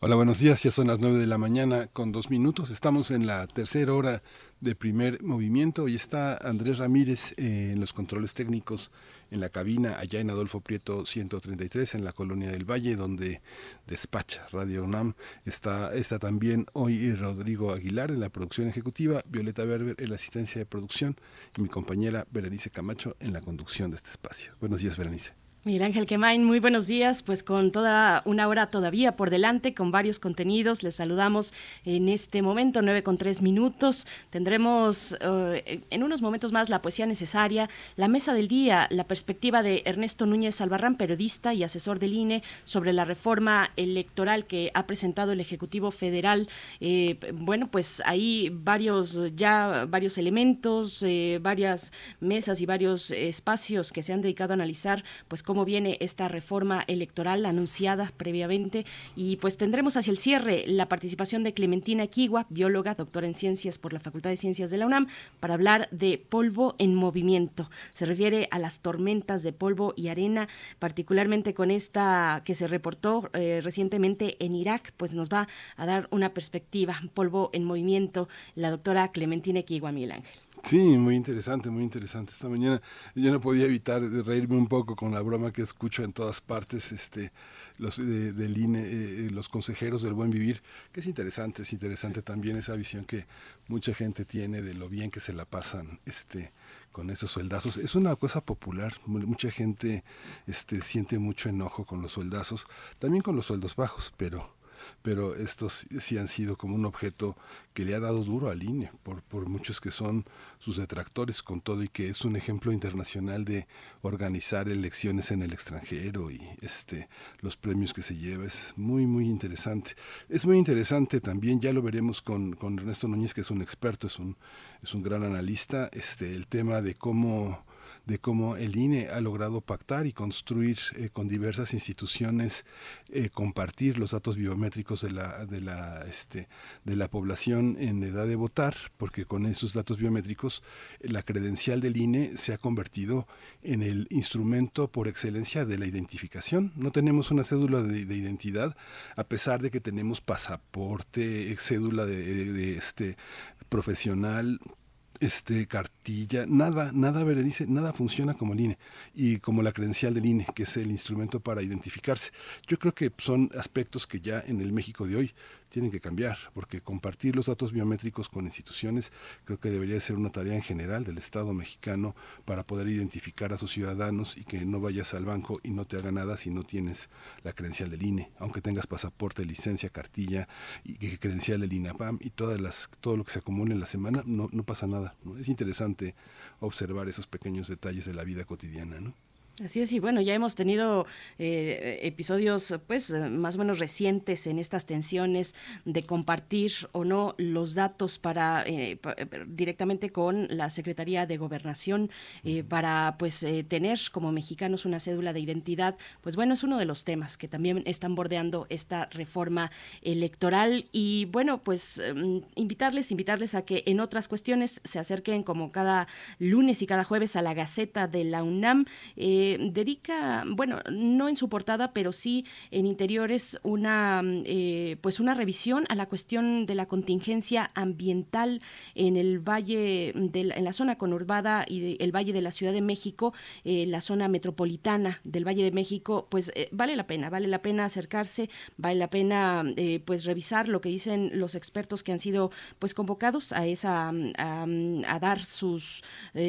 Hola, buenos días. Ya son las 9 de la mañana con dos minutos. Estamos en la tercera hora de primer movimiento y está Andrés Ramírez eh, en los controles técnicos en la cabina allá en Adolfo Prieto 133 en la colonia del Valle donde despacha Radio UNAM. Está, está también hoy Rodrigo Aguilar en la producción ejecutiva, Violeta Berber en la asistencia de producción y mi compañera Berenice Camacho en la conducción de este espacio. Buenos días, Berenice. Miguel Ángel Quemain, muy buenos días, pues con toda una hora todavía por delante, con varios contenidos. Les saludamos en este momento, nueve con tres minutos. Tendremos eh, en unos momentos más la poesía necesaria, la mesa del día, la perspectiva de Ernesto Núñez Albarrán, periodista y asesor del INE, sobre la reforma electoral que ha presentado el Ejecutivo Federal. Eh, bueno, pues hay varios, ya varios elementos, eh, varias mesas y varios espacios que se han dedicado a analizar, pues cómo viene esta reforma electoral anunciada previamente y pues tendremos hacia el cierre la participación de Clementina Kiwa, bióloga, doctora en ciencias por la Facultad de Ciencias de la UNAM, para hablar de polvo en movimiento. Se refiere a las tormentas de polvo y arena, particularmente con esta que se reportó eh, recientemente en Irak, pues nos va a dar una perspectiva, polvo en movimiento, la doctora Clementina Kiwa, Miguel Ángel. Sí, muy interesante, muy interesante. Esta mañana yo no podía evitar de reírme un poco con la broma que escucho en todas partes, este, los del INE, eh, los consejeros del buen vivir, que es interesante, es interesante también esa visión que mucha gente tiene de lo bien que se la pasan, este, con esos sueldazos. Es una cosa popular, mucha gente este, siente mucho enojo con los sueldazos, también con los sueldos bajos, pero pero estos sí han sido como un objeto que le ha dado duro al INE por, por muchos que son sus detractores con todo y que es un ejemplo internacional de organizar elecciones en el extranjero y este los premios que se lleva. Es muy muy interesante. Es muy interesante también ya lo veremos con, con Ernesto Núñez que es un experto es un es un gran analista este el tema de cómo de cómo el INE ha logrado pactar y construir eh, con diversas instituciones, eh, compartir los datos biométricos de la, de, la, este, de la población en edad de votar, porque con esos datos biométricos la credencial del INE se ha convertido en el instrumento por excelencia de la identificación. No tenemos una cédula de, identidad, a pesar de que tenemos pasaporte, cédula de, este profesional, este cartilla, nada, nada Berenice, nada funciona como el INE y como la credencial del INE, que es el instrumento para identificarse. Yo creo que son aspectos que ya en el México de hoy tienen que cambiar, porque compartir los datos biométricos con instituciones creo que debería ser una tarea en general del Estado mexicano para poder identificar a sus ciudadanos y que no vayas al banco y no te haga nada si no tienes la credencial del INE, aunque tengas pasaporte, licencia, cartilla y credencial del INAPAM y todas las, todo lo que se acumule en la semana, no, no pasa nada. Es interesante observar esos pequeños detalles de la vida cotidiana. ¿no? Así es, y bueno, ya hemos tenido eh, episodios pues más o menos recientes en estas tensiones de compartir o no los datos para eh, eh, directamente con la Secretaría de Gobernación para pues tener como mexicanos una cédula de identidad, pues bueno, es uno de los temas que también están bordeando esta reforma electoral. Y bueno, pues mm, invitarles, invitarles a que en otras cuestiones se acerquen como cada lunes y cada jueves a la Gaceta de la UNAM. Eh, dedica, bueno, no en su portada, pero sí en interiores una, eh, pues una revisión a la cuestión de la contingencia ambiental en el valle, de en la zona conurbada y el valle de la Ciudad de México, eh, la zona metropolitana del Valle de México, pues vale la pena, vale la pena acercarse, vale la pena pues revisar lo que dicen los expertos que han sido pues convocados a esa a dar sus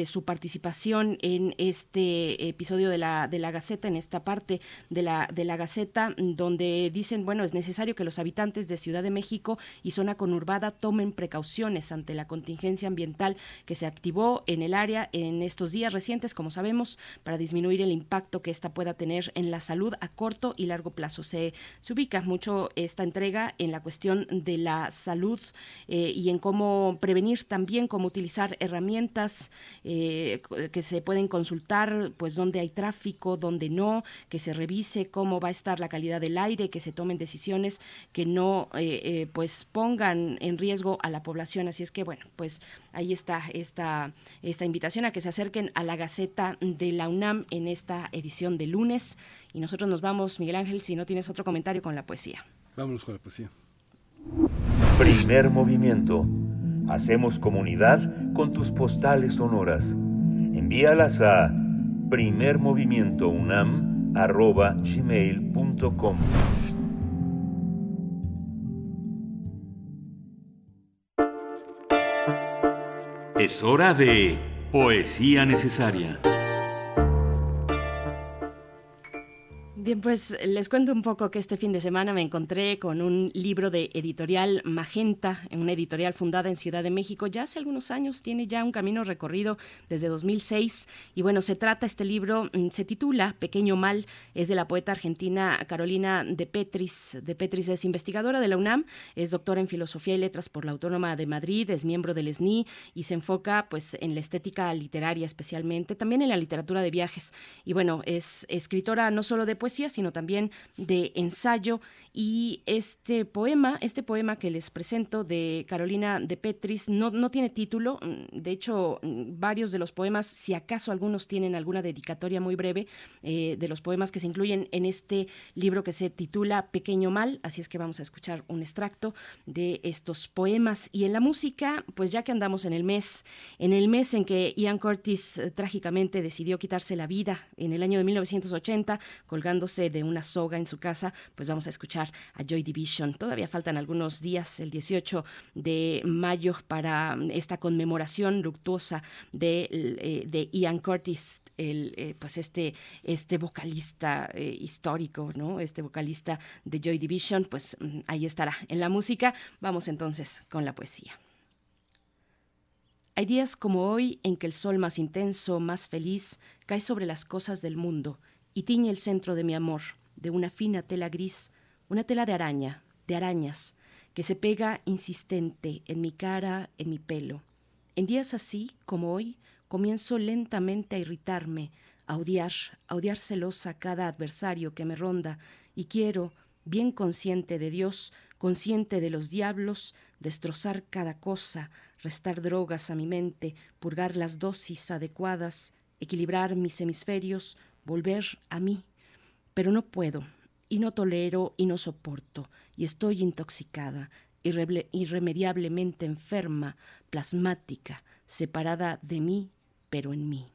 su participación en este episodio de la, de la Gaceta, en esta parte de la, de la Gaceta, donde dicen, bueno, es necesario que los habitantes de Ciudad de México y zona conurbada tomen precauciones ante la contingencia ambiental que se activó en el área en estos días recientes, como sabemos, para disminuir el impacto que ésta pueda tener en la salud a corto y largo plazo. Se, se ubica mucho esta entrega en la cuestión de la salud eh, y en cómo prevenir también, cómo utilizar herramientas eh, que se pueden consultar, pues donde hay tráfico, donde no, que se revise cómo va a estar la calidad del aire, que se tomen decisiones que no eh, eh, pues pongan en riesgo a la población. Así es que bueno, pues ahí está esta, esta invitación a que se acerquen a la Gaceta de la UNAM en esta edición de lunes. Y nosotros nos vamos, Miguel Ángel, si no tienes otro comentario con la poesía. Vámonos con la poesía. Primer movimiento. Hacemos comunidad con tus postales sonoras. Envíalas a primermovimientounam.gmail.com Es hora de Poesía Necesaria. Bien, pues les cuento un poco que este fin de semana me encontré con un libro de editorial Magenta, una editorial fundada en Ciudad de México. Ya hace algunos años, tiene ya un camino recorrido desde 2006 y bueno, se trata este libro, mm, se titula Pequeño Mal, es de la poeta argentina Carolina de Petris. De Petris es investigadora de la UNAM, es doctora en Filosofía y Letras por la Autónoma de Madrid, es miembro del SNI y se enfoca pues en la estética literaria especialmente, también en la literatura de viajes. Y bueno, es escritora no solo de poesía, sino también de ensayo. Y este poema, este poema que les presento de Carolina de Petris, no, no tiene título. Mm, de hecho, mm, varios de los poemas, si acaso algunos tienen alguna dedicatoria muy breve, eh, de los poemas que se incluyen en este libro que se titula Pequeño Mal. Así es que vamos a escuchar un extracto de estos poemas. Y en la música, pues ya que andamos en el mes, en el mes en que Ian Curtis eh, trágicamente decidió quitarse la vida en el año de 1980, colgando de una soga en su casa, pues vamos a escuchar a Joy Division. Todavía faltan algunos días, el 18 de mayo, para esta conmemoración luctuosa de, eh, de Ian Curtis, el, eh, pues este, este vocalista eh, histórico, ¿no? Este vocalista de Joy Division, pues mm, ahí estará en la música. Vamos entonces con la poesía. Hay días como hoy en que el sol más intenso, más feliz, cae sobre las cosas del mundo y tiñe el centro de mi amor, de una fina tela gris, una tela de araña, de arañas, que se pega insistente en mi cara, en mi pelo. En días así, como hoy, comienzo lentamente a irritarme, a odiar, a odiar celosa cada adversario que me ronda, y quiero, bien consciente de Dios, consciente de los diablos, destrozar cada cosa, restar drogas a mi mente, purgar las dosis adecuadas, equilibrar mis hemisferios, volver a mí. Pero no puedo, y no tolero y no soporto, y estoy intoxicada, irremediablemente enferma, plasmática, separada de mí, pero en mí.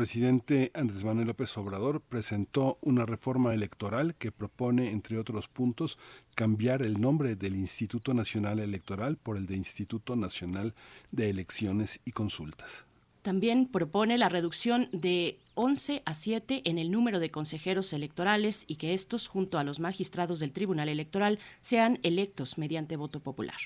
Presidente Andrés Manuel López Obrador presentó una reforma electoral que propone, entre otros puntos, cambiar el nombre del Instituto Nacional Electoral por el de Instituto Nacional de Elecciones y Consultas. también propone la reducción de 11 a 7 en el número de consejeros electorales y que estos, junto a los magistrados del Tribunal Electoral, sean electos mediante voto popular.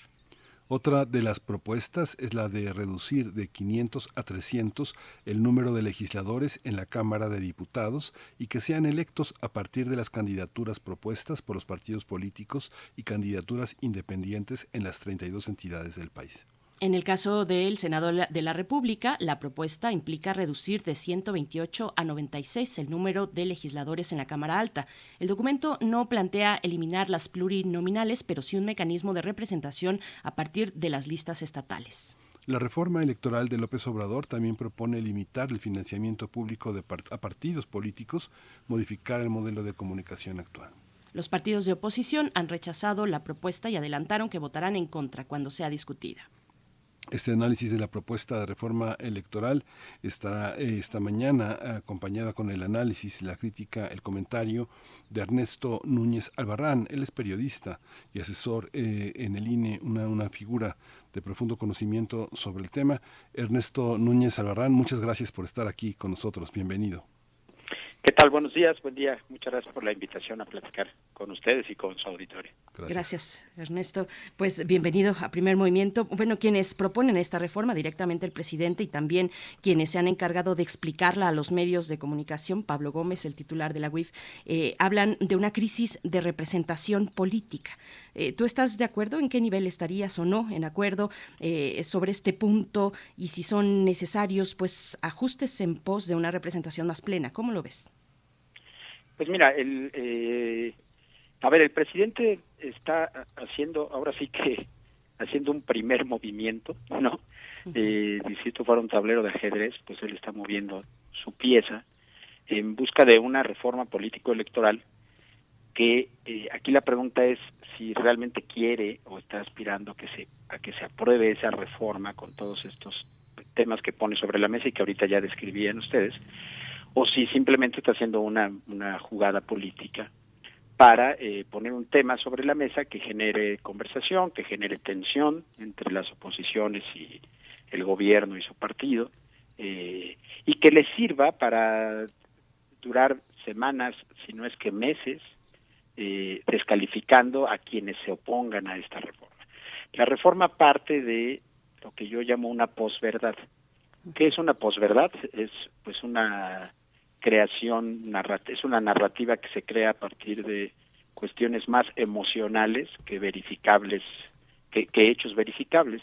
Otra de las propuestas es la de reducir de 500 a 300 el número de legisladores en la Cámara de Diputados y que sean electos a partir de las candidaturas propuestas por los partidos políticos y candidaturas independientes en las 32 entidades del país. En el caso del Senado de la República, la propuesta implica reducir de 128 a 96 el número de legisladores en la Cámara Alta. El documento no plantea eliminar las plurinominales, pero sí un mecanismo de representación a partir de las listas estatales. La reforma electoral de López Obrador también propone limitar el financiamiento público de a partidos políticos, modificar el modelo de comunicación actual. Los partidos de oposición han rechazado la propuesta y adelantaron que votarán en contra cuando sea discutida. Este análisis de la propuesta de reforma electoral estará eh, esta mañana acompañada con el análisis, la crítica, el comentario de Ernesto Núñez Albarrán. Él es periodista y asesor eh, en el INE, una, una figura de profundo conocimiento sobre el tema. Ernesto Núñez Albarrán, muchas gracias por estar aquí con nosotros. Bienvenido. ¿Qué tal? Buenos días, buen día. Muchas gracias por la invitación a platicar con ustedes y con su auditorio. Gracias. Ernesto. Pues bienvenido a Primer Movimiento. Bueno, quienes proponen esta reforma directamente el presidente y también quienes se han encargado de explicarla a los medios de comunicación, Pablo Gómez, el titular de la UIF, eh, hablan de una crisis de representación política. Eh, ¿Tú estás de acuerdo? ¿En qué nivel estarías o no en acuerdo eh, sobre este punto y si son necesarios pues ajustes en pos de una representación más plena? ¿Cómo lo ves? Pues mira, el, eh, a ver, el presidente está haciendo, ahora sí que haciendo un primer movimiento, ¿no? Eh, si esto fuera un tablero de ajedrez, pues él está moviendo su pieza en busca de una reforma político-electoral que eh, aquí la pregunta es si realmente quiere o está aspirando que se a que se apruebe esa reforma con todos estos temas que pone sobre la mesa y que ahorita ya describían ustedes o si simplemente está haciendo una, una jugada política para eh, poner un tema sobre la mesa que genere conversación, que genere tensión entre las oposiciones y el gobierno y su partido, eh, y que le sirva para durar semanas, si no es que meses, eh, descalificando a quienes se opongan a esta reforma. La reforma parte de lo que yo llamo una posverdad. ¿Qué es una posverdad? Es pues una creación es una narrativa que se crea a partir de cuestiones más emocionales que verificables que, hechos verificables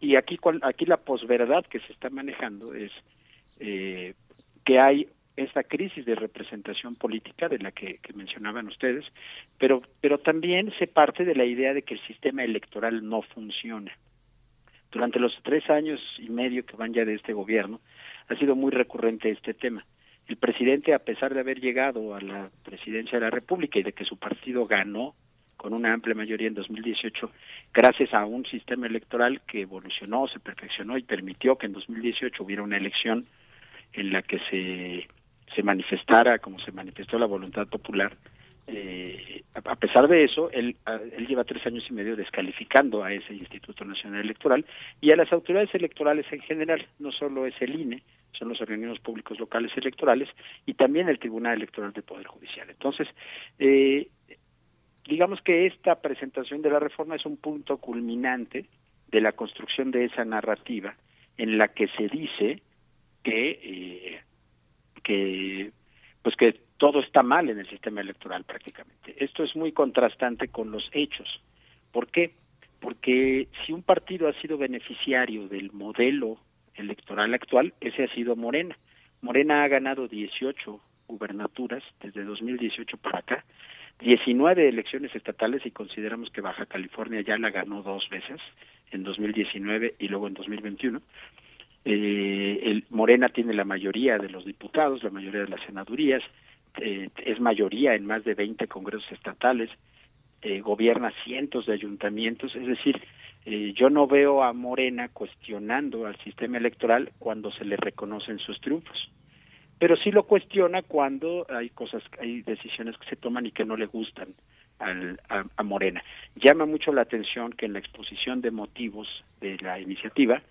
y aquí aquí la posverdad que se está manejando es eh, que hay esta crisis de representación política de la que, que, mencionaban ustedes, pero, pero también se parte de la idea de que el sistema electoral no funciona. Durante los tres años y medio que van ya de este gobierno, ha sido muy recurrente este tema el presidente, a pesar de haber llegado a la presidencia de la República y de que su partido ganó con una amplia mayoría en 2018, gracias a un sistema electoral que evolucionó, se perfeccionó y permitió que en 2018 hubiera una elección en la que se, se manifestara como se manifestó la voluntad popular, eh, a pesar de eso, él, él lleva tres años y medio descalificando a ese Instituto Nacional Electoral y a las autoridades electorales en general, no solo es el INE, son los organismos públicos locales electorales y también el Tribunal Electoral del Poder Judicial. Entonces, eh, digamos que esta presentación de la reforma es un punto culminante de la construcción de esa narrativa en la que se dice que eh, que pues que todo está mal en el sistema electoral prácticamente. Esto es muy contrastante con los hechos. ¿Por qué? Porque si un partido ha sido beneficiario del modelo electoral actual, ese ha sido Morena. Morena ha ganado 18 gubernaturas desde 2018 para acá, 19 elecciones estatales y consideramos que Baja California ya la ganó dos veces, en 2019 y luego en 2021. Eh, el Morena tiene la mayoría de los diputados, la mayoría de las senadurías, eh, es mayoría en más de 20 congresos estatales, eh, gobierna cientos de ayuntamientos, es decir, eh, yo no veo a Morena cuestionando al sistema electoral cuando se le reconocen sus triunfos, pero sí lo cuestiona cuando hay cosas, hay decisiones que se toman y que no le gustan al, a Morena. Llama mucho la atención que en la exposición de motivos de la iniciativa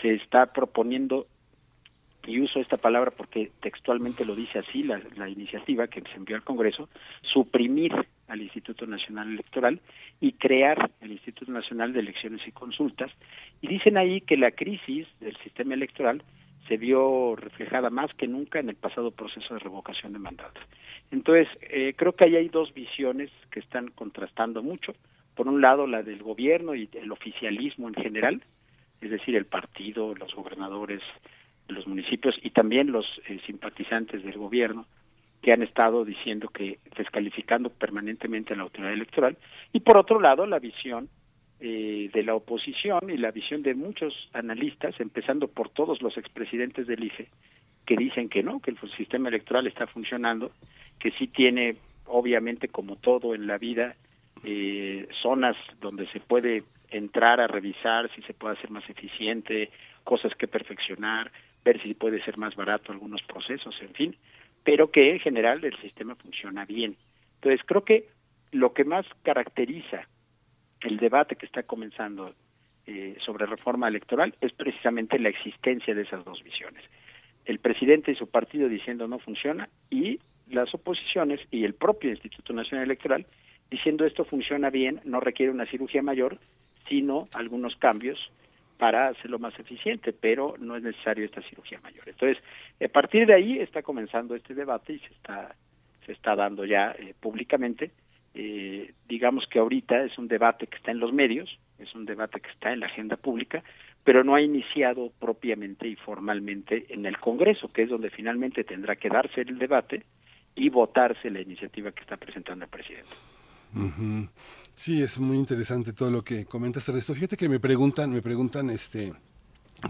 se está proponiendo y uso esta palabra porque textualmente lo dice así la, iniciativa que se envió al Congreso, suprimir al Instituto Nacional Electoral y crear el Instituto Nacional de Elecciones y Consultas. Y dicen ahí que la crisis del sistema electoral se vio reflejada más que nunca en el pasado proceso de revocación de mandatos. Entonces, eh, creo que ahí hay dos visiones que están contrastando mucho. Por un lado, la del gobierno y el oficialismo en general, es decir, el partido, los gobernadores, los municipios y también los eh, simpatizantes del gobierno que han estado diciendo que descalificando permanentemente a la autoridad electoral. Y por otro lado la visión eh, de la oposición y la visión de muchos analistas empezando por todos los expresidentes del IFE que dicen que no que el sistema electoral está funcionando que sí tiene obviamente como todo en la vida eh, zonas donde se puede entrar a revisar si se puede hacer más eficiente cosas que perfeccionar ver si puede ser más barato algunos procesos, en fin, pero que en general el sistema funciona bien. Entonces, creo que lo que más caracteriza el debate que está comenzando eh, sobre reforma electoral es precisamente la existencia de esas dos visiones. El presidente y su partido diciendo no funciona y las oposiciones y el propio Instituto Nacional Electoral diciendo esto funciona bien, no requiere una cirugía mayor, sino algunos cambios para hacerlo más eficiente, pero no es necesario esta cirugía mayor. Entonces, a partir de ahí está comenzando este debate y se está se está dando ya eh, públicamente. Eh, digamos que ahorita es un debate que está en los medios, es un debate que está en la agenda pública, pero no ha iniciado propiamente y formalmente en el Congreso, que es donde finalmente tendrá que darse el debate y votarse la iniciativa que está presentando el presidente. Sí, es muy interesante todo lo que comentas sobre esto. Fíjate que me preguntan, me preguntan este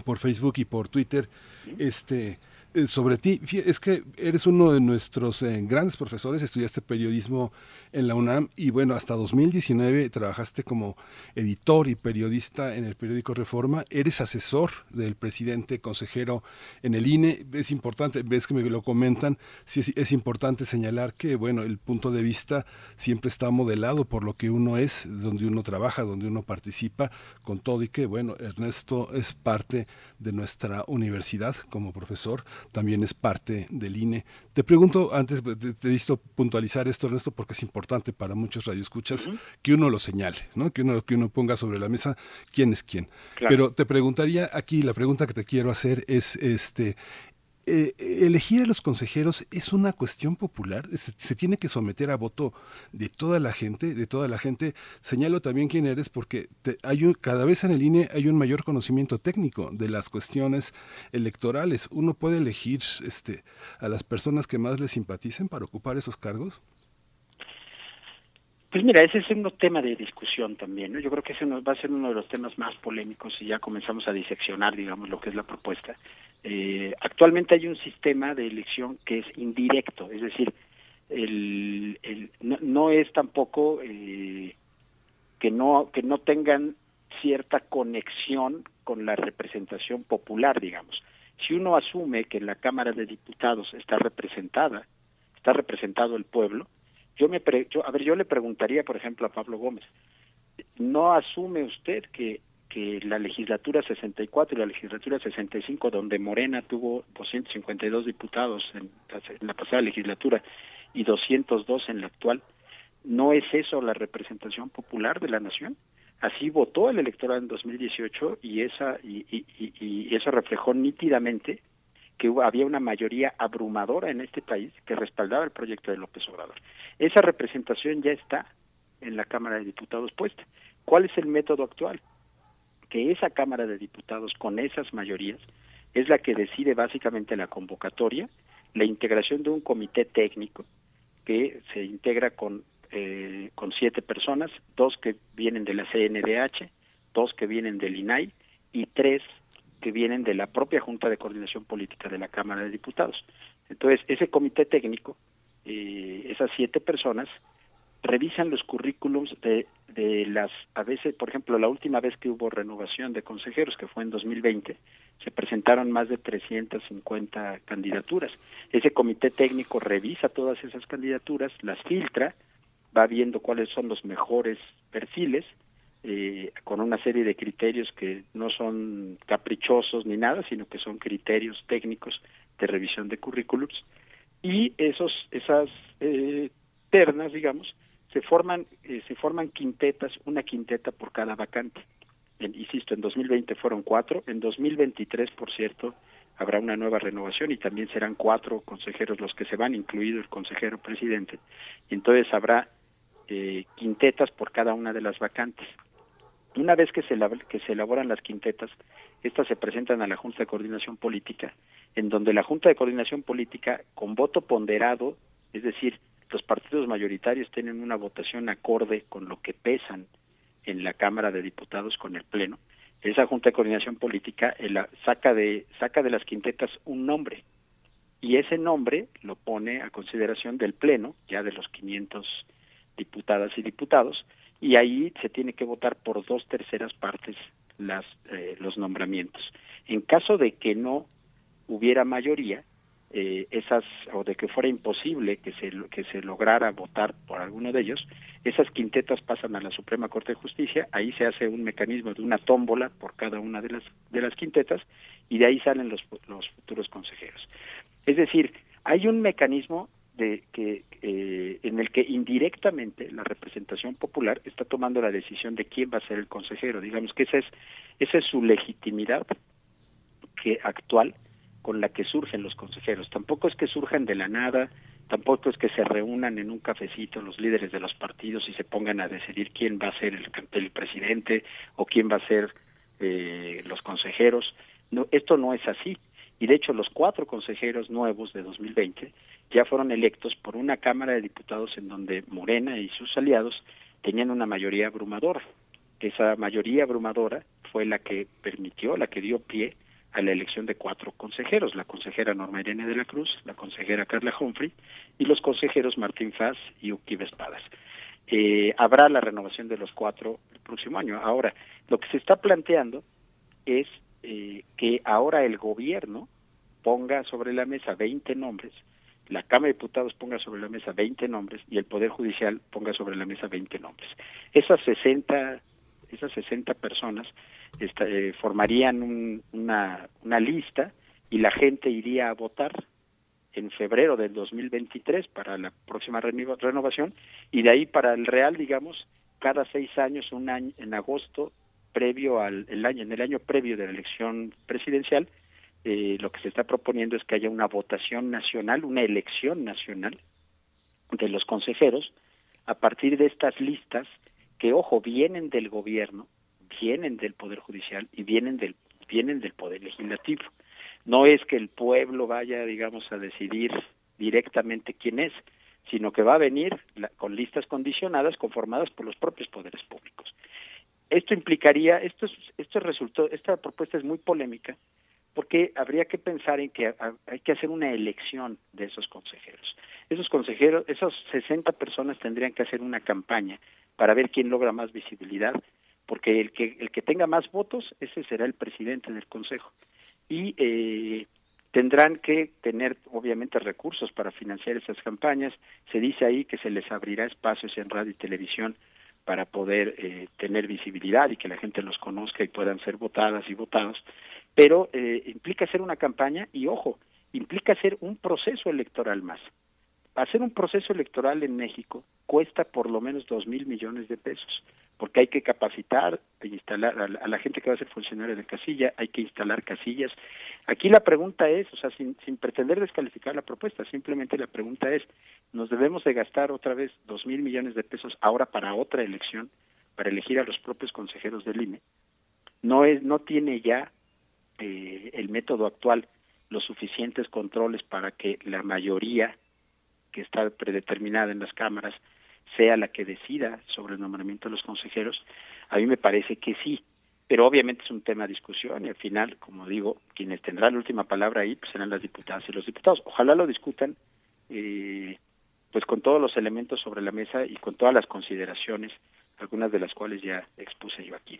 por Facebook y por Twitter, este eh, sobre ti. Es que eres uno de nuestros eh, grandes profesores, estudiaste periodismo en la UNAM y bueno, hasta 2019 trabajaste como editor y periodista en el periódico Reforma. Eres asesor del presidente consejero en el INE. Es importante, ves que me lo comentan, sí es, es importante señalar que bueno, el punto de vista siempre está modelado por lo que uno es, donde uno trabaja, donde uno participa, con todo y que bueno, Ernesto es parte de nuestra universidad como profesor también es parte del INE. Te pregunto, antes te, he visto puntualizar esto, Ernesto, porque es importante para muchos radioescuchas que uno lo señale, ¿no? que, uno, que uno ponga sobre la mesa quién es quién. Pero te preguntaría aquí, la pregunta que te quiero hacer es, este, eh, elegir a los consejeros es una cuestión popular, se, tiene que someter a voto de toda la gente, de toda la gente. Señalo también quién eres porque hay un, cada vez en el INE hay un mayor conocimiento técnico de las cuestiones electorales. Uno puede elegir este, a las personas que más le simpaticen para ocupar esos cargos. Pues mira, ese es un tema de discusión también, ¿no? Yo creo que ese nos va a ser uno de los temas más polémicos y ya comenzamos a diseccionar, digamos, lo que es la propuesta. Eh, actualmente hay un sistema de elección que es indirecto, es decir, el, no, es tampoco eh, que no que no tengan cierta conexión con la representación popular, digamos. Si uno asume que la Cámara de Diputados está representada, está representado el pueblo, yo me a ver, yo le preguntaría, por ejemplo, a Pablo Gómez, ¿no asume usted que, que la legislatura 64 y la legislatura 65, donde Morena tuvo 252 diputados en, la pasada legislatura y 202 en la actual, ¿no es eso la representación popular de la nación? Así votó el electorado en 2018 y esa y, y, y, eso reflejó nítidamente que había una mayoría abrumadora en este país que respaldaba el proyecto de López Obrador. Esa representación ya está en la Cámara de Diputados puesta. ¿Cuál es el método actual? Que esa Cámara de Diputados con esas mayorías es la que decide básicamente la convocatoria, la integración de un comité técnico que se integra con, eh, con siete personas, dos que vienen de la CNDH, dos que vienen del INAI y tres que vienen de la propia Junta de Coordinación Política de la Cámara de Diputados. Entonces, ese comité técnico, eh, esas siete personas, revisan los currículums de, de las, a veces, por ejemplo, la última vez que hubo renovación de consejeros, que fue en 2020, se presentaron más de 350 candidaturas. Ese comité técnico revisa todas esas candidaturas, las filtra, va viendo cuáles son los mejores perfiles, eh, con una serie de criterios que no son caprichosos ni nada, sino que son criterios técnicos de revisión de currículums y esos esas eh, ternas, digamos, se forman eh, se forman quintetas, una quinteta por cada vacante. insisto, en 2020 fueron cuatro, en 2023, por cierto, habrá una nueva renovación y también serán cuatro consejeros los que se van, incluido el consejero presidente. Entonces habrá eh, quintetas por cada una de las vacantes. Una vez que se, que se elaboran las quintetas, estas se presentan a la Junta de Coordinación Política, en donde la Junta de Coordinación Política, con voto ponderado, es decir, los partidos mayoritarios tienen una votación acorde con lo que pesan en la Cámara de Diputados con el Pleno, esa Junta de Coordinación Política saca, de, saca de las quintetas un nombre y ese nombre lo pone a consideración del Pleno, ya de los 500 diputadas y diputados, y ahí se tiene que votar por dos terceras partes las, eh, los nombramientos. En caso de que no hubiera mayoría, eh, esas o de que fuera imposible que se que se lograra votar por alguno de ellos, esas quintetas pasan a la Suprema Corte de Justicia, ahí se hace un mecanismo de una tómbola por cada una de las de las quintetas y de ahí salen los los futuros consejeros. Es decir, hay un mecanismo de que eh, en el que indirectamente la representación popular está tomando la decisión de quién va a ser el consejero. Digamos que esa es esa es su legitimidad que actual con la que surgen los consejeros. Tampoco es que surjan de la nada, tampoco es que se reúnan en un cafecito los líderes de los partidos y se pongan a decidir quién va a ser el, el presidente o quién va a ser eh, los consejeros. No, esto no es así. Y de hecho los cuatro consejeros nuevos de 2020 ya fueron electos por una Cámara de Diputados en donde Morena y sus aliados tenían una mayoría abrumadora. Esa mayoría abrumadora fue la que permitió, la que dio pie a la elección de cuatro consejeros, la consejera Norma Irene de la Cruz, la consejera Carla Humphrey y los consejeros Martín Faz y Uki Vespadas. Eh, habrá la renovación de los cuatro el próximo año. Ahora, lo que se está planteando es eh, que ahora el gobierno ponga sobre la mesa 20 nombres, la Cámara de Diputados ponga sobre la mesa 20 nombres y el Poder Judicial ponga sobre la mesa 20 nombres. Esas 60, esas 60 personas eh, formarían una, una lista y la gente iría a votar en febrero del 2023 para la próxima renovación y de ahí para el real digamos cada seis años un año en agosto previo al el año en el año previo de la elección presidencial eh, lo que se está proponiendo es que haya una votación nacional una elección nacional de los consejeros a partir de estas listas que ojo vienen del gobierno vienen del Poder Judicial y vienen del, vienen del Poder Legislativo. No es que el pueblo vaya, digamos, a decidir directamente quién es, sino que va a venir con listas condicionadas conformadas por los propios poderes públicos. Esto implicaría, esto, esto resultó, esta propuesta es muy polémica, porque habría que pensar en que hay que hacer una elección de esos consejeros. Esos consejeros, esas 60 personas tendrían que hacer una campaña para ver quién logra más visibilidad porque el que el que tenga más votos ese será el presidente del consejo. Y eh, tendrán que tener obviamente recursos para financiar esas campañas. Se dice ahí que se les abrirá espacios en radio y televisión para poder eh, tener visibilidad y que la gente los conozca y puedan ser votadas y votados. Pero eh, implica hacer una campaña y ojo implica hacer un proceso electoral más. Hacer un proceso electoral en México cuesta por lo menos dos mil millones de pesos, porque hay que capacitar e instalar a la, gente que va a ser funcionaria de casilla, hay que instalar casillas. Aquí la pregunta es, o sea, sin, sin pretender descalificar la propuesta, simplemente la pregunta es, ¿nos debemos de gastar otra vez dos mil millones de pesos ahora para otra elección, para elegir a los propios consejeros del INE? No es, no tiene ya eh, el método actual los suficientes controles para que la mayoría que está predeterminada en las cámaras sea la que decida sobre el nombramiento de los consejeros, a mí me parece que sí, pero obviamente es un tema de discusión y al final, como digo, quienes tendrán la última palabra ahí pues serán las diputadas y los diputados. Ojalá lo discutan eh, pues con todos los elementos sobre la mesa y con todas las consideraciones, algunas de las cuales ya expuse yo aquí.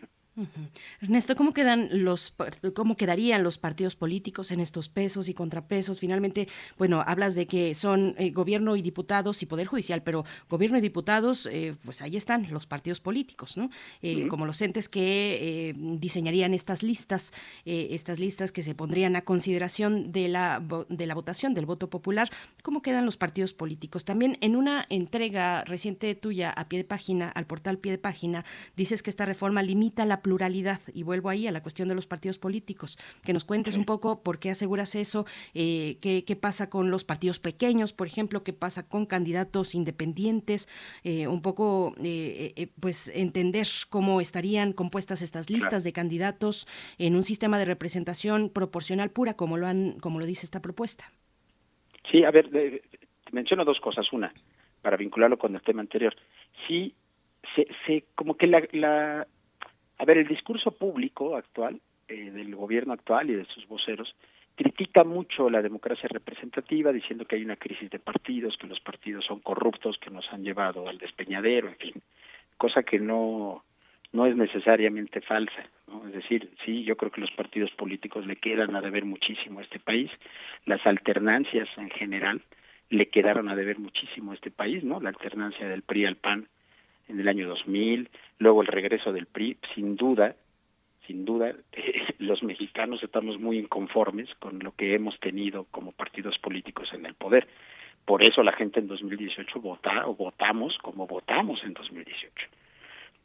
Ernesto, ¿cómo quedan los cómo quedarían los partidos políticos en estos pesos y contrapesos? Finalmente, bueno, hablas de que son eh, gobierno y diputados y poder judicial, pero gobierno y diputados, eh, pues ahí están los partidos políticos, ¿no? Eh, como los entes que diseñarían estas listas, estas listas que se pondrían a consideración de la de la votación del voto popular. ¿Cómo quedan los partidos políticos? También en una entrega reciente tuya a pie de página al portal pie de página dices que esta reforma limita la pluralidad. Y vuelvo ahí a la cuestión de los partidos políticos. Que nos cuentes un poco por qué aseguras eso, eh, qué, qué, pasa con los partidos pequeños, por ejemplo, qué pasa con candidatos independientes, eh, un poco, eh, pues, entender cómo estarían compuestas estas listas de candidatos en un sistema de representación proporcional pura, como lo, han, como lo dice esta propuesta. Sí, a ver, menciono dos cosas. Una, para vincularlo con el tema anterior. Sí, se, se como que la, a ver, el discurso público actual, eh, del gobierno actual y de sus voceros, critica mucho la democracia representativa, diciendo que hay una crisis de partidos, que los partidos son corruptos, que nos han llevado al despeñadero, en fin, cosa que no, no es necesariamente falsa. ¿no? Es decir, sí, yo creo que los partidos políticos le quedan a deber muchísimo a este país, las alternancias en general le quedaron a deber muchísimo a este país, ¿no? La alternancia del PRI al PAN en el año 2000, luego el regreso del PRI, sin duda, sin duda, los mexicanos estamos muy inconformes con lo que hemos tenido como partidos políticos en el poder. Por eso la gente en 2018 vota o votamos como votamos en 2018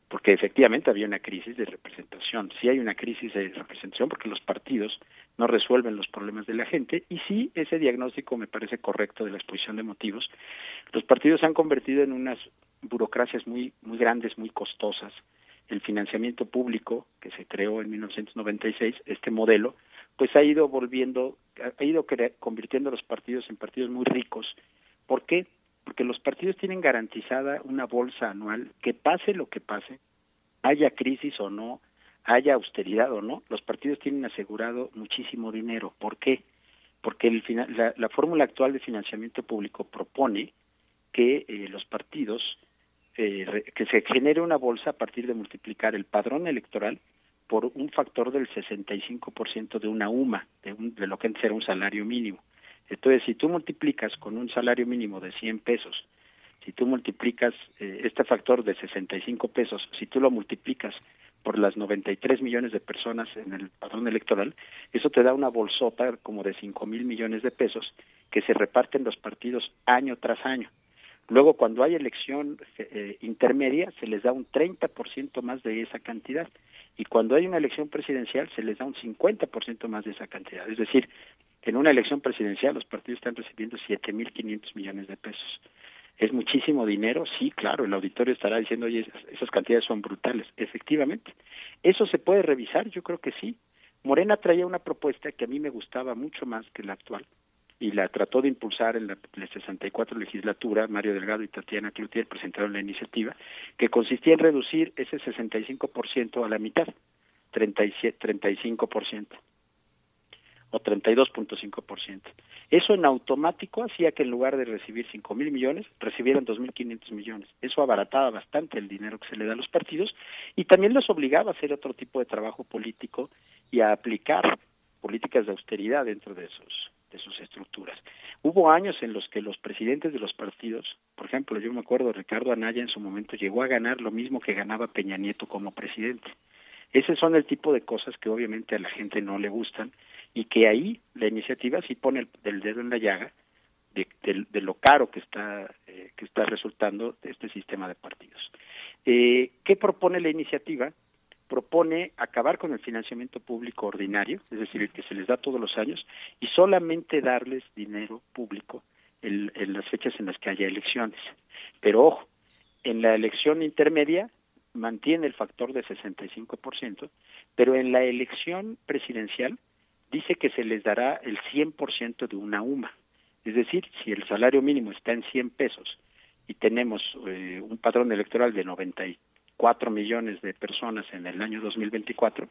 porque efectivamente había una crisis de representación. Sí hay una crisis de representación porque los partidos no resuelven los problemas de la gente y sí ese diagnóstico me parece correcto de la exposición de motivos. Los partidos se han convertido en unas burocracias muy muy grandes, muy costosas. El financiamiento público que se creó en 1996, este modelo, pues ha ido volviendo, ha ido convirtiendo a los partidos en partidos muy ricos. ¿Por qué? porque los partidos tienen garantizada una bolsa anual que pase lo que pase, haya crisis o no, haya austeridad o no, los partidos tienen asegurado muchísimo dinero. ¿Por qué? Porque el, la, la fórmula actual de financiamiento público propone que eh, los partidos, eh, que se genere una bolsa a partir de multiplicar el padrón electoral por un factor del 65% de una UMA, de, un, de lo que antes era un salario mínimo. Entonces, si tú multiplicas con un salario mínimo de 100 pesos, si tú multiplicas eh, este factor de 65 pesos, si tú lo multiplicas por las 93 millones de personas en el padrón electoral, eso te da una bolsota como de 5 mil millones de pesos que se reparten los partidos año tras año. Luego, cuando hay elección eh, intermedia, se les da un 30% más de esa cantidad. Y cuando hay una elección presidencial, se les da un 50% más de esa cantidad. Es decir, en una elección presidencial los partidos están recibiendo 7.500 millones de pesos. ¿Es muchísimo dinero? Sí, claro, el auditorio estará diciendo, oye, esas, cantidades son brutales. Efectivamente. ¿Eso se puede revisar? Yo creo que sí. Morena traía una propuesta que a mí me gustaba mucho más que la actual y la trató de impulsar en la, la 64 legislatura, Mario Delgado y Tatiana Cloutier presentaron la iniciativa, que consistía en reducir ese 65% a la mitad, 37, 35% o 32.5%. Eso en automático hacía que en lugar de recibir 5 mil millones, recibieran 2.500 millones. Eso abarataba bastante el dinero que se le da a los partidos y también los obligaba a hacer otro tipo de trabajo político y a aplicar políticas de austeridad dentro de sus, de sus estructuras. Hubo años en los que los presidentes de los partidos, por ejemplo, yo me acuerdo, Ricardo Anaya en su momento llegó a ganar lo mismo que ganaba Peña Nieto como presidente. Ese son el tipo de cosas que obviamente a la gente no le gustan y que ahí la iniciativa sí pone el, dedo en la llaga de, lo caro que está eh, que está resultando este sistema de partidos. Eh, ¿Qué propone la iniciativa? Propone acabar con el financiamiento público ordinario, es decir, el que se les da todos los años, y solamente darles dinero público en, en las fechas en las que haya elecciones. Pero ojo, en la elección intermedia mantiene el factor de 65%, pero en la elección presidencial dice que se les dará el 100% de una UMA. Es decir, si el salario mínimo está en 100 pesos y tenemos eh, un padrón electoral de 94 millones de personas en el año 2024,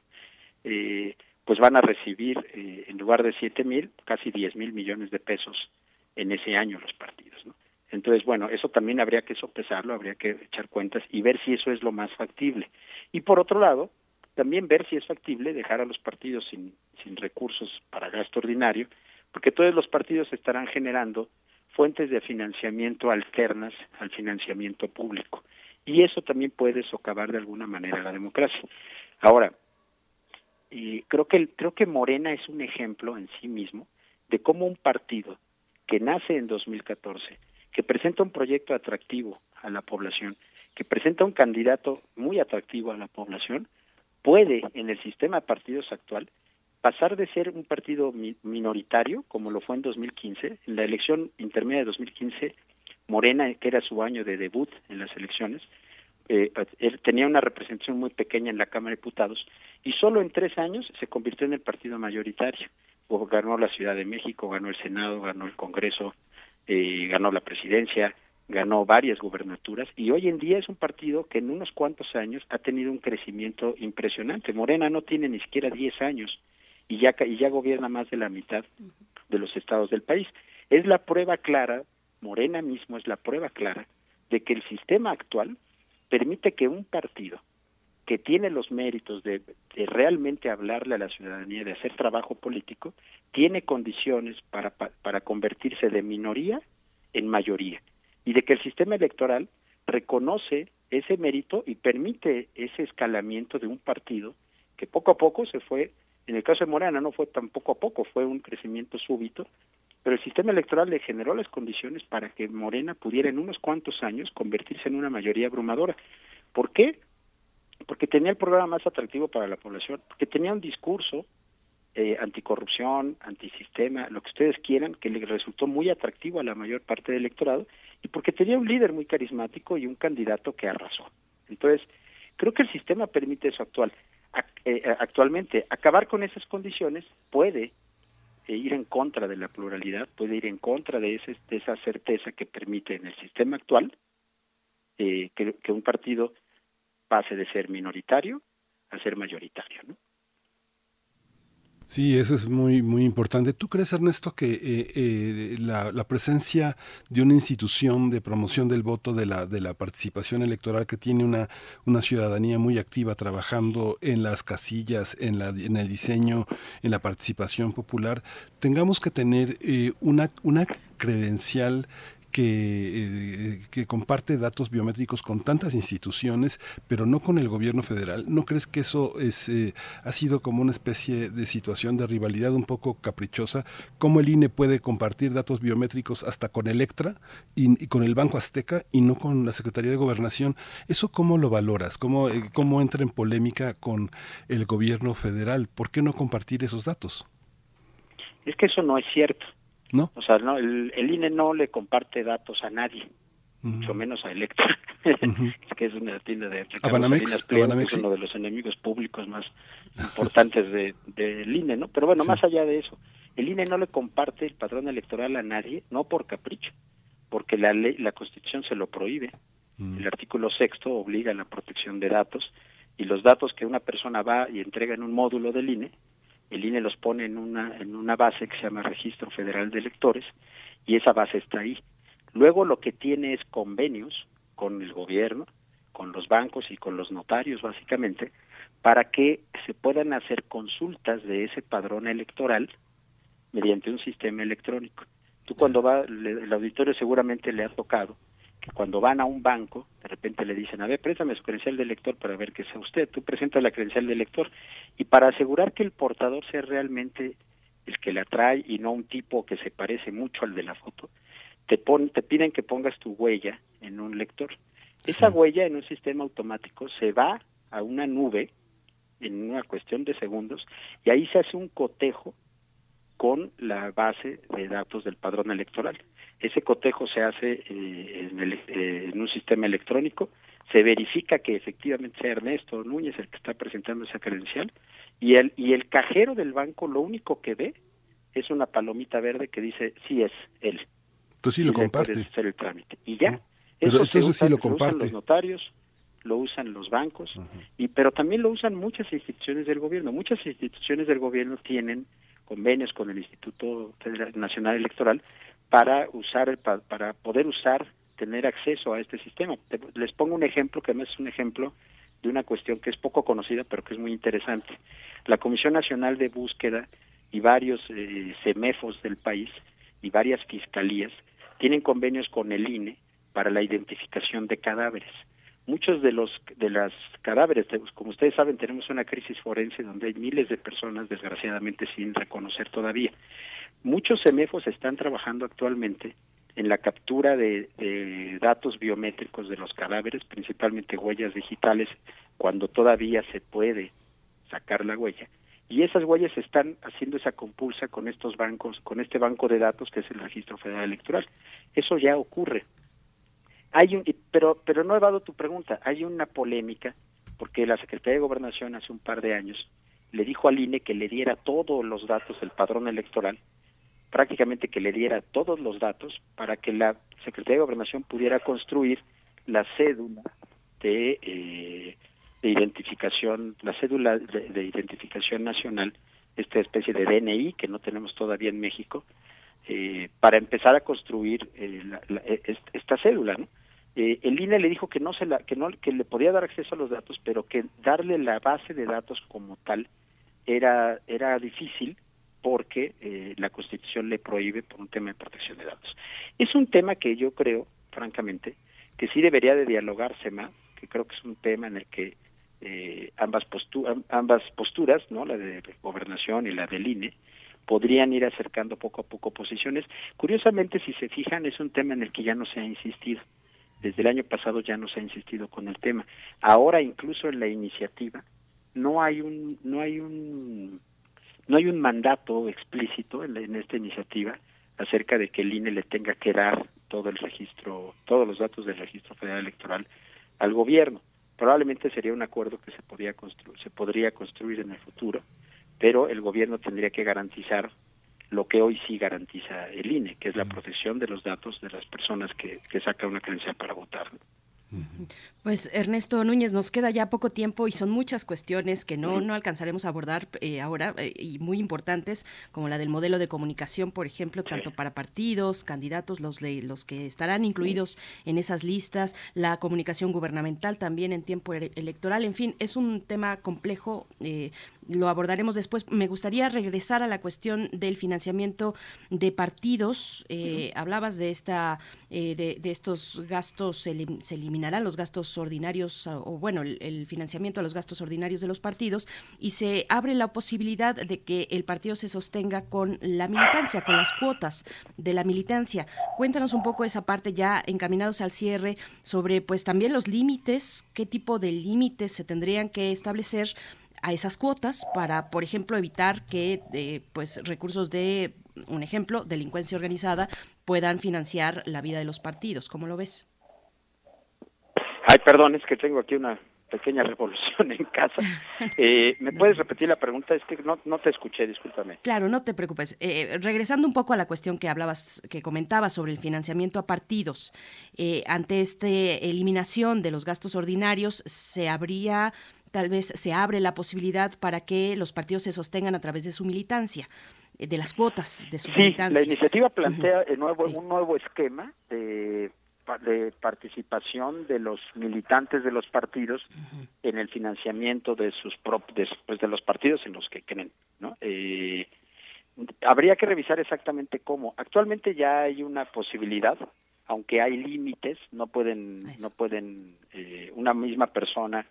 eh, pues van a recibir, eh, en lugar de 7 mil, casi 10 mil millones de pesos en ese año los partidos. Entonces, bueno, eso también habría que sopesarlo, habría que echar cuentas y ver si eso es lo más factible. Y por otro lado, también ver si es factible dejar a los partidos sin, sin recursos para gasto ordinario, porque todos los partidos estarán generando fuentes de financiamiento alternas al financiamiento público. Y eso también puede socavar de alguna manera la democracia. Ahora, creo que creo que Morena es un ejemplo en sí mismo de cómo un partido que nace en 2014, que presenta un proyecto atractivo a la población, que presenta un candidato muy atractivo a la población, puede en el sistema de partidos actual pasar de ser un partido minoritario, como lo fue en 2015, en la elección intermedia de 2015, Morena, que era su año de debut en las elecciones, eh, él tenía una representación muy pequeña en la Cámara de Diputados y solo en tres años se convirtió en el partido mayoritario. O ganó la Ciudad de México, ganó el Senado, ganó el Congreso, eh, ganó la presidencia, ganó varias gubernaturas y hoy en día es un partido que en unos cuantos años ha tenido un crecimiento impresionante. Morena no tiene ni siquiera 10 años y ya, y ya gobierna más de la mitad de los estados del país. Es la prueba clara, Morena mismo es la prueba clara, de que el sistema actual permite que un partido que tiene los méritos de, realmente hablarle a la ciudadanía, de hacer trabajo político, tiene condiciones para, para convertirse de minoría en mayoría. Y de que el sistema electoral reconoce ese mérito y permite ese escalamiento de un partido que poco a poco se fue en el caso de Morena no fue tan poco a poco, fue un crecimiento súbito, pero el sistema electoral le generó las condiciones para que Morena pudiera en unos cuantos años convertirse en una mayoría abrumadora. ¿Por qué? Porque tenía el programa más atractivo para la población, porque tenía un discurso eh, anticorrupción, antisistema, lo que ustedes quieran, que le resultó muy atractivo a la mayor parte del electorado, y porque tenía un líder muy carismático y un candidato que arrasó. Entonces, creo que el sistema permite eso actual. Eh, actualmente. Acabar con esas condiciones puede ir en contra de la pluralidad, puede ir en contra de, ese, de esa certeza que permite en el sistema actual eh, que, que un partido pase de ser minoritario a ser mayoritario. ¿no? Sí, eso es muy, muy importante. ¿Tú crees, Ernesto, que eh, eh, la, presencia de una institución de promoción del voto, de la, de la participación electoral, que tiene una, una ciudadanía muy activa trabajando en las casillas, en, la, en el diseño, en la participación popular, tengamos que tener eh, una, una credencial que, eh, que, comparte datos biométricos con tantas instituciones, pero no con el gobierno federal. ¿No crees que eso es, eh, ha sido como una especie de situación de rivalidad un poco caprichosa? ¿Cómo el INE puede compartir datos biométricos hasta con Electra y, y con el Banco Azteca y no con la Secretaría de Gobernación? ¿Eso cómo lo valoras? ¿Cómo, eh, ¿Cómo entra en polémica con el gobierno federal? ¿Por qué no compartir esos datos? Es que eso no es cierto. ¿No? O sea, no, el, el INE no le comparte datos a nadie, mucho menos a Electra, que es una tienda de ¿A Banamex? es uno de los enemigos públicos más importantes del de, INE, ¿no? Pero bueno, Sí. más allá de eso, el INE no le comparte el padrón electoral a nadie, no por capricho, porque la ley, la Constitución se lo prohíbe. El artículo sexto obliga a la protección de datos y los datos que una persona va y entrega en un módulo del INE, el INE los pone en una en una base que se llama Registro Federal de Electores y esa base está ahí. Luego lo que tiene es convenios con el gobierno, con los bancos y con los notarios básicamente para que se puedan hacer consultas de ese padrón electoral mediante un sistema electrónico. Tú cuando va, el auditorio seguramente le ha tocado que cuando van a un banco, de repente le dicen, a ver, préstame su credencial de elector para ver que sea usted. Tú presentas la credencial de elector y para asegurar que el portador sea realmente el que la trae y no un tipo que se parece mucho al de la foto, te, pon, te piden que pongas tu huella en un lector. Esa huella en un sistema automático se va a una nube en una cuestión de segundos y ahí se hace un cotejo con la base de datos del padrón electoral. Ese cotejo se hace eh, en, el, eh, en un sistema electrónico, se verifica que efectivamente sea Ernesto Núñez el que está presentando esa credencial y el, y el cajero del banco lo único que ve es una palomita verde que dice sí es él. Entonces sí lo comparte. hacer el trámite. Y ya. Pero Eso se entonces usa- sí lo se usan comparte. los notarios, lo usan los bancos, y pero también lo usan muchas instituciones del gobierno. Muchas instituciones del gobierno tienen convenios con el Instituto Federal- Nacional Electoral para usar para poder usar tener acceso a este sistema. Te- les pongo un ejemplo que además es un ejemplo de una cuestión que es poco conocida, pero que es muy interesante. La Comisión Nacional de Búsqueda y varios eh, del país y varias fiscalías tienen convenios con el INE para la identificación de cadáveres. Muchos de los de las cadáveres, como ustedes saben, tenemos una crisis forense donde hay miles de personas desgraciadamente sin reconocer todavía. Muchos CEMEFOS están trabajando actualmente en la captura de, datos biométricos de los cadáveres, principalmente huellas digitales, cuando todavía se puede sacar la huella. Y esas huellas están haciendo esa compulsa con estos bancos, con este banco de datos que es el Registro Federal Electoral. Eso ya ocurre. Hay un, pero, pero no he dado tu pregunta. Hay una polémica porque la Secretaría de Gobernación hace un par de años le dijo al INE que le diera todos los datos del padrón electoral prácticamente que le diera todos los datos para que la Secretaría de Gobernación pudiera construir la cédula de, eh, de identificación, la cédula de, identificación nacional, esta especie de DNI que no tenemos todavía en México, eh, para empezar a construir eh, esta cédula, el INE le dijo que no se la, que no que le podía dar acceso a los datos, pero que darle la base de datos como tal era era difícil porque eh, la Constitución le prohíbe por un tema de protección de datos. Es un tema que yo creo, francamente, que sí debería de dialogarse más, que creo que es un tema en el que eh, ambas, ambas posturas, no la de gobernación y la del INE, podrían ir acercando poco a poco posiciones. Curiosamente, si se fijan, es un tema en el que ya no se ha insistido. Desde el año pasado ya no se ha insistido con el tema. Ahora, incluso en la iniciativa, no hay un, no hay un no hay un mandato explícito en, esta iniciativa acerca de que el INE le tenga que dar todo el registro, todos los datos del registro federal electoral al gobierno. Probablemente sería un acuerdo que se podría construir, se podría construir en el futuro, pero el gobierno tendría que garantizar lo que hoy sí garantiza el INE, que es la protección de los datos de las personas que, que sacan una credencial para votar. Pues Ernesto Núñez, nos queda ya poco tiempo y son muchas cuestiones que no, no alcanzaremos a abordar eh, ahora eh, y muy importantes, como la del modelo de comunicación, por ejemplo, tanto para partidos, candidatos, los, los que estarán incluidos en esas listas, la comunicación gubernamental también en tiempo electoral, en fin, es un tema complejo. Eh, lo abordaremos después. Me gustaría regresar a la cuestión del financiamiento de partidos. Hablabas de esta, de, estos gastos, se, eliminarán los gastos ordinarios, o bueno, el, financiamiento a los gastos ordinarios de los partidos, y se abre la posibilidad de que el partido se sostenga con la militancia, con las cuotas de la militancia. Cuéntanos un poco esa parte ya encaminados al cierre sobre pues también los límites, qué tipo de límites se tendrían que establecer a esas cuotas para, por ejemplo, evitar que eh, pues recursos de, un ejemplo, delincuencia organizada puedan financiar la vida de los partidos. ¿Cómo lo ves? Ay, perdón, es que tengo aquí una pequeña revolución en casa. Eh, ¿Me puedes repetir la pregunta? Es que no, no te escuché, discúlpame. Claro, no te preocupes. Eh, regresando un poco a la cuestión que hablabas, que comentabas sobre el financiamiento a partidos, eh, ante esta eliminación de los gastos ordinarios, se habría, tal vez se abre la posibilidad para que los partidos se sostengan a través de su militancia de las cuotas de su militancia. La iniciativa plantea nuevo, un nuevo esquema de de participación de los militantes de los partidos en el financiamiento de sus de, pues, de los partidos en los que creen no eh, habría que revisar exactamente cómo. Actualmente ya hay una posibilidad aunque hay límites no pueden no pueden eh, una misma persona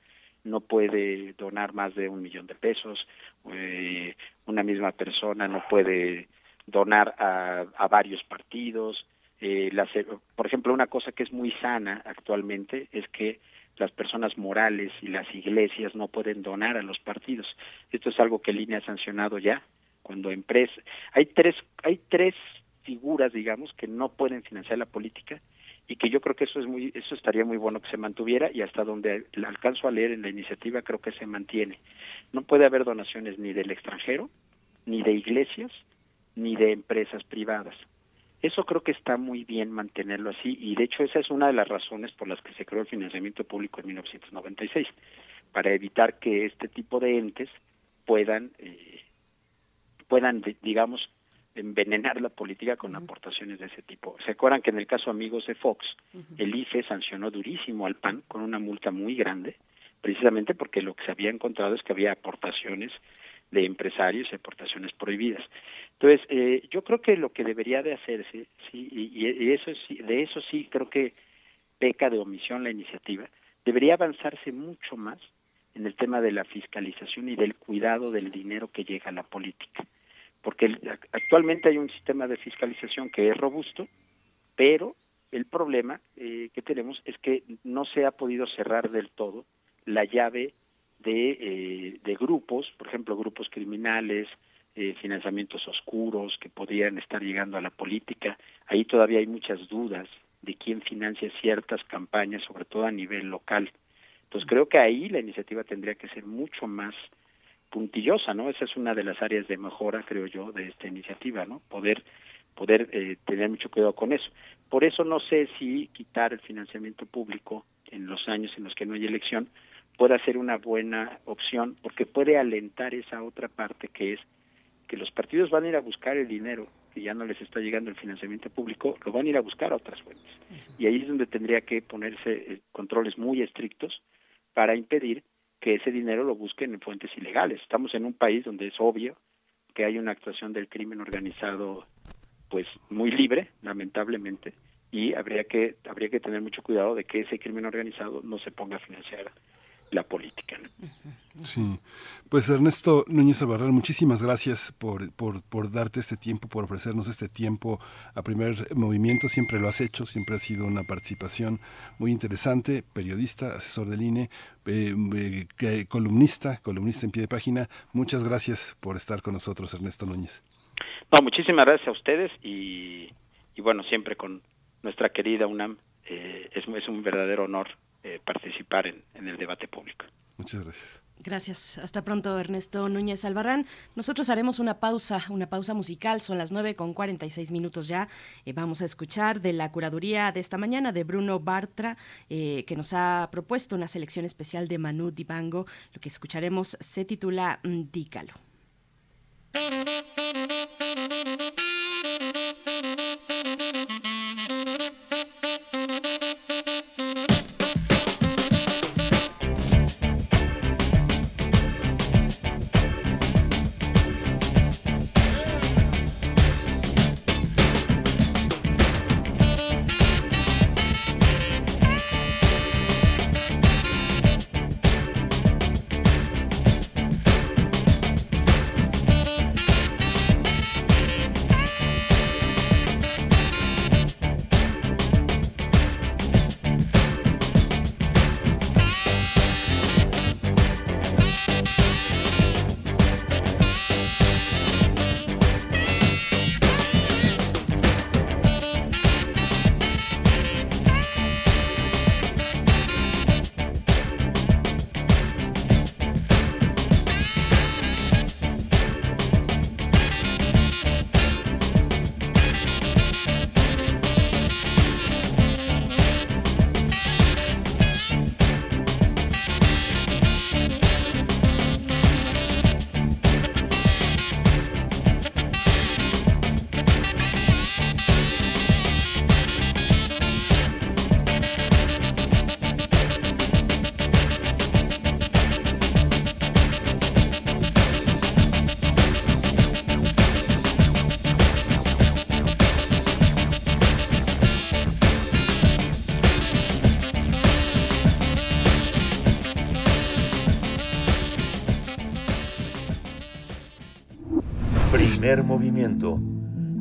no puede donar más de un millón de pesos eh, una misma persona no puede donar a, a varios partidos eh, por ejemplo, una cosa que es muy sana actualmente es que las personas morales y las iglesias no pueden donar a los partidos. Esto es algo que Línea ha sancionado ya. Cuando empresas, hay tres, hay tres figuras, digamos, que no pueden financiar la política y que yo creo que eso es muy, eso estaría muy bueno que se mantuviera y hasta donde alcanzo a leer en la iniciativa creo que se mantiene. No puede haber donaciones ni del extranjero, ni de iglesias, ni de empresas privadas. Eso creo que está muy bien mantenerlo así y de hecho esa es una de las razones por las que se creó el financiamiento público en 1996, para evitar que este tipo de entes puedan, eh, puedan digamos, envenenar la política con aportaciones de ese tipo. ¿Se acuerdan que en el caso Amigos de Fox, el IFE sancionó durísimo al PAN con una multa muy grande precisamente porque lo que se había encontrado es que había aportaciones de empresarios y aportaciones prohibidas. Entonces, eh, yo creo que lo que debería de hacerse, sí, y, eso sí, de eso sí creo que peca de omisión la iniciativa, debería avanzarse mucho más en el tema de la fiscalización y del cuidado del dinero que llega a la política. Porque actualmente hay un sistema de fiscalización que es robusto, pero el problema eh, que tenemos es que no se ha podido cerrar del todo la llave de, eh, de grupos, por ejemplo, grupos criminales, eh, financiamientos oscuros que podrían estar llegando a la política. Ahí todavía hay muchas dudas de quién financia ciertas campañas, sobre todo a nivel local. Entonces creo que ahí la iniciativa tendría que ser mucho más puntillosa, ¿no? Esa es una de las áreas de mejora, creo yo, de esta iniciativa, ¿no? Poder poder eh, tener mucho cuidado con eso. Por eso no sé si quitar el financiamiento público en los años en los que no hay elección pueda ser una buena opción, porque puede alentar esa otra parte que es que los partidos van a ir a buscar el dinero que ya no les está llegando el financiamiento público, lo van a ir a buscar a otras fuentes. Y ahí es donde tendría que ponerse eh, controles muy estrictos para impedir que ese dinero lo busquen en fuentes ilegales. Estamos en un país donde es obvio que hay una actuación del crimen organizado pues muy libre, lamentablemente, y habría que habría que tener mucho cuidado de que ese crimen organizado no se ponga a financiar la política. Sí, pues Ernesto Núñez Albarrán, muchísimas gracias por, por, por, darte este tiempo, por ofrecernos este tiempo a primer movimiento. Siempre lo has hecho, siempre ha sido una participación muy interesante. Periodista, asesor del INE, eh, eh, columnista, columnista en pie de página. Muchas gracias por estar con nosotros, Ernesto Núñez. No, muchísimas gracias a ustedes y, y bueno, siempre con nuestra querida UNAM. Eh, es, es un verdadero honor eh, participar en, en, el debate público. Muchas gracias. Gracias. Hasta pronto, Ernesto Núñez Albarrán. Nosotros haremos una pausa, una pausa musical. Son las 9 con 46 minutos ya. Eh, vamos a escuchar de la curaduría de esta mañana de Bruno Bartra, eh, que nos ha propuesto una selección especial de Manu Dibango. Lo que escucharemos se titula Dícalo.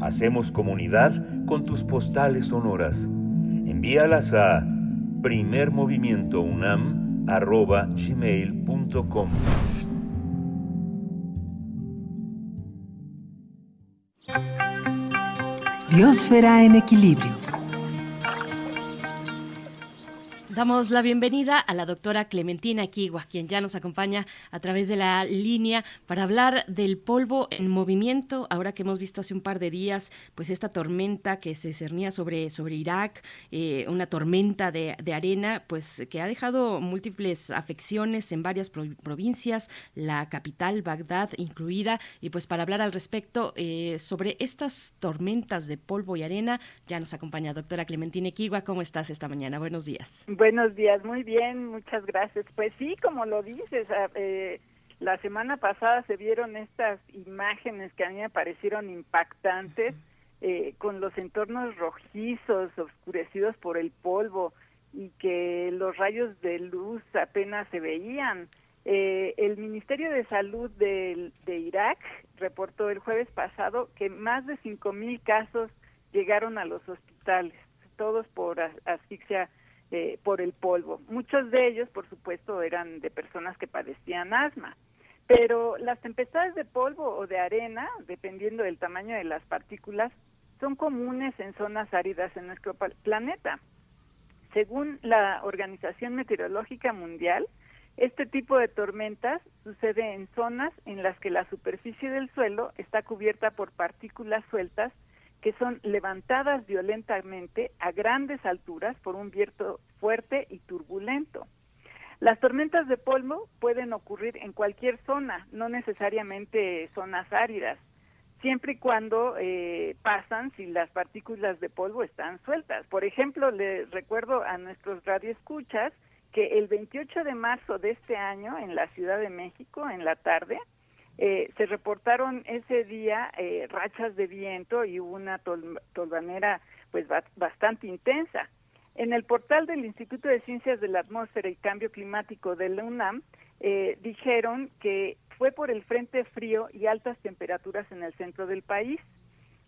Hacemos comunidad con tus postales sonoras. Envíalas a primermovimientounam.gmail.com Biosfera en equilibrio. Damos la bienvenida a la doctora Clementina Kigua, quien ya nos acompaña a través de la línea para hablar del polvo en movimiento. Ahora que hemos visto hace un par de días, pues esta tormenta que se cernía sobre, sobre Irak, eh, una tormenta de, arena, pues que ha dejado múltiples afecciones en varias provincias, la capital, Bagdad, incluida. Y pues para hablar al respecto eh, sobre estas tormentas de polvo y arena, ya nos acompaña doctora Clementina Kigua. ¿Cómo estás esta mañana? Buenos días Buenos días, muy bien, muchas gracias. Pues sí, como lo dices, eh, la semana pasada se vieron estas imágenes que a mí me parecieron impactantes, eh, con los entornos rojizos, oscurecidos por el polvo y que los rayos de luz apenas se veían. Eh, el Ministerio de Salud de, de Irak reportó el jueves pasado que más de 5.000 casos llegaron a los hospitales, todos por asfixia eh, por el polvo. Muchos de ellos, por supuesto, eran de personas que padecían asma. Pero las tempestades de polvo o de arena, dependiendo del tamaño de las partículas, son comunes en zonas áridas en nuestro planeta. Según la Organización Meteorológica Mundial, este tipo de tormentas sucede en zonas en las que la superficie del suelo está cubierta por partículas sueltas que son levantadas violentamente a grandes alturas por un viento fuerte y turbulento. Las tormentas de polvo pueden ocurrir en cualquier zona, no necesariamente zonas áridas, siempre y cuando eh, pasan si las partículas de polvo están sueltas. Por ejemplo, le recuerdo a nuestros radioescuchas que el 28 de marzo de este año en la Ciudad de México, en la tarde, eh, se reportaron ese día eh, rachas de viento y una tolvanera pues bastante intensa. En el portal del Instituto de Ciencias de la Atmósfera y Cambio Climático de la UNAM eh, dijeron que fue por el frente frío y altas temperaturas en el centro del país.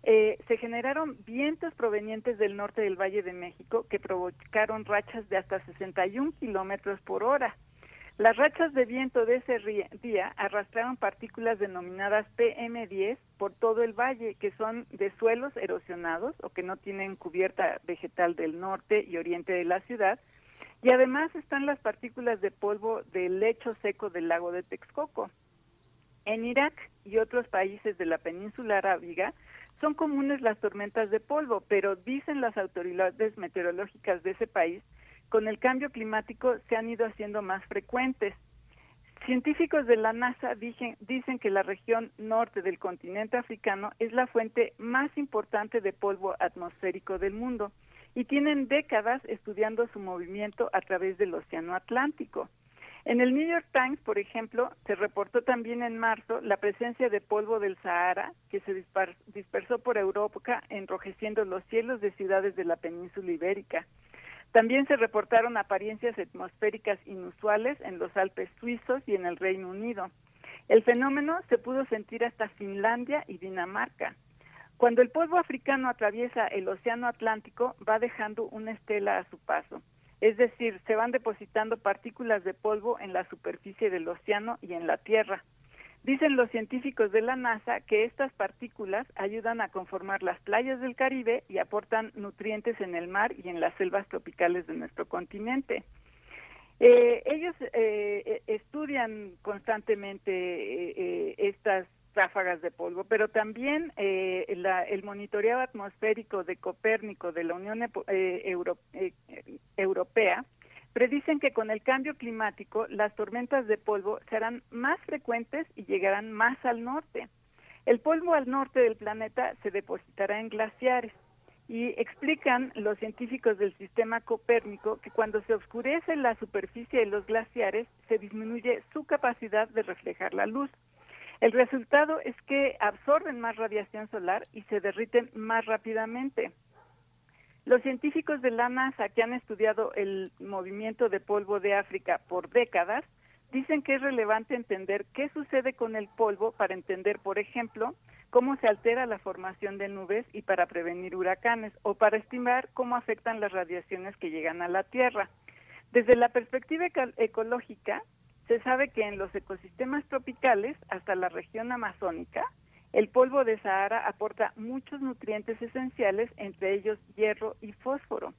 se generaron vientos provenientes del norte del Valle de México que provocaron rachas de hasta 61 kilómetros por hora. Las rachas de viento de ese día arrastraron partículas denominadas PM10 por todo el valle, que son de suelos erosionados o que no tienen cubierta vegetal del norte y oriente de la ciudad. Y además están las partículas de polvo del lecho seco del lago de Texcoco. En Irak y otros países de la península arábiga son comunes las tormentas de polvo, pero dicen las autoridades meteorológicas de ese país con el cambio climático se han ido haciendo más frecuentes. Científicos de la NASA dicen, que la región norte del continente africano es la fuente más importante de polvo atmosférico del mundo y tienen décadas estudiando su movimiento a través del Océano Atlántico. En el New York Times, por ejemplo, se reportó también en marzo la presencia de polvo del Sahara que se dispersó por Europa enrojeciendo los cielos de ciudades de la península ibérica. También se reportaron apariencias atmosféricas inusuales en los Alpes suizos y en el Reino Unido. El fenómeno se pudo sentir hasta Finlandia y Dinamarca. Cuando el polvo africano atraviesa el Océano Atlántico, va dejando una estela a su paso. Es decir, se van depositando partículas de polvo en la superficie del océano y en la Tierra. Dicen los científicos de la NASA que estas partículas ayudan a conformar las playas del Caribe y aportan nutrientes en el mar y en las selvas tropicales de nuestro continente. Eh, ellos eh, eh, estudian constantemente estas ráfagas de polvo, pero también el monitoreo atmosférico de Copérnico de la Unión Europea predicen que con el cambio climático las tormentas de polvo serán más frecuentes y llegarán más al norte. El polvo al norte del planeta se depositará en glaciares y explican los científicos del sistema Copérnico que cuando se oscurece la superficie de los glaciares se disminuye su capacidad de reflejar la luz. El resultado es que absorben más radiación solar y se derriten más rápidamente. Los científicos de la NASA que han estudiado el movimiento de polvo de África por décadas dicen que es relevante entender qué sucede con el polvo para entender, por ejemplo, cómo se altera la formación de nubes y para prevenir huracanes o para estimar cómo afectan las radiaciones que llegan a la Tierra. Desde la perspectiva ecológica, se sabe que en los ecosistemas tropicales, hasta la región amazónica, el polvo de Sahara aporta muchos nutrientes esenciales, entre ellos hierro y fósforo.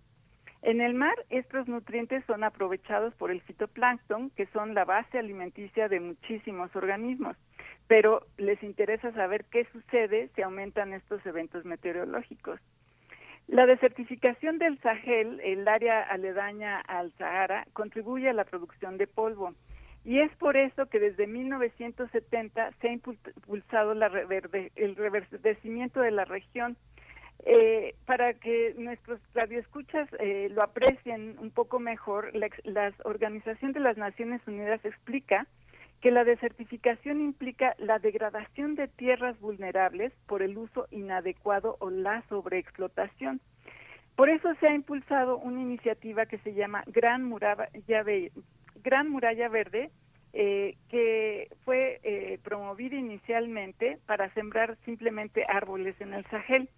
En el mar, estos nutrientes son aprovechados por el fitoplancton, que son la base alimenticia de muchísimos organismos, pero les interesa saber qué sucede si aumentan estos eventos meteorológicos. La desertificación del Sahel, el área aledaña al Sahara, contribuye a la producción de polvo. Y es por eso que desde 1970 se ha impulsado el reverdecimiento de la región. Eh, para que nuestros radioescuchas eh, lo aprecien un poco mejor, la, la Organización de las Naciones Unidas explica que la desertificación implica la degradación de tierras vulnerables por el uso inadecuado o la sobreexplotación. Por eso se ha impulsado una iniciativa que se llama Gran Muralla, Gran Muralla Verde, eh, que fue eh, promovida inicialmente para sembrar simplemente árboles en el Sahel.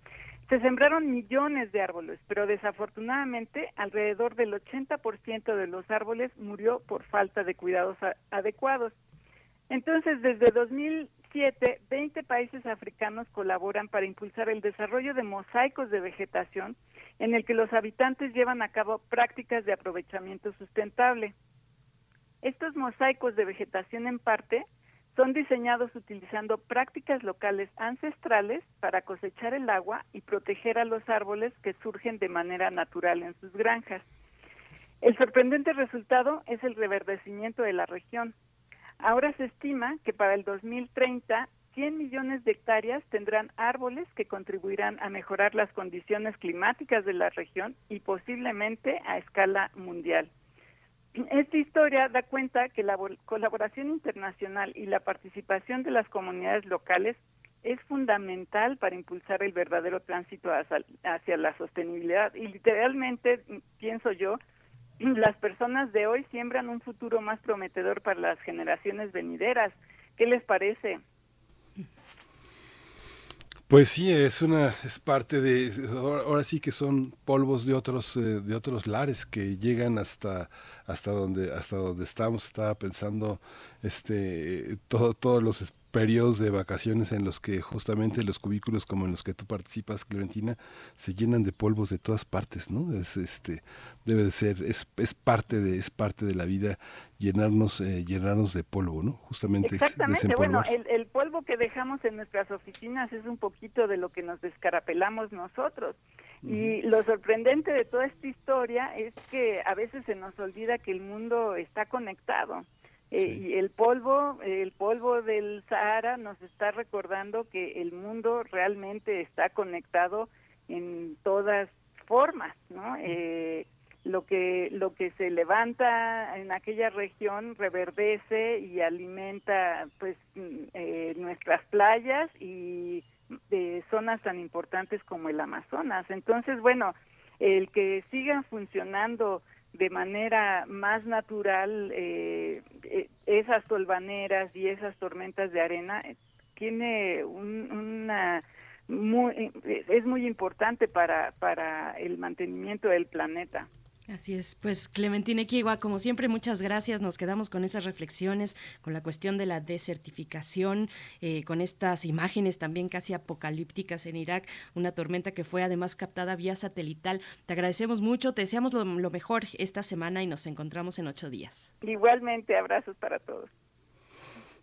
Se sembraron millones de árboles, pero desafortunadamente alrededor del 80% de los árboles murió por falta de cuidados adecuados. Entonces, desde 2007, 20 países africanos colaboran para impulsar el desarrollo de mosaicos de vegetación en el que los habitantes llevan a cabo prácticas de aprovechamiento sustentable. Estos mosaicos de vegetación en parte son diseñados utilizando prácticas locales ancestrales para cosechar el agua y proteger a los árboles que surgen de manera natural en sus granjas. El sorprendente resultado es el reverdecimiento de la región. Ahora se estima que para el 2030 100 millones de hectáreas tendrán árboles que contribuirán a mejorar las condiciones climáticas de la región y posiblemente a escala mundial. Esta historia da cuenta que la colaboración internacional y la participación de las comunidades locales es fundamental para impulsar el verdadero tránsito hacia, la sostenibilidad. Y literalmente, pienso yo, las personas de hoy siembran un futuro más prometedor para las generaciones venideras. ¿Qué les parece? Pues sí, es una es parte de ahora sí que son polvos de otros eh, de otros lares que llegan hasta hasta donde hasta donde estamos. Estaba pensando este todo, todos los periodos de vacaciones en los que justamente los cubículos como en los que tú participas, Clementina, se llenan de polvos de todas partes, ¿no? Es este debe de ser es, es parte de es parte de la vida llenarnos eh, llenarnos de polvo, ¿no? Justamente Exactamente, bueno, el, el polvo que dejamos en nuestras oficinas es un poquito de lo que nos descarapelamos nosotros. Y lo sorprendente de toda esta historia es que a veces se nos olvida que el mundo está conectado. Eh, y el polvo, el polvo del Sahara nos está recordando que el mundo realmente está conectado en todas formas, ¿no? Eh, lo que lo que se levanta en aquella región reverdece y alimenta pues eh, nuestras playas y de zonas tan importantes como el Amazonas. Entonces, bueno, el que sigan funcionando de manera más natural eh, eh, esas tolvaneras y esas tormentas de arena eh, tiene una muy, es muy importante para para el mantenimiento del planeta. Así es, pues Clementina Equigua, como siempre, muchas gracias. Nos quedamos con esas reflexiones, con la cuestión de la desertificación, eh, con estas imágenes también casi apocalípticas en Irak, una tormenta que fue además captada vía satelital. Te agradecemos mucho, te deseamos lo, mejor esta semana y nos encontramos en ocho días. Igualmente, abrazos para todos.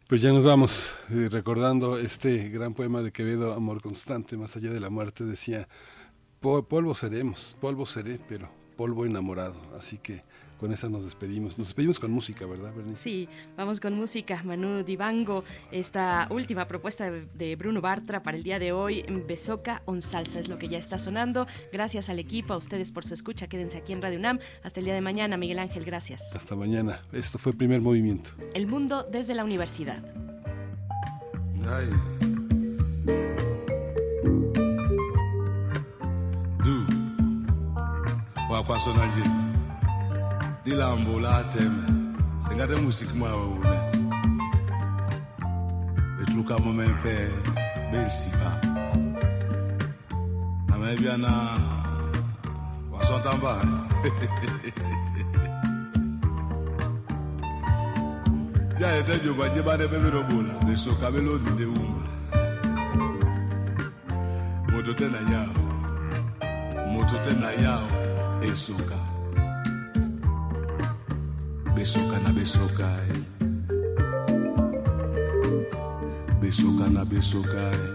Pues ya nos vamos eh, recordando este gran poema de Quevedo, Amor Constante, más allá de la muerte, decía, polvo seremos, polvo seré, pero polvo enamorado. Así que con esa nos despedimos. Nos despedimos con música, ¿verdad, Bernice? Sí, vamos con música. Manu Divango, esta última propuesta de Bruno Bartra para el día de hoy, Besoca on Salsa, es lo que ya está sonando. Gracias al equipo, a ustedes por su escucha. Quédense aquí en Radio UNAM. Hasta el día de mañana, Miguel Ángel, gracias. Hasta mañana. Esto fue el primer movimiento. El mundo desde la universidad. kwa pasona nje lilambo latema sengate musiki mwawe une betuluka mumepe bensiba namebyana wasontambale byaleta byuma nye batepe bilobola besoka belonde uma moto te na yao. Moto te yao. Besoka besoka na besoka besoka na besoka